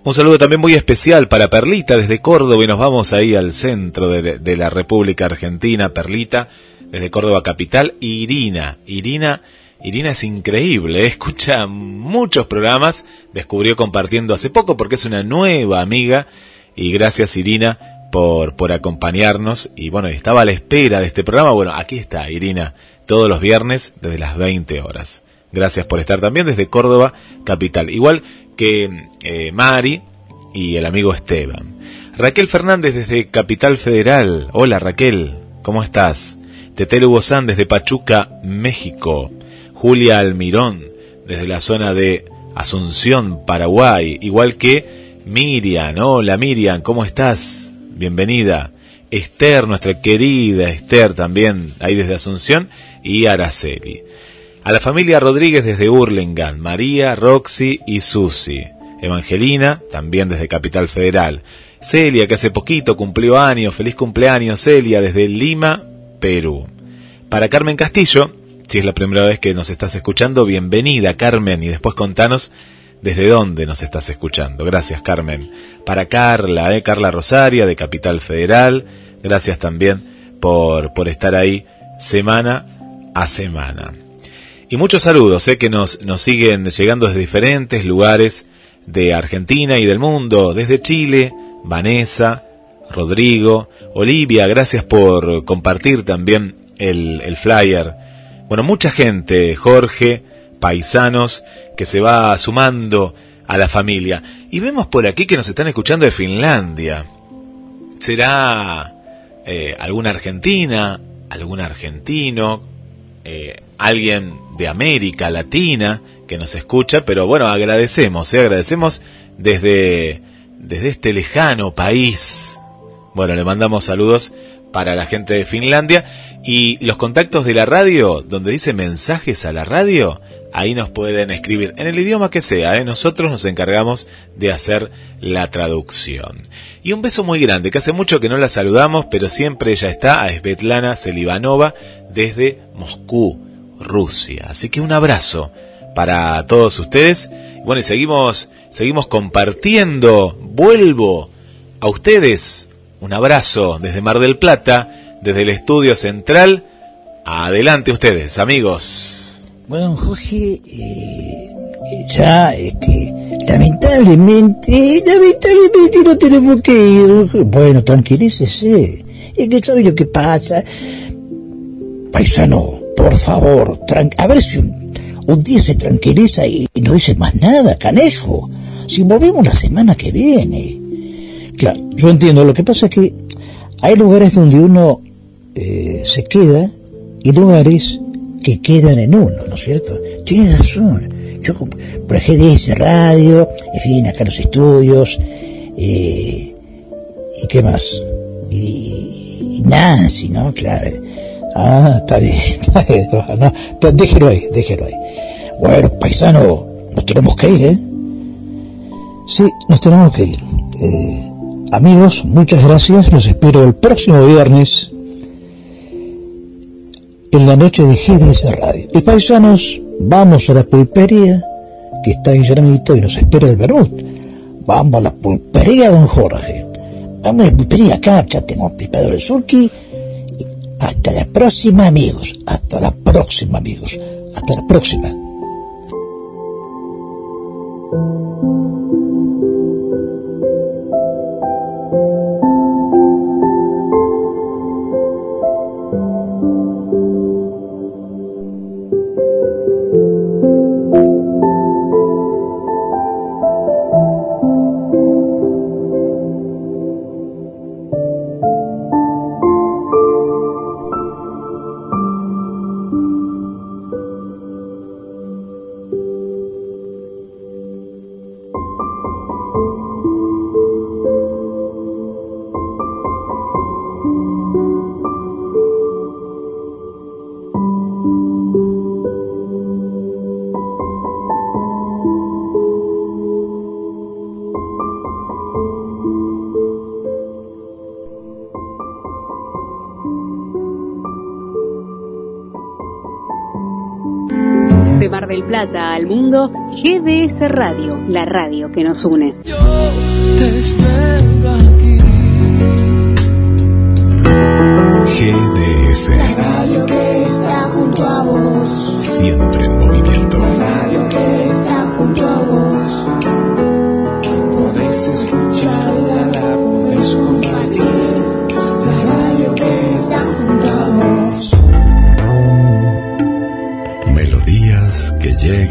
Un saludo también muy especial para Perlita, desde Córdoba, y nos vamos ahí al centro de, de la República Argentina. Perlita, desde Córdoba Capital. Irina, Irina, Irina es increíble, ¿eh? escucha muchos programas. Descubrió compartiendo hace poco porque es una nueva amiga y gracias Irina por, por acompañarnos y bueno, estaba a la espera de este programa, bueno, aquí está Irina, todos los viernes desde las 20 horas. Gracias por estar también desde Córdoba, capital, igual que eh, Mari y el amigo Esteban. Raquel Fernández desde Capital Federal, hola Raquel, ¿cómo estás? Tetelu Bozán desde Pachuca, México. Julia Almirón desde la zona de Asunción, Paraguay, igual que Miriam, hola Miriam, ¿cómo estás? Bienvenida. Esther, nuestra querida Esther también, ahí desde Asunción, y Araceli. A la familia Rodríguez desde Hurlingham, María, Roxy y Susi. Evangelina, también desde Capital Federal. Celia, que hace poquito cumplió años, feliz cumpleaños Celia, desde Lima, Perú. Para Carmen Castillo, si es la primera vez que nos estás escuchando, bienvenida Carmen, y después contanos desde dónde nos estás escuchando. Gracias, Carmen. Para Carla, eh, Carla Rosaria, de Capital Federal, gracias también por, por estar ahí semana a semana. Y muchos saludos eh, que nos, nos siguen llegando desde diferentes lugares de Argentina y del mundo, desde Chile, Vanessa, Rodrigo, Olivia, gracias por compartir también el, el flyer. Bueno, mucha gente, Jorge, paisanos que se va sumando a la familia. Y vemos por aquí que nos están escuchando de Finlandia. ¿Será eh, alguna argentina, algún argentino, eh, alguien de América Latina que nos escucha? Pero bueno, agradecemos, ¿eh? agradecemos desde, desde este lejano país. Bueno, le mandamos saludos para la gente de Finlandia. Y los contactos de la radio, donde dice mensajes a la radio, ahí nos pueden escribir en el idioma que sea. ¿eh? Nosotros nos encargamos de hacer la traducción. Y un beso muy grande, que hace mucho que no la saludamos, pero siempre ella está, a Svetlana Selivanova, desde Moscú, Rusia. Así que un abrazo para todos ustedes. Bueno, y seguimos, seguimos compartiendo. Vuelvo a ustedes. Un abrazo desde Mar del Plata, desde el estudio central. Adelante ustedes, amigos. Bueno, Jorge, eh, ya, este, lamentablemente, lamentablemente no tenemos que ir. Bueno, tranquilícese. Es que sabe lo que pasa. Paisano, por favor, a ver si un, día se tranquiliza y, no dice más nada, canejo. Si volvemos la semana que viene. Claro, yo entiendo. Lo que pasa es que hay lugares donde uno eh, se queda y lugares que quedan en uno, ¿no es cierto? Tiene razón. Yo por GDS Radio, en fin, acá los estudios, eh, ¿y qué más? Y, Nancy, ¿no? Claro. Ah, está bien, *laughs* está bien. No, déjelo ahí, déjelo ahí. Bueno, paisano, nos tenemos que ir, ¿eh? Sí, nos tenemos que ir. Eh, amigos, muchas gracias. Los espero el próximo viernes en la noche de GDS Radio. Y paisanos, vamos a la pulpería que está en Granito y nos espera el Bermud. Vamos a la pulpería, don Jorge. Vamos a la pulpería acá, ya tenemos pipado del surki. Hasta la próxima, amigos. Hasta la próxima, amigos. Hasta la próxima. Plata al mundo, GDS Radio, la radio que nos une. Yo te espero aquí. GDS. La radio que está junto a vos. Siempre en movimiento.